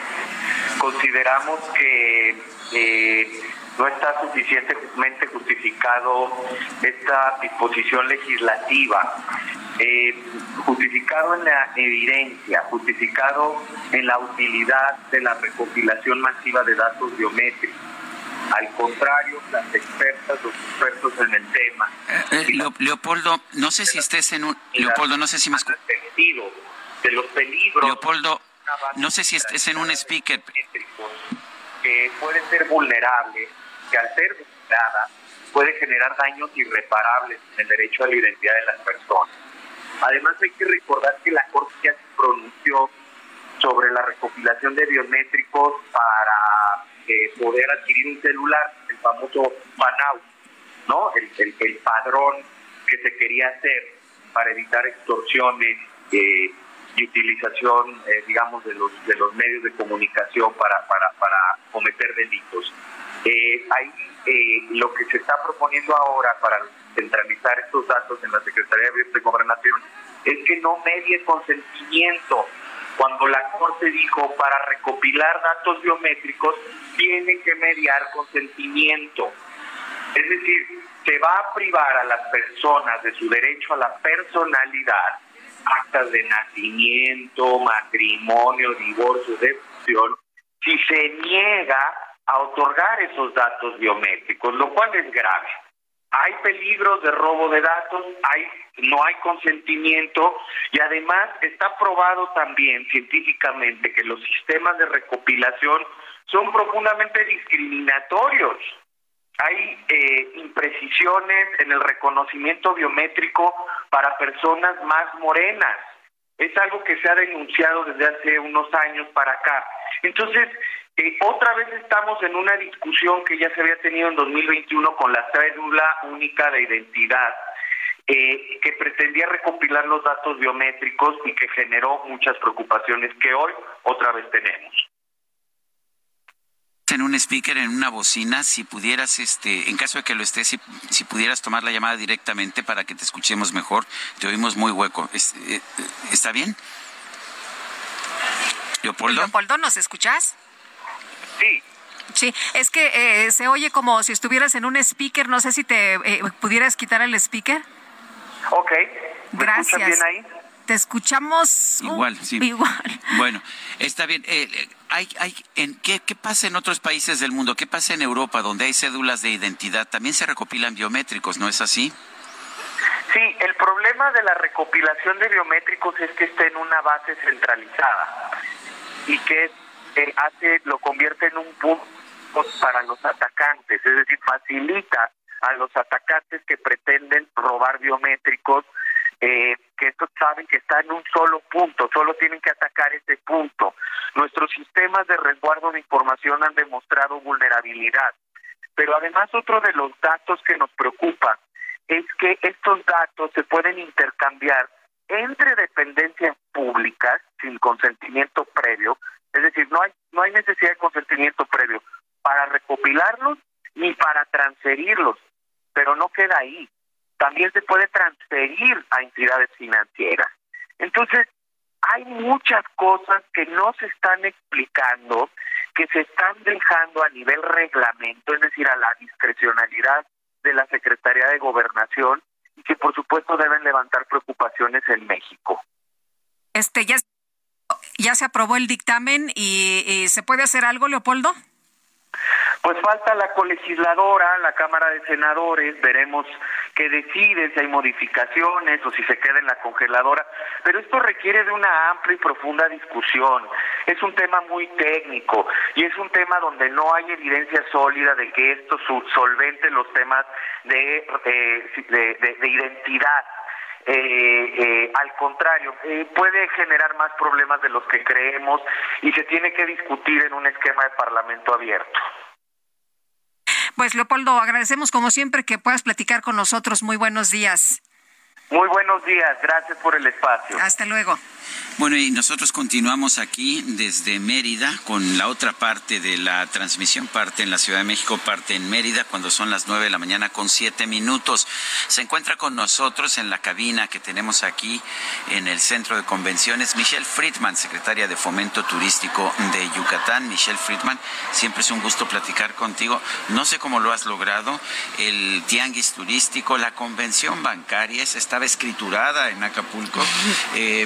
S29: Consideramos que eh, no está suficientemente justificado esta disposición legislativa, eh, justificado en la evidencia, justificado en la utilidad de la recopilación masiva de datos biométricos. Al contrario, las expertas, los expertos en el tema.
S1: Eh, Leo- Leopoldo, no sé si estés en un... Leopoldo, no sé si me escuchas.
S29: de los peligros
S1: Leopoldo, no sé si estés en un speaker.
S29: que puede ser vulnerable, que al ser vulnerada puede generar daños irreparables en el derecho a la identidad de las personas. Además hay que recordar que la Corte ya se pronunció sobre la recopilación de biométricos para eh, poder adquirir un celular, el famoso PANAU, ¿no? El, el- el padrón que se quería hacer para evitar extorsiones eh, y utilización, eh, digamos, de los de los medios de comunicación para para, para cometer delitos. Eh, ahí eh, lo que se está proponiendo ahora para centralizar estos datos en la Secretaría de Gobernación es que no medie consentimiento. Cuando la Corte dijo para recopilar datos biométricos tiene que mediar consentimiento. Es decir, se va a privar a las personas de su derecho a la personalidad, actas de nacimiento, matrimonio, divorcio, defunción, si se niega a otorgar esos datos biométricos, lo cual es grave. Hay peligros de robo de datos, hay no hay consentimiento y además está probado también científicamente que los sistemas de recopilación son profundamente discriminatorios. Hay eh, imprecisiones en el reconocimiento biométrico para personas más morenas. Es algo que se ha denunciado desde hace unos años para acá. Entonces, eh, otra vez estamos en una discusión que ya se había tenido en 2021 con la cédula única de identidad, eh, que pretendía recopilar los datos biométricos y que generó muchas preocupaciones que hoy otra vez tenemos.
S1: En un speaker, en una bocina, si pudieras, este, en caso de que lo estés, si, si pudieras tomar la llamada directamente para que te escuchemos mejor, te oímos muy hueco. Es- eh, eh, ¿Está bien? Leopoldo.
S2: Leopoldo, ¿nos escuchas?
S29: Sí.
S2: Sí, es que eh, se oye como si estuvieras en un speaker. No sé si te eh, pudieras quitar el speaker.
S29: Ok. ¿Me
S2: Gracias.
S29: bien ahí?
S2: Te escuchamos. uh,
S1: Igual, sí.
S2: Igual.
S1: Bueno, está bien. Eh, eh, hay, hay, en, ¿qué, ¿Qué pasa en otros países del mundo? ¿Qué pasa en Europa, donde hay cédulas de identidad? También se recopilan biométricos, ¿no es así?
S29: Sí, el problema de la recopilación de biométricos es que está en una base centralizada y que eh, hace lo convierte en un punto para los atacantes, es decir, facilita a los atacantes que pretenden robar biométricos eh, que estos saben que está en un solo punto, solo tienen que atacar ese punto. Nuestros sistemas de resguardo de información han demostrado vulnerabilidad, pero además otro de los datos que nos preocupa es que estos datos se pueden intercambiar entre dependencias públicas sin consentimiento previo, es decir, no hay no hay necesidad de consentimiento previo para recopilarlos ni para transferirlos, pero no queda ahí. También se puede transferir a entidades financieras. Entonces, hay muchas cosas que no se están explicando, que se están dejando a nivel reglamento, es decir, a la discrecionalidad de la Secretaría de Gobernación y que por supuesto deben levantar preocupaciones en México.
S2: Este ya ya se aprobó el dictamen y, y se puede hacer algo, Leopoldo.
S29: Pues falta la colegisladora, la Cámara de Senadores, veremos qué decide, si hay modificaciones o si se queda en la congeladora, pero esto requiere de una amplia y profunda discusión. Es un tema muy técnico y es un tema donde no hay evidencia sólida de que esto solvente los temas de, eh, de, de, de identidad. Eh, eh, al contrario, eh, puede generar más problemas de los que creemos y se tiene que discutir en un esquema de parlamento abierto.
S2: Pues Leopoldo, agradecemos como siempre que puedas platicar con nosotros. Muy buenos días.
S29: Muy buenos días, gracias por el espacio.
S2: Hasta luego.
S1: Bueno, y nosotros continuamos aquí desde Mérida con la otra parte de la transmisión, parte en la Ciudad de México, parte en Mérida, cuando son las nueve de la mañana con siete minutos. Se encuentra con nosotros en la cabina que tenemos aquí en el Centro de Convenciones Michelle Friedman, secretaria de Fomento Turístico de Yucatán. Michelle Friedman, siempre es un gusto platicar contigo. No sé cómo lo has logrado, el tianguis turístico, la convención bancaria, esa estaba escriturada en Acapulco. Eh,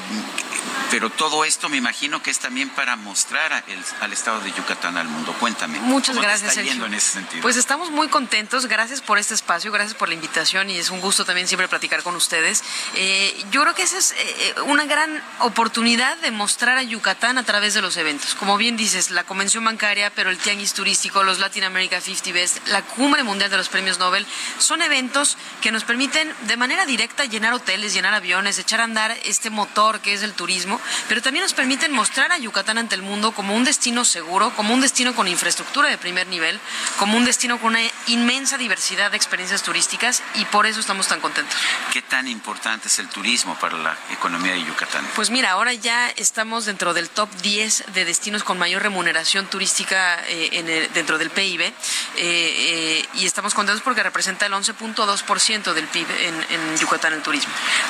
S1: pero todo esto me imagino que es también para mostrar el, al estado de Yucatán al mundo. Cuéntame.
S30: Muchas
S1: ¿cómo te
S30: gracias,
S1: está yendo
S30: Sergio.
S1: en ese sentido?
S30: Pues estamos muy contentos, gracias por este espacio, gracias por la invitación y es un gusto también siempre platicar con ustedes. Eh, yo creo que esa es eh, una gran oportunidad de mostrar a Yucatán a través de los eventos. Como bien dices, la convención bancaria, pero el tianguis turístico, los Latin America 50 Best, la cumbre mundial de los premios Nobel, son eventos que nos permiten de manera directa llenar hoteles, llenar aviones, echar a andar este motor que es el turismo, pero también nos permiten mostrar a Yucatán ante el mundo como un destino seguro, como un destino con infraestructura de primer nivel, como un destino con una inmensa diversidad de experiencias turísticas y por eso estamos tan contentos.
S1: ¿Qué tan importante es el turismo para la economía de Yucatán?
S30: Pues mira, ahora ya estamos dentro del top 10 de destinos con mayor remuneración turística eh, en el- dentro del PIB eh, eh, y estamos contentos porque representa el 11.2% del PIB en, en Yucatán el turismo.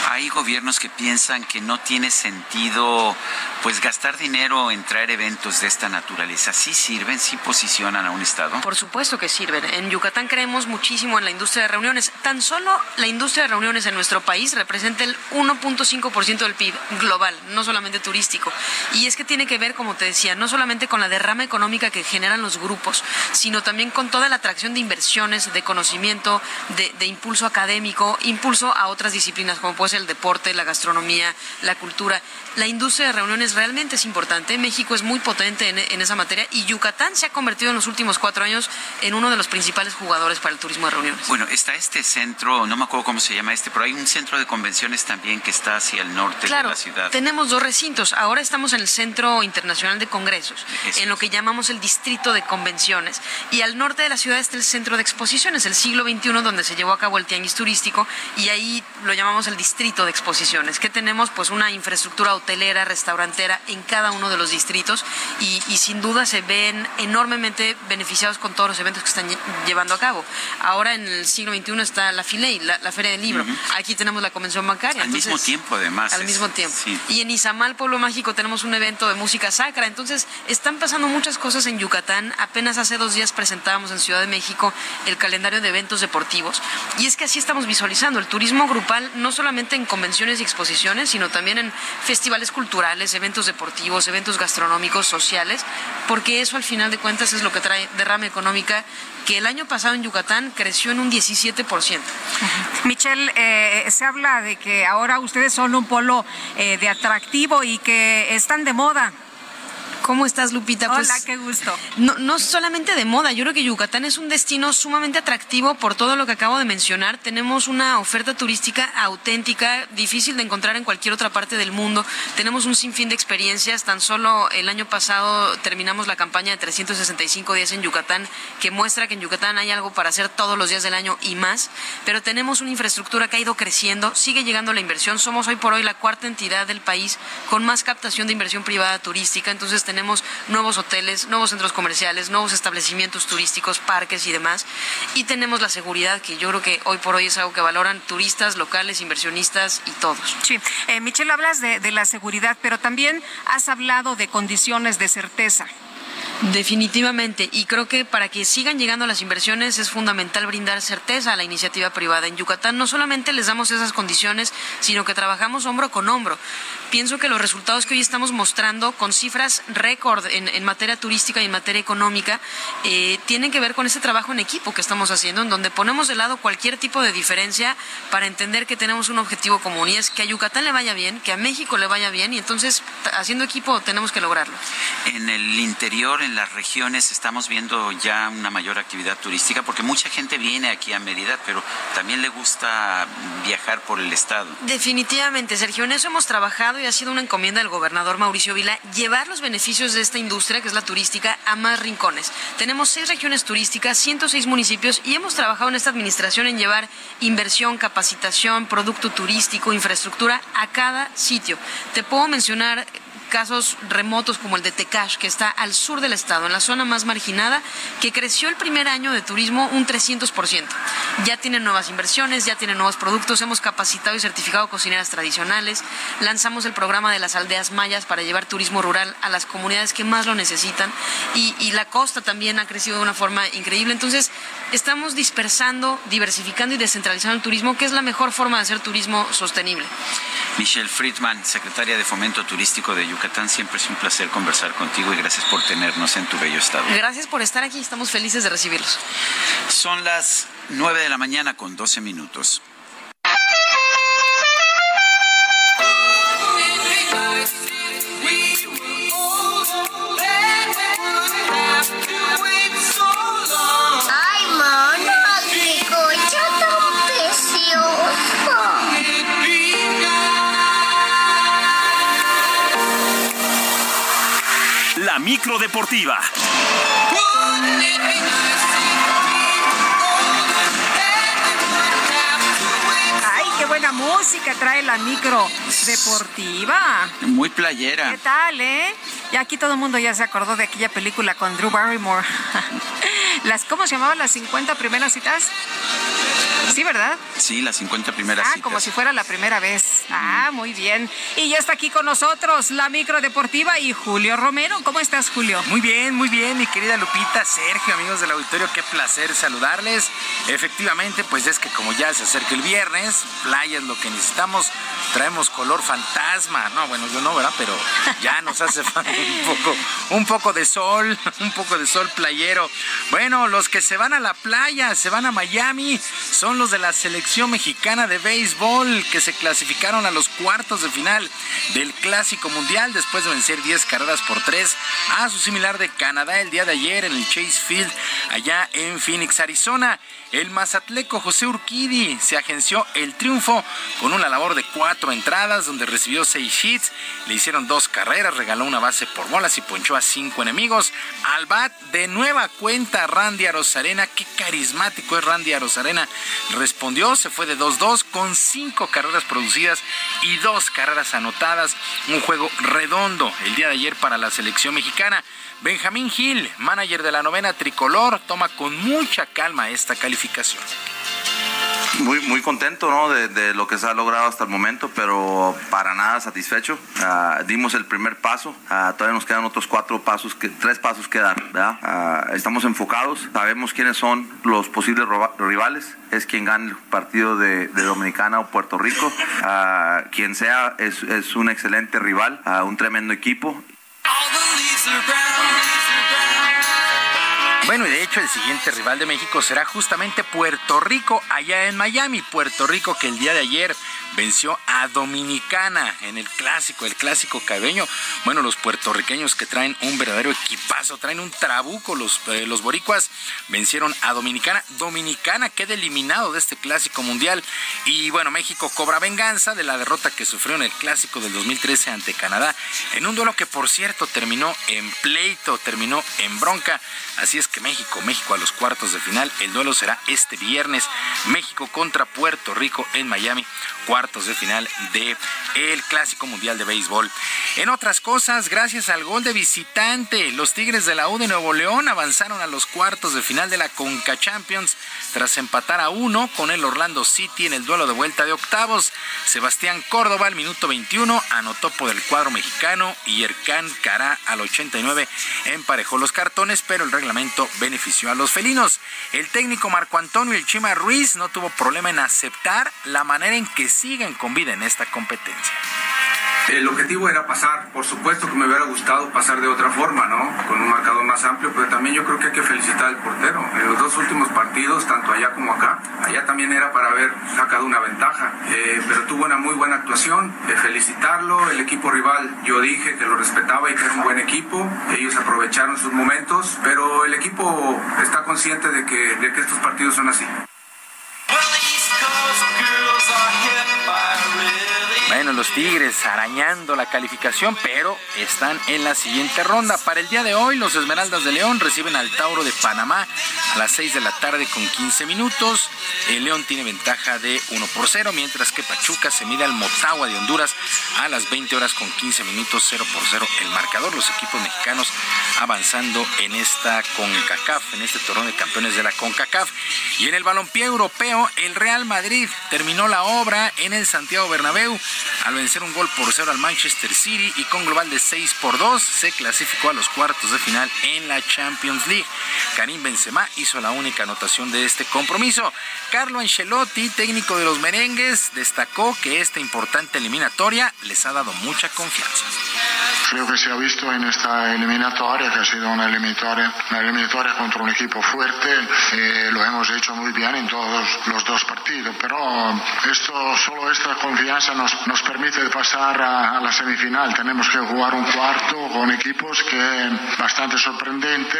S1: Hay gobiernos que piensan que no tiene sentido pues gastar dinero en traer eventos de esta naturaleza. ¿Sí sirven? ¿Sí posicionan a un estado?
S30: Por supuesto que sirven. En Yucatán creemos muchísimo en la industria de reuniones. Tan solo la industria de reuniones en nuestro país representa el 1.5% del PIB global, no solamente turístico. Y es que tiene que ver, como te decía, no solamente con la derrama económica que generan los grupos, sino también con toda la atracción de inversiones, de conocimiento, de, de impulso académico, impulso a otras disciplinas como puede ser el deporte, la gastronomía, la cultura. La industria de reuniones realmente es importante. México es muy potente en, en esa materia y Yucatán se ha convertido en los últimos cuatro años en uno de los principales jugadores para el turismo de reuniones.
S1: Bueno, está este centro, no me acuerdo cómo se llama este, pero hay un centro de convenciones también que está hacia el norte
S30: Claro,
S1: de la ciudad.
S30: tenemos dos recintos. Ahora estamos en el Centro Internacional de Congresos, en lo que llamamos el Distrito de Convenciones. Y al norte de la ciudad está el Centro de Exposiciones, el siglo XXI, donde se llevó a cabo el tianguis turístico. Y ahí lo llamamos el Distrito de Exposiciones, que tenemos pues una infraestructura hotelera, restaurantera en cada uno de los distritos. Y, y sin duda se ven enormemente beneficiados con todos los eventos que están lle- llevando a cabo. Ahora en el siglo XXI está la FILEI, la, la Feria del Libro. Aquí tenemos la Convención Bancaria.
S1: Al mismo
S30: Entonces,
S1: tiempo, además.
S30: al
S1: es-
S30: mismo tiempo.
S1: sí.
S30: Y en Izamal, Pueblo Mágico, tenemos un evento de música sacra. Entonces, están pasando muchas cosas en Yucatán. Apenas hace dos días presentábamos en Ciudad de México el calendario de eventos deportivos. Y es que así estamos visualizando el turismo grupal, no solamente en convenciones y exposiciones, sino también en festivales culturales, eventos deportivos, eventos gastronómicos, sociales, porque eso al final de cuentas es lo que trae derrama económica que el año pasado en Yucatán creció en un 17%.
S2: Michelle, eh, se habla de que ahora ustedes son un polo eh, de atractivo y que están de moda.
S30: ¿Cómo estás, Lupita?
S2: Hola,
S30: Pues,
S2: qué gusto.
S30: No, no solamente de moda, yo creo que Yucatán es un destino sumamente atractivo por todo lo que acabo de mencionar. Tenemos una oferta turística auténtica, difícil de encontrar en cualquier otra parte del mundo. Tenemos un sinfín de experiencias. Tan solo el año pasado terminamos la campaña de 365 días en Yucatán, que muestra que en Yucatán hay algo para hacer todos los días del año y más. Pero tenemos una infraestructura que ha ido creciendo, sigue llegando la inversión. Somos hoy por hoy la cuarta entidad del país con más captación de inversión privada turística. Entonces tenemos nuevos hoteles, nuevos centros comerciales, nuevos establecimientos turísticos, parques y demás. Y tenemos la seguridad, que yo creo que hoy por hoy es algo que valoran turistas, locales, inversionistas y todos.
S2: Sí, eh, Michelle, hablas de, de la seguridad, pero también has hablado de condiciones de certeza.
S30: Definitivamente, y creo que para que sigan llegando las inversiones es fundamental brindar certeza a la iniciativa privada. En Yucatán no solamente les damos esas condiciones, sino que trabajamos hombro con hombro. Pienso que los resultados que hoy estamos mostrando con cifras récord en, en materia turística y en materia económica eh, tienen que ver con ese trabajo en equipo que estamos haciendo, en donde ponemos de lado cualquier tipo de diferencia para entender que tenemos un objetivo común y es que a Yucatán le vaya bien, que a México le vaya bien y entonces haciendo equipo tenemos que lograrlo.
S1: En el interior, en las regiones, estamos viendo ya una mayor actividad turística porque mucha gente viene aquí a Mérida, pero también le gusta viajar por el estado.
S30: Definitivamente, Sergio, en eso hemos trabajado y ha sido una encomienda del gobernador Mauricio Vila llevar los beneficios de esta industria, que es la turística, a más rincones. Tenemos seis regiones turísticas, 106 municipios y hemos trabajado en esta administración en llevar inversión, capacitación, producto turístico, infraestructura a cada sitio. Te puedo mencionar casos remotos como el de Tecash, que está al sur del estado, en la zona más marginada, que creció el primer año de turismo un 300%. Ya tienen nuevas inversiones, ya tienen nuevos productos, hemos capacitado y certificado cocineras tradicionales, lanzamos el programa de las aldeas mayas para llevar turismo rural a las comunidades que más lo necesitan y, y la costa también ha crecido de una forma increíble. Entonces, estamos dispersando, diversificando y descentralizando el turismo, que es la mejor forma de hacer turismo sostenible.
S1: Michelle Friedman, secretaria de Fomento Turístico de Yucatán, siempre es un placer conversar contigo y gracias por tenernos en tu bello estado.
S30: Gracias por estar aquí, estamos felices de recibirlos.
S1: Son las 9 de la mañana con 12 minutos.
S20: La micro deportiva.
S2: Ay, qué buena música trae la micro deportiva.
S1: Muy playera.
S2: ¿Qué tal, eh? Y aquí todo el mundo ya se acordó de aquella película con Drew Barrymore. Las, ¿Cómo se llamaban las 50 primeras citas? Sí, ¿verdad?
S1: Sí, las 50 primeras
S2: Ah,
S1: citas.
S2: como si fuera la primera vez. Ah, muy bien. Y ya está aquí con nosotros la micro deportiva y Julio Romero. ¿Cómo estás, Julio?
S31: Muy bien, muy bien, mi querida Lupita, Sergio, amigos del auditorio, qué placer saludarles. Efectivamente, pues es que como ya se acerca el viernes, playa es lo que necesitamos. Traemos color fantasma. No, bueno, yo no, ¿verdad? Pero ya nos hace falta un poco, un poco de sol, un poco de sol playero. Bueno, los que se van a la playa, se van a Miami, son los de la selección mexicana de béisbol que se clasificaron a los cuartos de final del Clásico Mundial después de vencer 10 carreras por 3 a su similar de Canadá el día de ayer en el Chase Field allá en Phoenix, Arizona. El mazatleco José Urquidi se agenció el triunfo con una labor de cuatro entradas donde recibió seis hits, le hicieron dos carreras, regaló una base por bolas y ponchó a cinco enemigos. Al bat de nueva cuenta Randy Arozarena, qué carismático es Randy Arozarena, respondió, se fue de 2-2 con cinco carreras producidas y dos carreras anotadas, un juego redondo el día de ayer para la selección mexicana. Benjamín Gil, manager de la novena tricolor, toma con mucha calma esta calificación.
S32: Muy, muy contento ¿no? de, lo que se ha logrado hasta el momento, pero para nada satisfecho. Ah, dimos el primer paso, Ah, todavía nos quedan otros cuatro pasos, tres pasos que dar. Ah, estamos enfocados, sabemos quiénes son los posibles rivales, es quien gane el partido de, Dominicana o Puerto Rico. Quien sea es, un excelente rival, un tremendo equipo
S31: Bueno, y de hecho el siguiente rival de México será justamente Puerto Rico, allá en Miami. Puerto Rico que el día de ayer venció a Dominicana en el clásico, el clásico cabeño. Bueno, los puertorriqueños que traen un verdadero equipazo, traen un trabuco, los, eh, los boricuas vencieron a Dominicana. Dominicana queda eliminado de este clásico mundial. Y bueno, México cobra venganza de la derrota que sufrió en el clásico del 2013 ante Canadá, en un duelo que por cierto terminó en pleito, terminó en bronca. Así es que México, México a los cuartos de final. El duelo será este viernes. México contra Puerto Rico en Miami, cuartos de final de el Clásico Mundial de Béisbol. En otras cosas, gracias al gol de visitante, los Tigres de la U de Nuevo León avanzaron a los cuartos de final de la Conca Champions tras empatar a uno con el Orlando City en el duelo de vuelta de octavos. Sebastián Córdoba al minuto 21 anotó por el cuadro mexicano y Ercan Cará al 89 emparejó los cartones, pero el reglamento benefició a los felinos. El técnico Marco Antonio El Chima Ruiz no tuvo problema en aceptar la manera en que siguen con vida en esta competencia.
S33: El objetivo era pasar, por supuesto que me hubiera gustado pasar de otra forma, ¿no? Con un marcador más amplio, pero también yo creo que hay que felicitar al portero. En los dos últimos partidos, tanto allá como acá, allá también era para haber sacado una ventaja, eh, pero tuvo una muy buena actuación. Eh, felicitarlo, el equipo rival, yo dije que lo respetaba y que era un buen equipo, ellos aprovecharon sus momentos, pero el equipo está consciente de que, de que estos partidos son así.
S31: Bueno, los Tigres arañando la calificación, pero están en la siguiente ronda. Para el día de hoy, los Esmeraldas de León reciben al Tauro de Panamá a las 6 de la tarde con 15 minutos. El León tiene ventaja de 1 por 0, mientras que Pachuca se mide al Motagua de Honduras a las 20 horas con 15 minutos, 0 por 0 el marcador. Los equipos mexicanos avanzando en esta CONCACAF, en este torneo de campeones de la CONCACAF. Y en el balompié europeo, el Real Madrid terminó la obra en el Santiago Bernabéu al vencer un gol por cero al Manchester City y con global de 6 por 2 se clasificó a los cuartos de final en la Champions League. Karim Benzema hizo la única anotación de este compromiso. Carlo Ancelotti, técnico de los merengues, destacó que esta importante eliminatoria les ha dado mucha confianza.
S34: Creo que se ha visto en esta eliminatoria que ha sido una eliminatoria, una eliminatoria contra un equipo fuerte. Eh, lo hemos hecho muy bien en todos los dos partidos, pero esto, solo esta confianza nos, nos permite pasar a, la semifinal. Tenemos que jugar un cuarto con equipos que bastante sorprendente.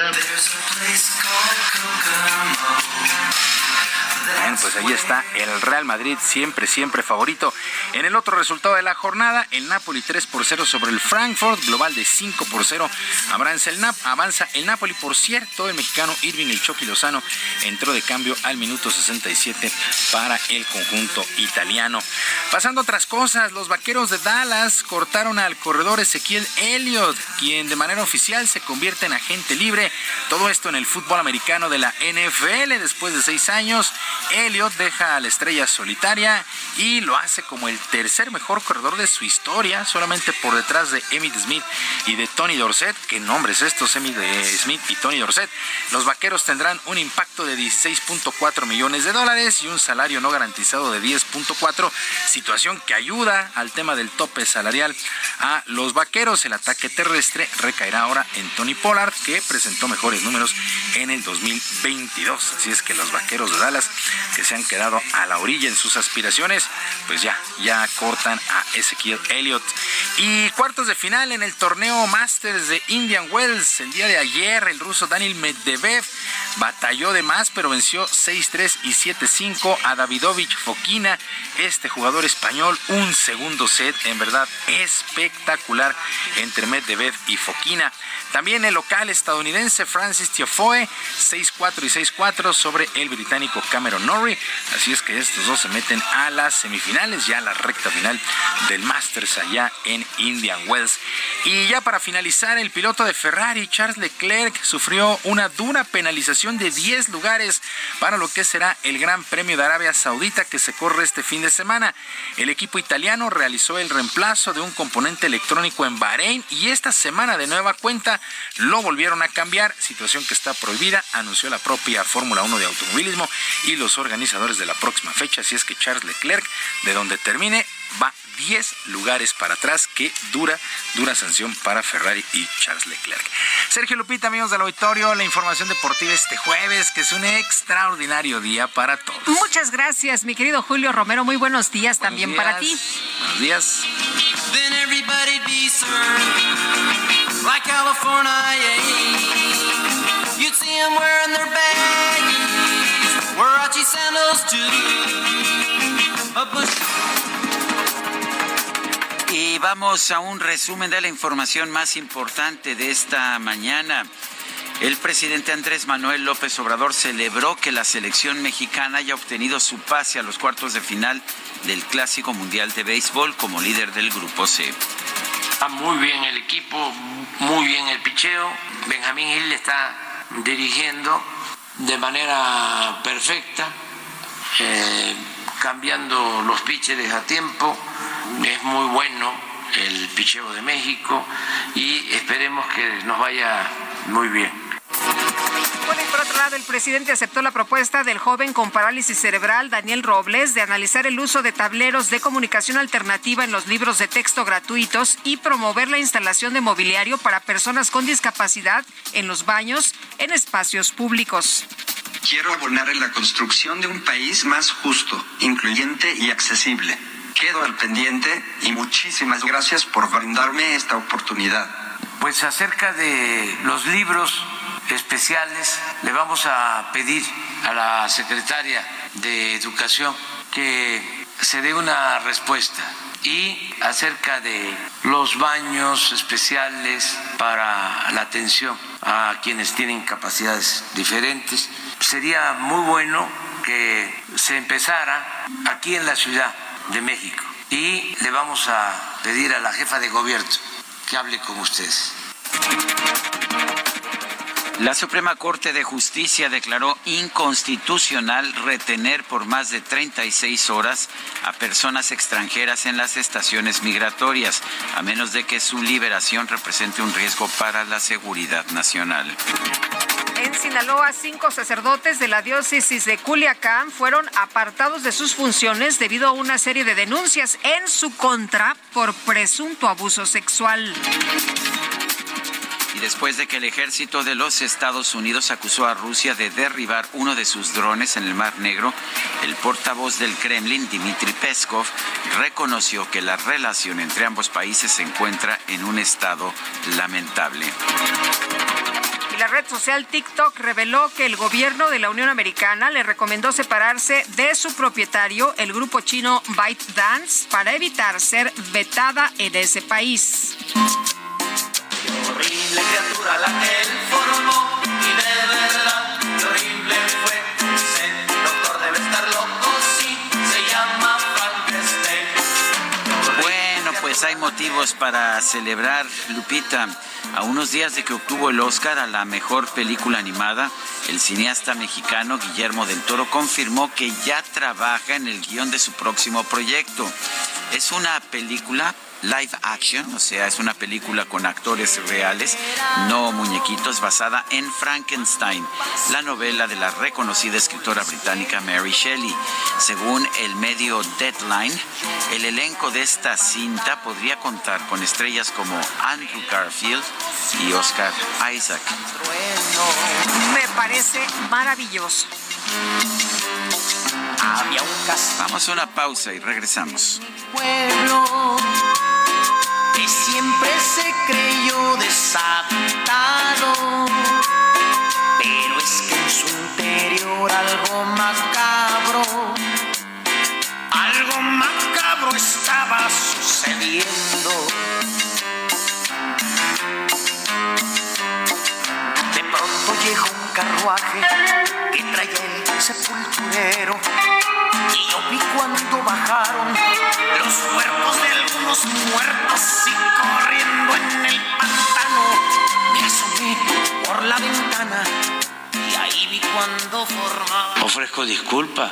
S31: Bueno, pues ahí está el Real Madrid, siempre, siempre favorito. En el otro resultado de la jornada, el Napoli 3 por 0 sobre el Frankfurt, global de 5 por 0. Avanza el, Nap avanza el Napoli, por cierto, el mexicano Irving El Chucky Lozano entró de cambio al minuto 67 para el conjunto italiano. Pasando otras cosas, los vaqueros de Dallas cortaron al corredor Ezequiel Elliott, quien de manera oficial se convierte en agente libre. Todo esto en el fútbol americano de la NFL después de seis años. Elliott deja a la estrella solitaria y lo hace como el tercer mejor corredor de su historia, solamente por detrás de Emmitt Smith y de Tony Dorset. ¿Qué nombres estos, Emmitt Smith y Tony Dorset? Los vaqueros tendrán un impacto de 16.4 millones de dólares y un salario no garantizado de 10.4, situación que ayuda al tema del tope salarial a los vaqueros. El ataque terrestre recaerá ahora en Tony Pollard, que presentó mejores números en el 2022. Así es que los vaqueros de Dallas que se han quedado a la orilla en sus aspiraciones, pues ya, ya cortan a Ezequiel Elliott. Y cuartos de final en el torneo Masters de Indian Wells. El día de ayer, el ruso Daniel Medvedev batalló de más, pero venció 6-3 y 7-5 a Davidovich Fokina, este jugador español. Un segundo set, en verdad, espectacular entre Medvedev y Fokina. También el local estadounidense Francis Tiafoe, 6-4 y 6-4 sobre el británico Cameron Norrie. Así es que estos dos se meten a las semifinales, ya a la recta final del Masters allá en Indian Wells. Y ya para finalizar, el piloto de Ferrari, Charles Leclerc, sufrió una dura penalización de 10 lugares para lo que será el Gran Premio de Arabia Saudita que se corre este fin de semana. El equipo italiano realizó el reemplazo de un componente electrónico en Bahrein y esta semana de nueva cuenta lo volvieron a cambiar, situación que está prohibida, anunció la propia Fórmula 1 de automovilismo y los organizadores de la próxima fecha, si es que Charles Leclerc, de donde termine, va 10 lugares para atrás. Qué dura, dura sanción para Ferrari y Charles Leclerc. Sergio Lupita, amigos del auditorio, la información deportiva este jueves, que es un extraordinario día para todos.
S2: Muchas gracias, mi querido Julio Romero. Muy buenos días también para ti.
S31: Buenos días.
S1: Y vamos a un resumen de la información más importante de esta mañana. El presidente Andrés Manuel López Obrador celebró que la selección mexicana haya obtenido su pase a los cuartos de final del Clásico Mundial de Béisbol como líder del Grupo C.
S35: Está muy bien el equipo, muy bien el picheo. Benjamín Gil está dirigiendo de manera perfecta, eh, cambiando los pitchers a tiempo. Es muy bueno el picheo de México y esperemos que nos vaya muy bien.
S2: Bueno, y por otro lado, el presidente aceptó la propuesta del joven con parálisis cerebral, Daniel Robles, de analizar el uso de tableros de comunicación alternativa en los libros de texto gratuitos y promover la instalación de mobiliario para personas con discapacidad en los baños en espacios públicos.
S32: Quiero abonar en la construcción de un país más justo, incluyente y accesible. Quedo al pendiente y muchísimas gracias por brindarme esta oportunidad.
S35: Pues acerca de los libros especiales, le vamos a pedir a la secretaria de Educación que se dé una respuesta. Y acerca de los baños especiales para la atención a quienes tienen capacidades diferentes, sería muy bueno que se empezara aquí en la Ciudad de México. Y le vamos a pedir a la jefa de gobierno que hable con ustedes.
S1: La Suprema Corte de Justicia declaró inconstitucional retener por más de 36 horas a personas extranjeras en las estaciones migratorias, a menos de que su liberación represente un riesgo para la seguridad nacional.
S2: En Sinaloa, cinco sacerdotes de la diócesis de Culiacán fueron apartados de sus funciones debido a una serie de denuncias en su contra por presunto abuso sexual.
S1: Y después de que el ejército de los Estados Unidos acusó a Rusia de derribar uno de sus drones en el Mar Negro, el portavoz del Kremlin, Dmitry Peskov, reconoció que la relación entre ambos países se encuentra en un estado lamentable.
S2: Y la red social TikTok reveló que el gobierno de la Unión Americana le recomendó separarse de su propietario, el grupo chino ByteDance, para evitar ser vetada en ese país.
S14: Criatura la que él formó y de verdad qué horrible fue. Doctor debe estar loco, se llama.
S1: Bueno, pues hay motivos para celebrar, Lupita. A unos días de que obtuvo el Oscar a la mejor película animada, el cineasta mexicano Guillermo del Toro confirmó que ya trabaja en el guion de su próximo proyecto. Es una película live action, o sea, es una película con actores reales, no muñequitos, basada en Frankenstein, la novela de la reconocida escritora británica Mary Shelley. Según el medio Deadline, el elenco de esta cinta podría contar con estrellas como Andrew Garfield y Oscar Isaac.
S2: Me parece maravilloso.
S1: Había un Vamos a una pausa y regresamos.
S14: pueblo se creyó deshabitado. Pero es que en su interior algo macabro, algo macabro estaba sucediendo. De pronto llegó un carruaje que traía el sepulturero. Y yo vi cuando bajaron muertos y corriendo en el pantano. Me asomé por la ventana y ahí vi cuando formaba.
S35: Ofrezco disculpa.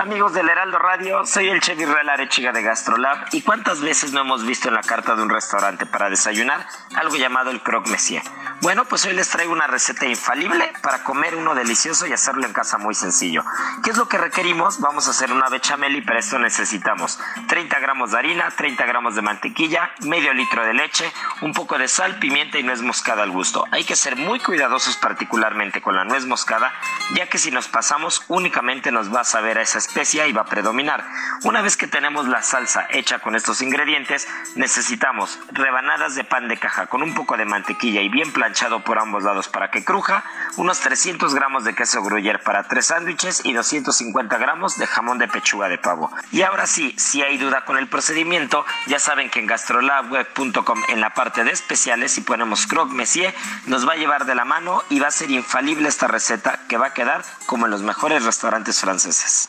S36: Hola amigos del Heraldo Radio, soy el chef Israel Arechiga de Gastrolab y cuántas veces no hemos visto en la carta de un restaurante para desayunar algo llamado el croque monsieur. Bueno, pues hoy les traigo una receta infalible para comer uno delicioso y hacerlo en casa muy sencillo. ¿Qué es lo que requerimos? Vamos a hacer una bechamel y para esto necesitamos 30 gramos de harina, 30 gramos de mantequilla, medio litro de leche, un poco de sal, pimienta y nuez moscada al gusto. Hay que ser muy cuidadosos particularmente con la nuez moscada, ya que si nos pasamos únicamente nos va a saber a esa especia va a predominar. Una vez que tenemos la salsa hecha con estos ingredientes, necesitamos rebanadas de pan de caja con un poco de mantequilla y bien planchado por ambos lados para que cruja, unos 300 gramos de queso gruyere para tres sándwiches y 250 gramos de jamón de pechuga de pavo. Y ahora sí, si hay duda con el procedimiento, ya saben que en gastrolabweb.com en la parte de especiales, si ponemos croque monsieur, nos va a llevar de la mano y va a ser infalible esta receta que va a quedar como en los mejores restaurantes franceses.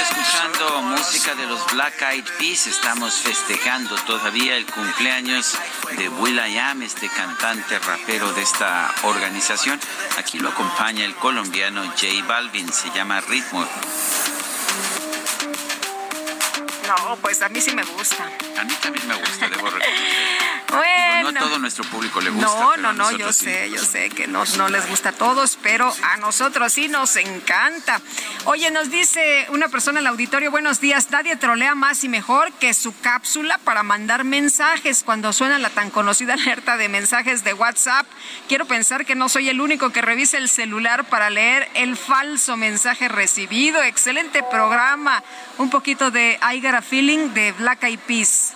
S1: Escuchando música de los Black Eyed Peas. Estamos festejando todavía el cumpleaños de Will.i.am, este cantante rapero de esta organización. Aquí lo acompaña el colombiano J Balvin. Se llama Ritmo.
S2: No, pues a mí sí me gusta.
S1: A mí también me gusta, debo reconocer.
S2: Bueno.
S1: No a todo nuestro público le gusta.
S2: No, no, no, yo
S1: sí.
S2: sé, yo sé que no, no les gusta a todos, pero a nosotros sí nos encanta. Oye, nos dice una persona en el auditorio, buenos días, nadie trolea más y mejor que su cápsula para mandar mensajes cuando suena la tan conocida alerta de mensajes de WhatsApp. Quiero pensar que no soy el único que revisa el celular para leer el falso mensaje recibido. Excelente programa. Un poquito de I Got a Feeling de Black Eyed Peas.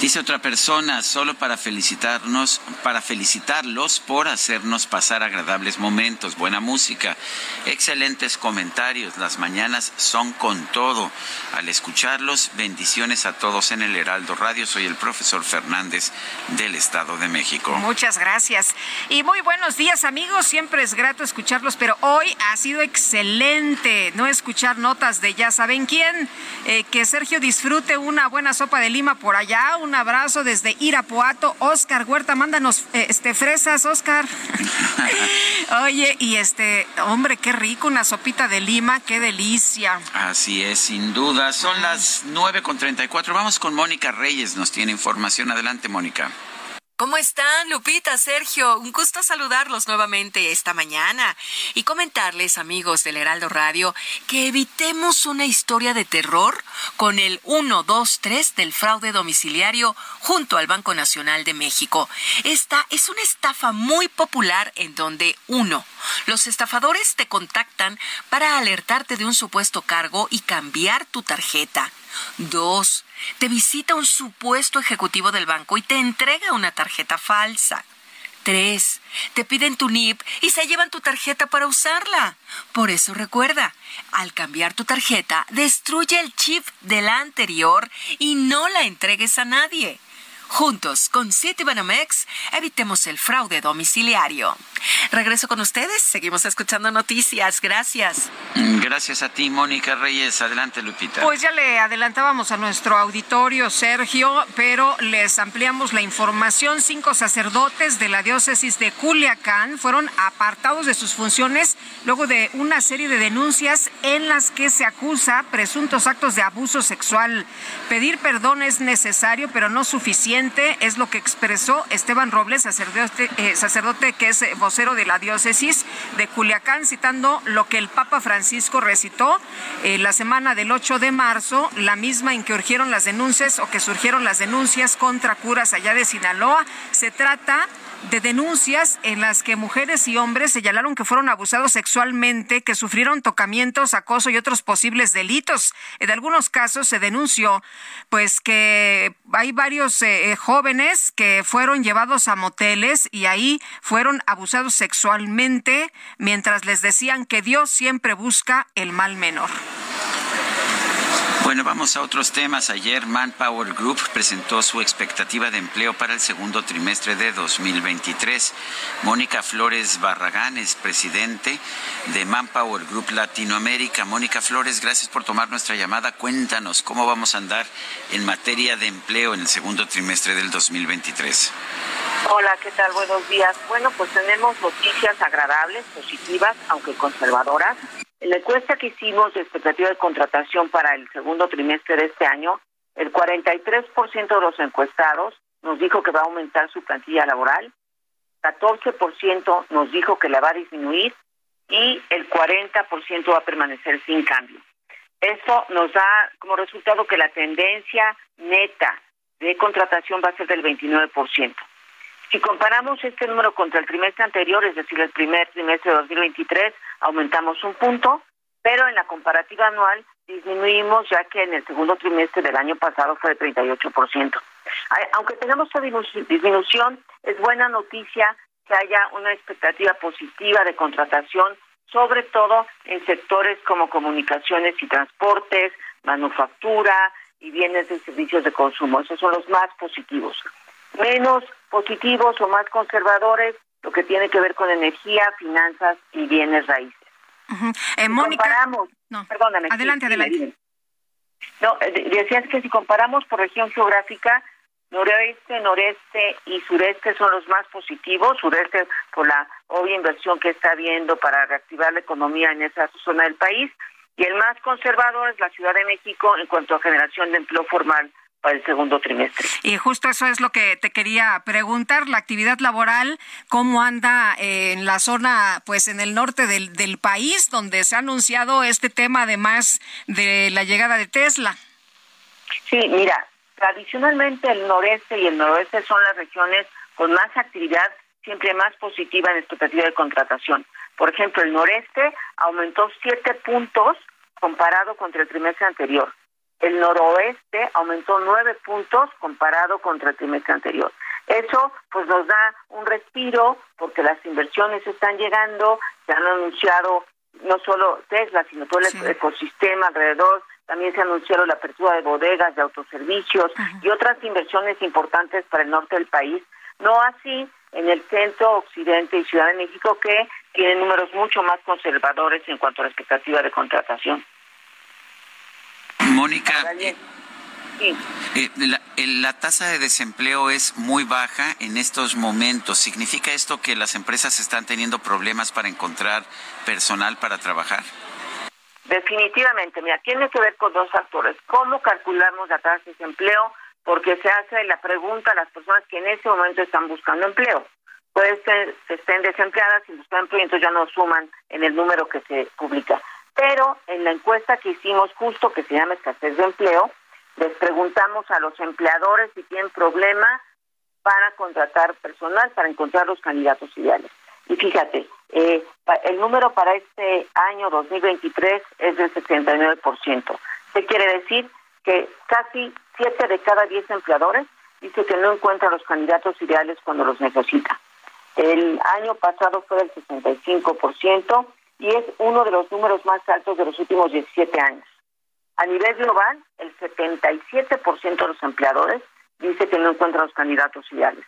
S1: Dice otra persona, solo para felicitarnos, para felicitarlos por hacernos pasar agradables momentos, buena música, excelentes comentarios, las mañanas son con todo. Al escucharlos, bendiciones a todos en el Heraldo Radio. Soy el profesor Fernández del Estado de México.
S2: Muchas gracias. Y muy buenos días amigos, siempre es grato escucharlos, pero hoy ha sido excelente no escuchar notas de ya saben quién. Eh, que Sergio disfrute una buena sopa de lima por allá. Un abrazo desde Irapuato. Oscar Huerta, mándanos eh, este fresas, Oscar. Oye, y este, hombre, qué rico, una sopita de lima, qué delicia.
S1: Así es, sin duda. Son las 9 con 34. Vamos con Mónica Reyes, nos tiene información. Adelante, Mónica.
S37: ¿Cómo están, Lupita, Sergio? Un gusto saludarlos nuevamente esta mañana y comentarles, amigos del Heraldo Radio, que evitemos una historia de terror con el 1, 2, 3 del fraude domiciliario junto al Banco Nacional de México. Esta es una estafa muy popular en donde, uno, los estafadores te contactan para alertarte de un supuesto cargo y cambiar tu tarjeta. Dos, te visita un supuesto ejecutivo del banco y te entrega una tarjeta falsa. Tres, te piden tu NIP y se llevan tu tarjeta para usarla. Por eso recuerda, al cambiar tu tarjeta, destruye el chip de la anterior y no la entregues a nadie. Juntos con Citibanamex evitemos el fraude domiciliario. Regreso con ustedes, seguimos escuchando noticias. Gracias.
S1: Gracias a ti, Mónica Reyes. Adelante, Lupita.
S2: Pues ya le adelantábamos a nuestro auditorio, Sergio, pero les ampliamos la información. Cinco sacerdotes de la diócesis de Culiacán fueron apartados de sus funciones luego de una serie de denuncias en las que se acusa presuntos actos de abuso sexual. Pedir perdón es necesario, pero no suficiente, es lo que expresó Esteban Robles, sacerdote, eh, sacerdote que es vocero de la diócesis de Culiacán, citando lo que el Papa Francisco recitó eh, la semana del 8 de marzo, la misma en que urgieron las denuncias o que surgieron las denuncias contra curas allá de Sinaloa. Se trata de denuncias en las que mujeres y hombres señalaron que fueron abusados sexualmente, que sufrieron tocamientos, acoso y otros posibles delitos. En algunos casos se denunció pues que hay varios eh, eh, jóvenes que fueron llevados a moteles y ahí fueron abusados sexualmente mientras les decían que Dios siempre busca el mal menor.
S1: Bueno, vamos a otros temas. Ayer Manpower Group presentó su expectativa de empleo para el segundo trimestre de 2023. Mónica Flores Barragán es presidente de Manpower Group Latinoamérica. Mónica Flores, gracias por tomar nuestra llamada. Cuéntanos cómo vamos a andar en materia de empleo en el segundo trimestre del 2023.
S38: Hola, ¿qué tal? Buenos días. Bueno, pues tenemos noticias agradables, positivas, aunque conservadoras. En la encuesta que hicimos de expectativa de contratación para el segundo trimestre de este año, el 43% de los encuestados nos dijo que va a aumentar su plantilla laboral, 14% nos dijo que la va a disminuir y el 40% va a permanecer sin cambio. Esto nos da como resultado que la tendencia neta de contratación va a ser del 29%. Si comparamos este número contra el trimestre anterior, es decir, el primer trimestre de 2023, aumentamos un punto, pero en la comparativa anual disminuimos ya que en el segundo trimestre del año pasado fue de 38%. Aunque tengamos esta disminución, es buena noticia que haya una expectativa positiva de contratación, sobre todo en sectores como comunicaciones y transportes, manufactura y bienes y servicios de consumo. Esos son los más positivos. Menos positivos o más conservadores, lo que tiene que ver con energía, finanzas y bienes raíces.
S2: Eh, Mónica,
S38: comparamos, perdóname,
S2: adelante, adelante.
S38: No, eh, decías que si comparamos por región geográfica, noroeste, noreste y sureste son los más positivos, sureste por la obvia inversión que está habiendo para reactivar la economía en esa zona del país, y el más conservador es la Ciudad de México en cuanto a generación de empleo formal para el segundo trimestre.
S2: Y justo eso es lo que te quería preguntar, la actividad laboral, cómo anda eh, en la zona, pues en el norte del, del país, donde se ha anunciado este tema además de la llegada de Tesla.
S38: Sí, mira, tradicionalmente el noreste y el noroeste son las regiones con más actividad, siempre más positiva en expectativa de contratación. Por ejemplo, el noreste aumentó siete puntos comparado contra el trimestre anterior el noroeste aumentó nueve puntos comparado contra el trimestre anterior. Eso pues nos da un respiro porque las inversiones están llegando, se han anunciado no solo Tesla, sino todo el ecosistema alrededor, también se anunciaron la apertura de bodegas, de autoservicios y otras inversiones importantes para el norte del país, no así en el centro, occidente y Ciudad de México que tienen números mucho más conservadores en cuanto a la expectativa de contratación.
S1: Mónica, eh, eh, la, tasa de desempleo es muy baja en estos momentos. ¿Significa esto que las empresas están teniendo problemas para encontrar personal para trabajar?
S38: Definitivamente, mira, tiene que ver con dos factores. ¿Cómo calculamos la tasa de desempleo? Porque se hace la pregunta a las personas que en ese momento están buscando empleo. Puede ser que estén desempleadas y buscan empleo y entonces ya no suman en el número que se publica. Pero en la encuesta que hicimos justo, que se llama escasez de empleo, les preguntamos a los empleadores si tienen problema para contratar personal, para encontrar los candidatos ideales. Y fíjate, eh, el número para este año 2023 es del 79%. ¿Qué quiere decir? Que casi 7 de cada 10 empleadores dice que no encuentra los candidatos ideales cuando los necesita. El año pasado fue del 65% y es uno de los números más altos de los últimos 17 años. A nivel global, el 77% de los empleadores dice que no encuentran los candidatos ideales.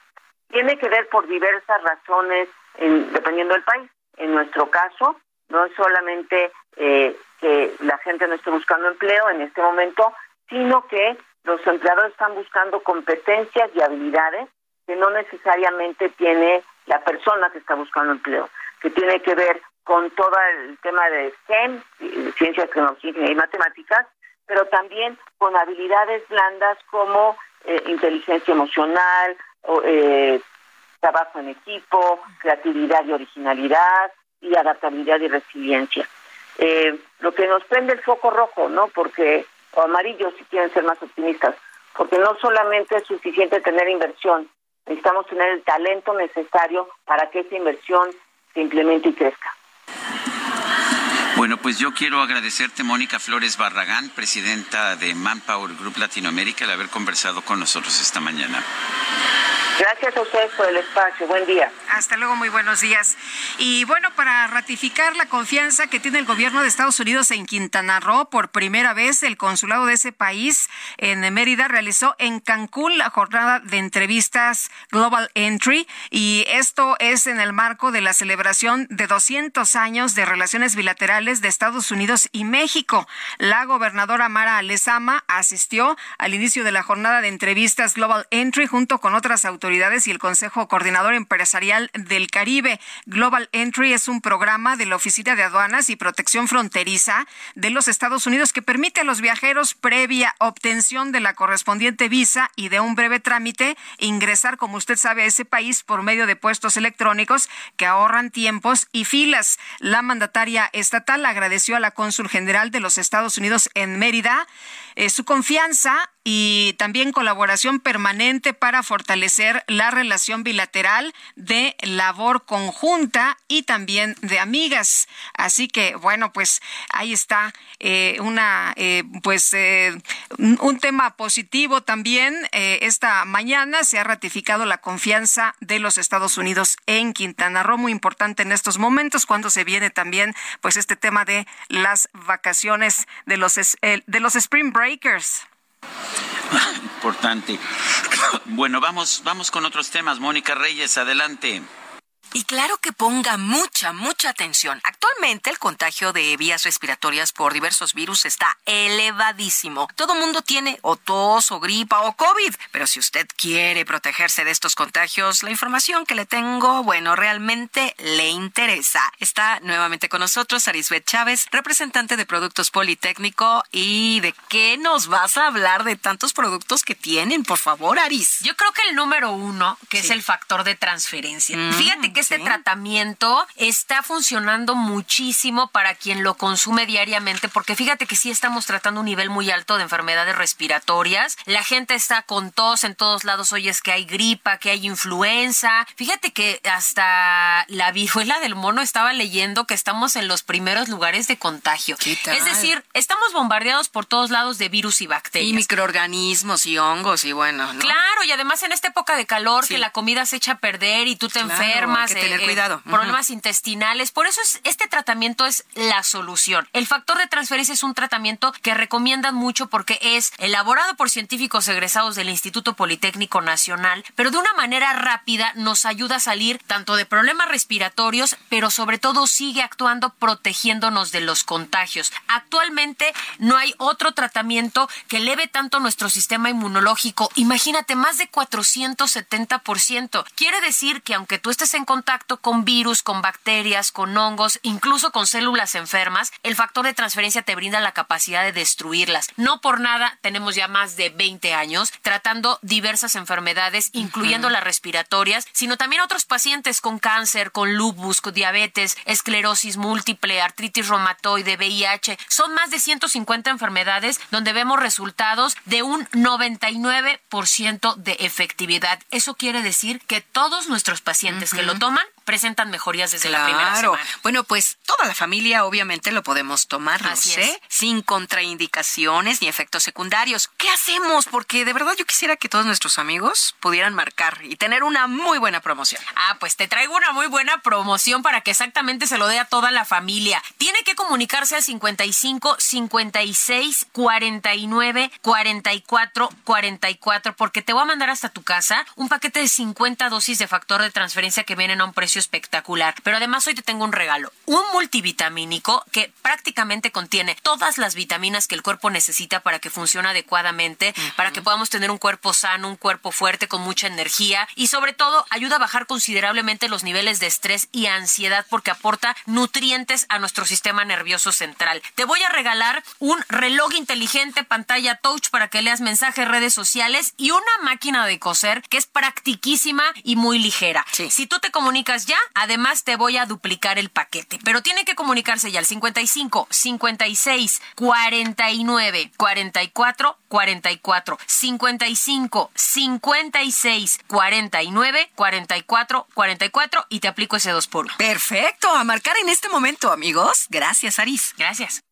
S38: tiene que ver por diversas razones dependiendo del país. En nuestro caso, no es solamente eh, que la gente no esté buscando empleo en este momento, sino que los empleadores están buscando competencias y habilidades que no necesariamente tiene la persona que está buscando empleo, que tiene que ver con todo el tema de STEM, ciencias, tecnología y matemáticas, pero también con habilidades blandas como eh, inteligencia emocional, eh, trabajo en equipo, creatividad y originalidad y adaptabilidad y resiliencia. Eh, lo que nos prende el foco rojo, ¿no? Porque, o amarillo si quieren ser más optimistas, porque no solamente es suficiente tener inversión, necesitamos tener el talento necesario para que esa inversión se implemente y crezca.
S1: Bueno, pues yo quiero agradecerte, Mónica Flores Barragán, presidenta de Manpower Group Latinoamérica, el haber conversado con nosotros esta mañana.
S38: Gracias a ustedes por el espacio. Buen día.
S2: Hasta luego, muy buenos días. Y bueno, para ratificar la confianza que tiene el gobierno de Estados Unidos en Quintana Roo, por primera vez el consulado de ese país en Mérida realizó en Cancún la jornada de entrevistas Global Entry y esto es en el marco de la celebración de 200 años de relaciones bilaterales de Estados Unidos y México. La gobernadora Mara Lezama asistió al inicio de la jornada de entrevistas Global Entry junto con otras autoridades y el Consejo Coordinador Empresarial del Caribe. Global Entry es un programa de la Oficina de Aduanas y Protección Fronteriza de los Estados Unidos que permite a los viajeros, previa obtención de la correspondiente visa y de un breve trámite, ingresar, como usted sabe, a ese país por medio de puestos electrónicos que ahorran tiempos y filas. La mandataria estatal agradeció a la cónsul general de los Estados Unidos en Mérida eh, su confianza y también colaboración permanente para fortalecer la relación bilateral de labor conjunta y también de amigas. Así que, bueno, pues ahí está eh, una, eh, pues un tema positivo también. esta mañana se ha ratificado la confianza de los Estados Unidos en Quintana Roo, muy importante en estos momentos cuando se viene también, pues este tema de las vacaciones de los de los Spring Break Breakers.
S1: Importante. Bueno, vamos, vamos con otros temas. Mónica Reyes, adelante.
S37: Y claro que ponga mucha, mucha atención. Actualmente el contagio de vías respiratorias por diversos virus está elevadísimo. Todo mundo tiene o tos o gripa o COVID. Pero si usted quiere protegerse de estos contagios, la información que le tengo, bueno, realmente le interesa. Está nuevamente con nosotros Arisbet Chávez, representante de Productos Politécnico. ¿Y de qué nos vas a hablar de tantos productos que tienen? Por favor, Aris.
S39: Yo creo que el número uno, que es el factor de transferencia. Mm, Fíjate que este tratamiento está funcionando muchísimo para quien lo consume diariamente, porque fíjate que sí estamos tratando un nivel muy alto de enfermedades respiratorias. La gente está con tos en todos lados. Oyes que hay gripa, que hay influenza. Fíjate que hasta la viruela del mono estaba leyendo que estamos en los primeros lugares de contagio. Es decir, estamos bombardeados por todos lados de virus y bacterias.
S37: Y microorganismos y hongos y bueno.
S39: Claro, y además en esta época de calor que la comida se echa a perder y tú te enfermas
S37: tener eh, cuidado.
S39: Problemas intestinales. Por eso es, este tratamiento es la solución. El factor de transferencia es un tratamiento que recomiendan mucho porque es elaborado por científicos egresados del Instituto Politécnico Nacional, pero de una manera rápida nos ayuda a salir tanto de problemas respiratorios, pero sobre todo sigue actuando protegiéndonos de los contagios. Actualmente no hay otro tratamiento que eleve tanto nuestro sistema inmunológico. Imagínate, más de 470%. Quiere decir que aunque tú estés en contacto con virus, con bacterias, con hongos, incluso con células enfermas, el factor de transferencia te brinda la capacidad de destruirlas. No por nada tenemos ya más de 20 años tratando diversas enfermedades, incluyendo las respiratorias, sino también otros pacientes con cáncer, con lupus, con diabetes, esclerosis múltiple, artritis reumatoide, VIH. Son más de 150 enfermedades donde vemos resultados de un 99% de efectividad. Eso quiere decir que todos nuestros pacientes que lo toman toman presentan mejorías desde la primera
S37: Claro.
S39: semana.
S37: Bueno, pues toda la familia obviamente lo podemos tomar,
S39: Así
S37: sé,
S39: es.
S37: sin contraindicaciones ni efectos secundarios. ¿Qué hacemos? Porque de verdad yo quisiera que todos nuestros amigos pudieran marcar y tener una muy buena promoción.
S39: Ah, pues te traigo una muy buena promoción para que exactamente se lo dé a toda la familia. Tiene que comunicarse al 55 56 49 44 44 porque te voy a mandar hasta tu casa un paquete de 50 dosis de factor de transferencia que vienen a un precio espectacular. Pero además hoy te tengo un regalo, un multivitamínico que prácticamente contiene todas las vitaminas que el cuerpo necesita para que funcione adecuadamente, para que podamos tener un cuerpo sano, un cuerpo fuerte con mucha energía y sobre todo ayuda a bajar considerablemente los niveles de estrés y ansiedad porque aporta nutrientes a nuestro sistema nervioso central. Te voy a regalar un reloj inteligente, pantalla touch para que leas mensajes, redes sociales y una máquina de coser que es practiquísima y muy ligera. Si tú te comunicas ya, además te voy a duplicar el paquete, pero tiene que comunicarse ya al 55 56 49 44 44 55 56 49 44 44 y te aplico ese 2 por 1.
S37: Perfecto, a marcar en este momento, amigos. Gracias, Aris.
S39: Gracias.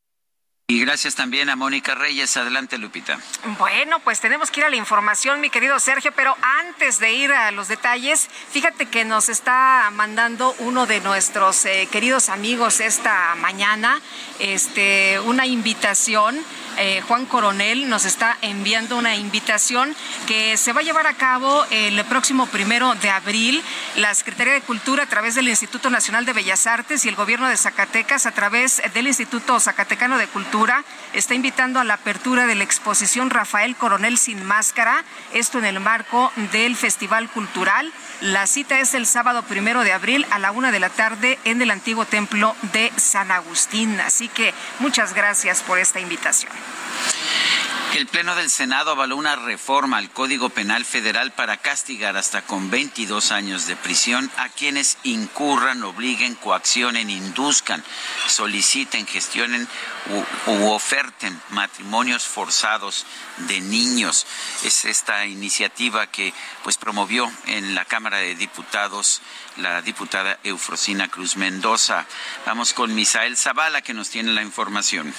S1: Y gracias también a Mónica Reyes. Adelante, Lupita.
S2: Bueno, pues tenemos que ir a la información, mi querido Sergio, pero antes de ir a los detalles, fíjate que nos está mandando uno de nuestros eh, queridos amigos esta mañana este, una invitación. Eh, Juan Coronel nos está enviando una invitación que se va a llevar a cabo el próximo primero de abril. La Secretaría de Cultura a través del Instituto Nacional de Bellas Artes y el Gobierno de Zacatecas a través del Instituto Zacatecano de Cultura está invitando a la apertura de la exposición Rafael Coronel sin máscara, esto en el marco del Festival Cultural. La cita es el sábado primero de abril a la una de la tarde en el antiguo templo de San Agustín. Así que muchas gracias por esta invitación.
S1: El Pleno del Senado avaló una reforma al Código Penal Federal para castigar hasta con 22 años de prisión a quienes incurran, obliguen, coaccionen, induzcan, soliciten, gestionen u, oferten matrimonios forzados de niños. Es esta iniciativa que pues promovió en la Cámara de Diputados la diputada Eufrosina Cruz Mendoza. Vamos con Misael Zavala que nos tiene la información.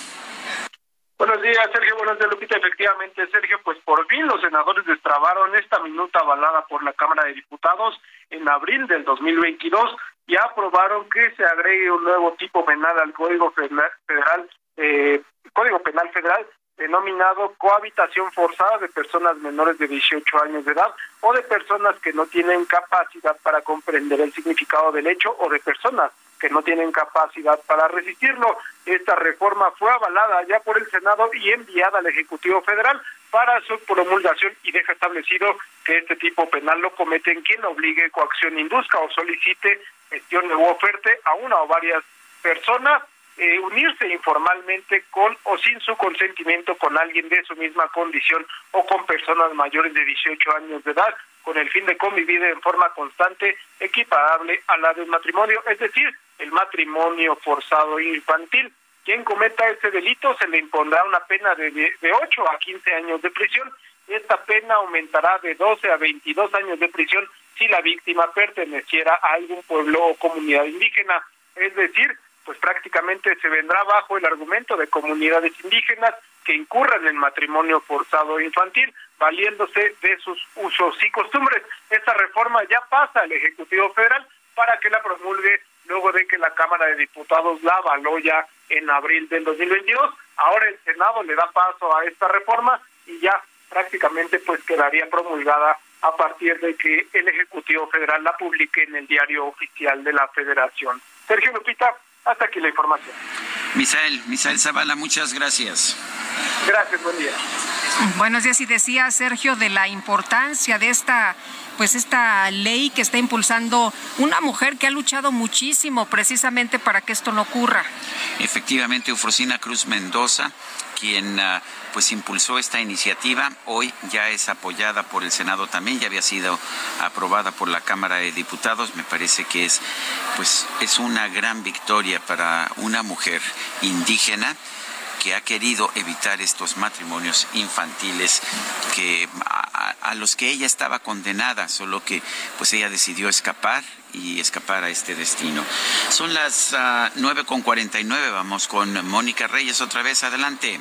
S16: Buenos días, Sergio. Buenos días, Lupita. Efectivamente, Sergio, pues por fin los senadores destrabaron esta minuta avalada por la Cámara de Diputados en abril del 2022 y aprobaron que se agregue un nuevo tipo penal al Código Federal, eh, Código Penal Federal denominado cohabitación forzada de personas menores de 18 años de edad o de personas que no tienen capacidad para comprender el significado del hecho o de personas que no tienen capacidad para resistirlo. Esta reforma fue avalada ya por el Senado y enviada al Ejecutivo Federal para su promulgación y deja establecido que este tipo penal lo cometen quien obligue, coacción, induzca o solicite, gestione u oferte a una o varias personas eh, unirse informalmente con o sin su consentimiento con alguien de su misma condición o con personas mayores de 18 años de edad con el fin de convivir en forma constante equiparable a la del matrimonio, es decir, el matrimonio forzado infantil. Quien cometa este delito se le impondrá una pena de, de 8 a 15 años de prisión. Esta pena aumentará de 12 a 22 años de prisión si la víctima perteneciera a algún pueblo o comunidad indígena. Es decir, pues prácticamente se vendrá bajo el argumento de comunidades indígenas que incurran en matrimonio forzado infantil, valiéndose de sus usos y costumbres. Esta reforma ya pasa al Ejecutivo Federal para que la promulgue luego de que la Cámara de Diputados la avaló ya en abril del 2022. Ahora el Senado le da paso a esta reforma y ya prácticamente pues quedaría promulgada a partir de que el Ejecutivo Federal la publique en el diario oficial de la Federación. Sergio Lupita, hasta aquí la información.
S1: Misael, Misael Zavala, muchas gracias.
S16: Gracias, buen día.
S2: Buenos días y decía Sergio de la importancia de esta pues esta ley que está impulsando una mujer que ha luchado muchísimo precisamente para que esto no ocurra.
S1: Efectivamente, Eufrosina Cruz Mendoza, quien uh, pues impulsó esta iniciativa, hoy ya es apoyada por el Senado también, ya había sido aprobada por la Cámara de Diputados, me parece que es pues es una gran victoria para una mujer indígena que ha querido evitar estos matrimonios infantiles que a, los que ella estaba condenada, solo que pues ella decidió escapar y escapar a este destino. Son las uh, 9.49, vamos con Mónica Reyes otra vez, adelante.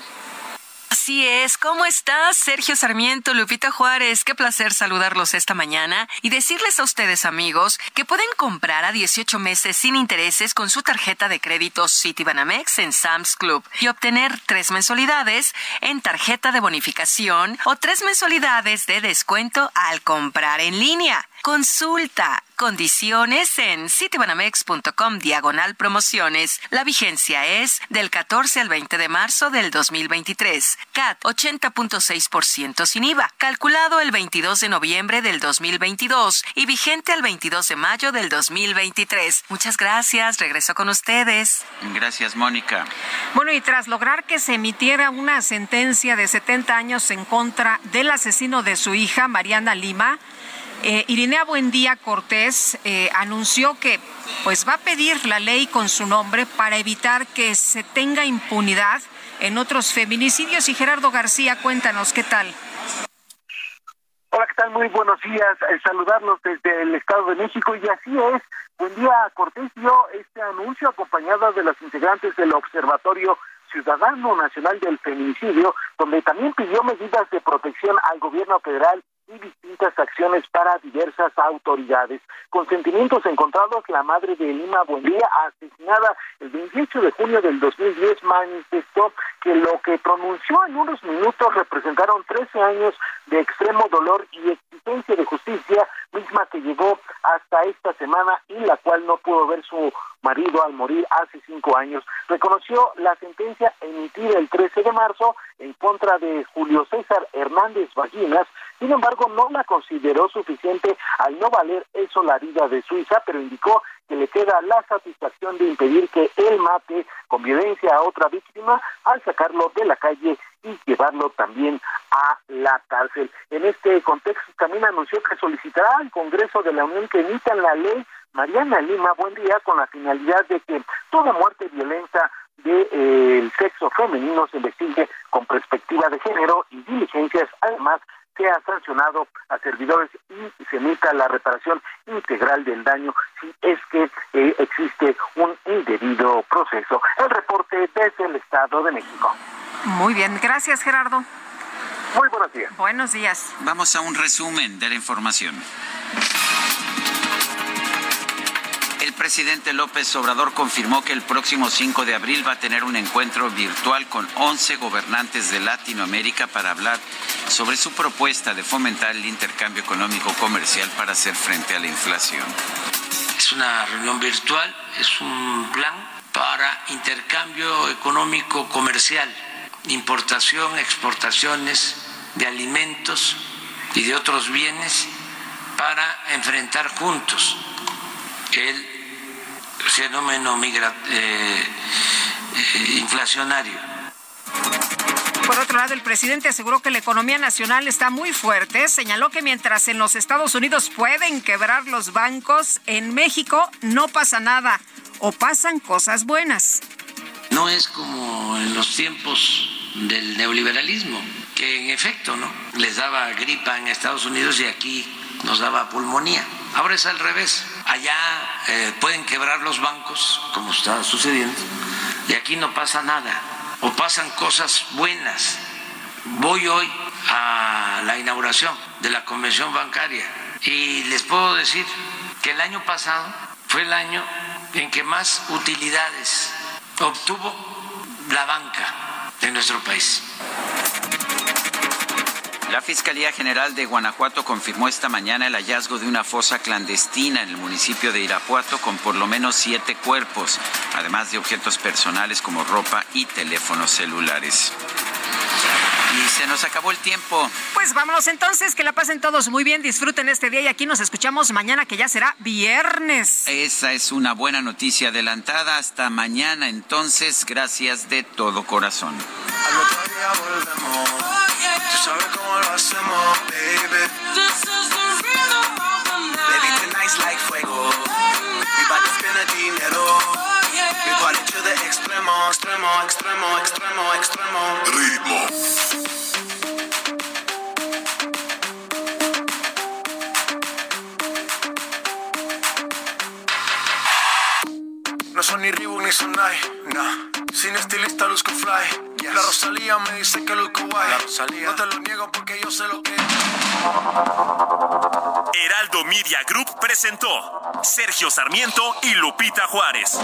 S37: Así es, ¿cómo estás? Sergio Sarmiento, Lupita Juárez, qué placer saludarlos esta mañana y decirles a ustedes amigos que pueden comprar a 18 meses sin intereses con su tarjeta de crédito Citibanamex en Sam's Club y obtener tres mensualidades en tarjeta de bonificación o tres mensualidades de descuento al comprar en línea. Consulta condiciones en citibanamex.com diagonal promociones. La vigencia es del 14 al 20 de marzo del 2023. CAT 80.6% sin IVA, calculado el 22 de noviembre del 2022 y vigente el 22 de mayo del 2023. Muchas gracias, regreso con ustedes.
S1: Gracias, Mónica.
S2: Bueno, y tras lograr que se emitiera una sentencia de 70 años en contra del asesino de su hija, Mariana Lima, eh, Irinea Buendía Cortés eh, anunció que pues va a pedir la ley con su nombre para evitar que se tenga impunidad en otros feminicidios. Y Gerardo García, cuéntanos qué tal.
S40: Hola, ¿qué tal? Muy buenos días. Eh, saludarlos desde el Estado de México y así es. Buendía Cortés dio este anuncio acompañada de los integrantes del Observatorio Ciudadano Nacional del Feminicidio, donde también pidió medidas de protección al gobierno federal y distintas acciones para diversas autoridades. Con sentimientos encontrados, la madre de Lima Buendía, asesinada el 28 de junio del 2010, manifestó que lo que pronunció en unos minutos representaron 13 años de extremo dolor y exigencia de justicia, misma que llegó hasta esta semana y la cual no pudo ver su marido al morir hace cinco años. Reconoció la sentencia emitida el 13 de marzo en contra de Julio César Hernández Vallinas, sin embargo, no la consideró suficiente al no valer eso la vida de Suiza, pero indicó que le queda la satisfacción de impedir que él mate con violencia a otra víctima al sacarlo de la calle y llevarlo también a la cárcel. En este contexto también anunció que solicitará al Congreso de la Unión que emitan la ley Mariana Lima, buen día, con la finalidad de que toda muerte violenta del de, eh, sexo femenino se investigue con perspectiva de género y diligencias, además sea sancionado a servidores y se emita la reparación integral del daño si es que eh, existe un indebido proceso. El reporte desde el Estado de México.
S2: Muy bien, gracias Gerardo.
S40: Muy buenos días.
S2: Buenos días.
S1: Vamos a un resumen de la información. Presidente López Obrador confirmó que el próximo 5 de abril va a tener un encuentro virtual con 11 gobernantes de Latinoamérica para hablar sobre su propuesta de fomentar el intercambio económico comercial para hacer frente a la inflación.
S41: Es una reunión virtual, es un plan para intercambio económico comercial, importación, exportaciones de alimentos y de otros bienes para enfrentar juntos el fenómeno migra eh, eh, inflacionario.
S2: Por otro lado, el presidente aseguró que la economía nacional está muy fuerte. Señaló que mientras en los Estados Unidos pueden quebrar los bancos, en México no pasa nada o pasan cosas buenas.
S41: No es como en los tiempos del neoliberalismo, que en efecto no les daba gripa en Estados Unidos y aquí nos daba pulmonía. Ahora es al revés. Allá eh, pueden quebrar los bancos, como está sucediendo, y aquí no pasa nada, o pasan cosas buenas. Voy hoy a la inauguración de la convención bancaria y les puedo decir que el año pasado fue el año en que más utilidades obtuvo la banca de nuestro país.
S1: La Fiscalía General de Guanajuato confirmó esta mañana el hallazgo de una fosa clandestina en el municipio de Irapuato con por lo menos siete cuerpos, además de objetos personales como ropa y teléfonos celulares. Y se nos acabó el tiempo.
S2: Pues vámonos entonces, que la pasen todos muy bien, disfruten este día y aquí nos escuchamos mañana que ya será viernes.
S1: Esa es una buena noticia adelantada. Hasta mañana entonces, gracias de todo corazón.
S42: Tú sabes cómo lo hacemos, baby. This is the rhythm of the night. Baby, tonight's like fuego. We bout to spend the dinero. Oh, we party to the extremo, extremo, extremo, extremo, extremo. Ritmo.
S14: No son ni Reebok ni son Nike, no. Sin estilista luzco fly. La Rosalía me dice que luzco guay. No te lo niego porque yo sé lo que es.
S20: Heraldo Media Group presentó Sergio Sarmiento y Lupita Juárez.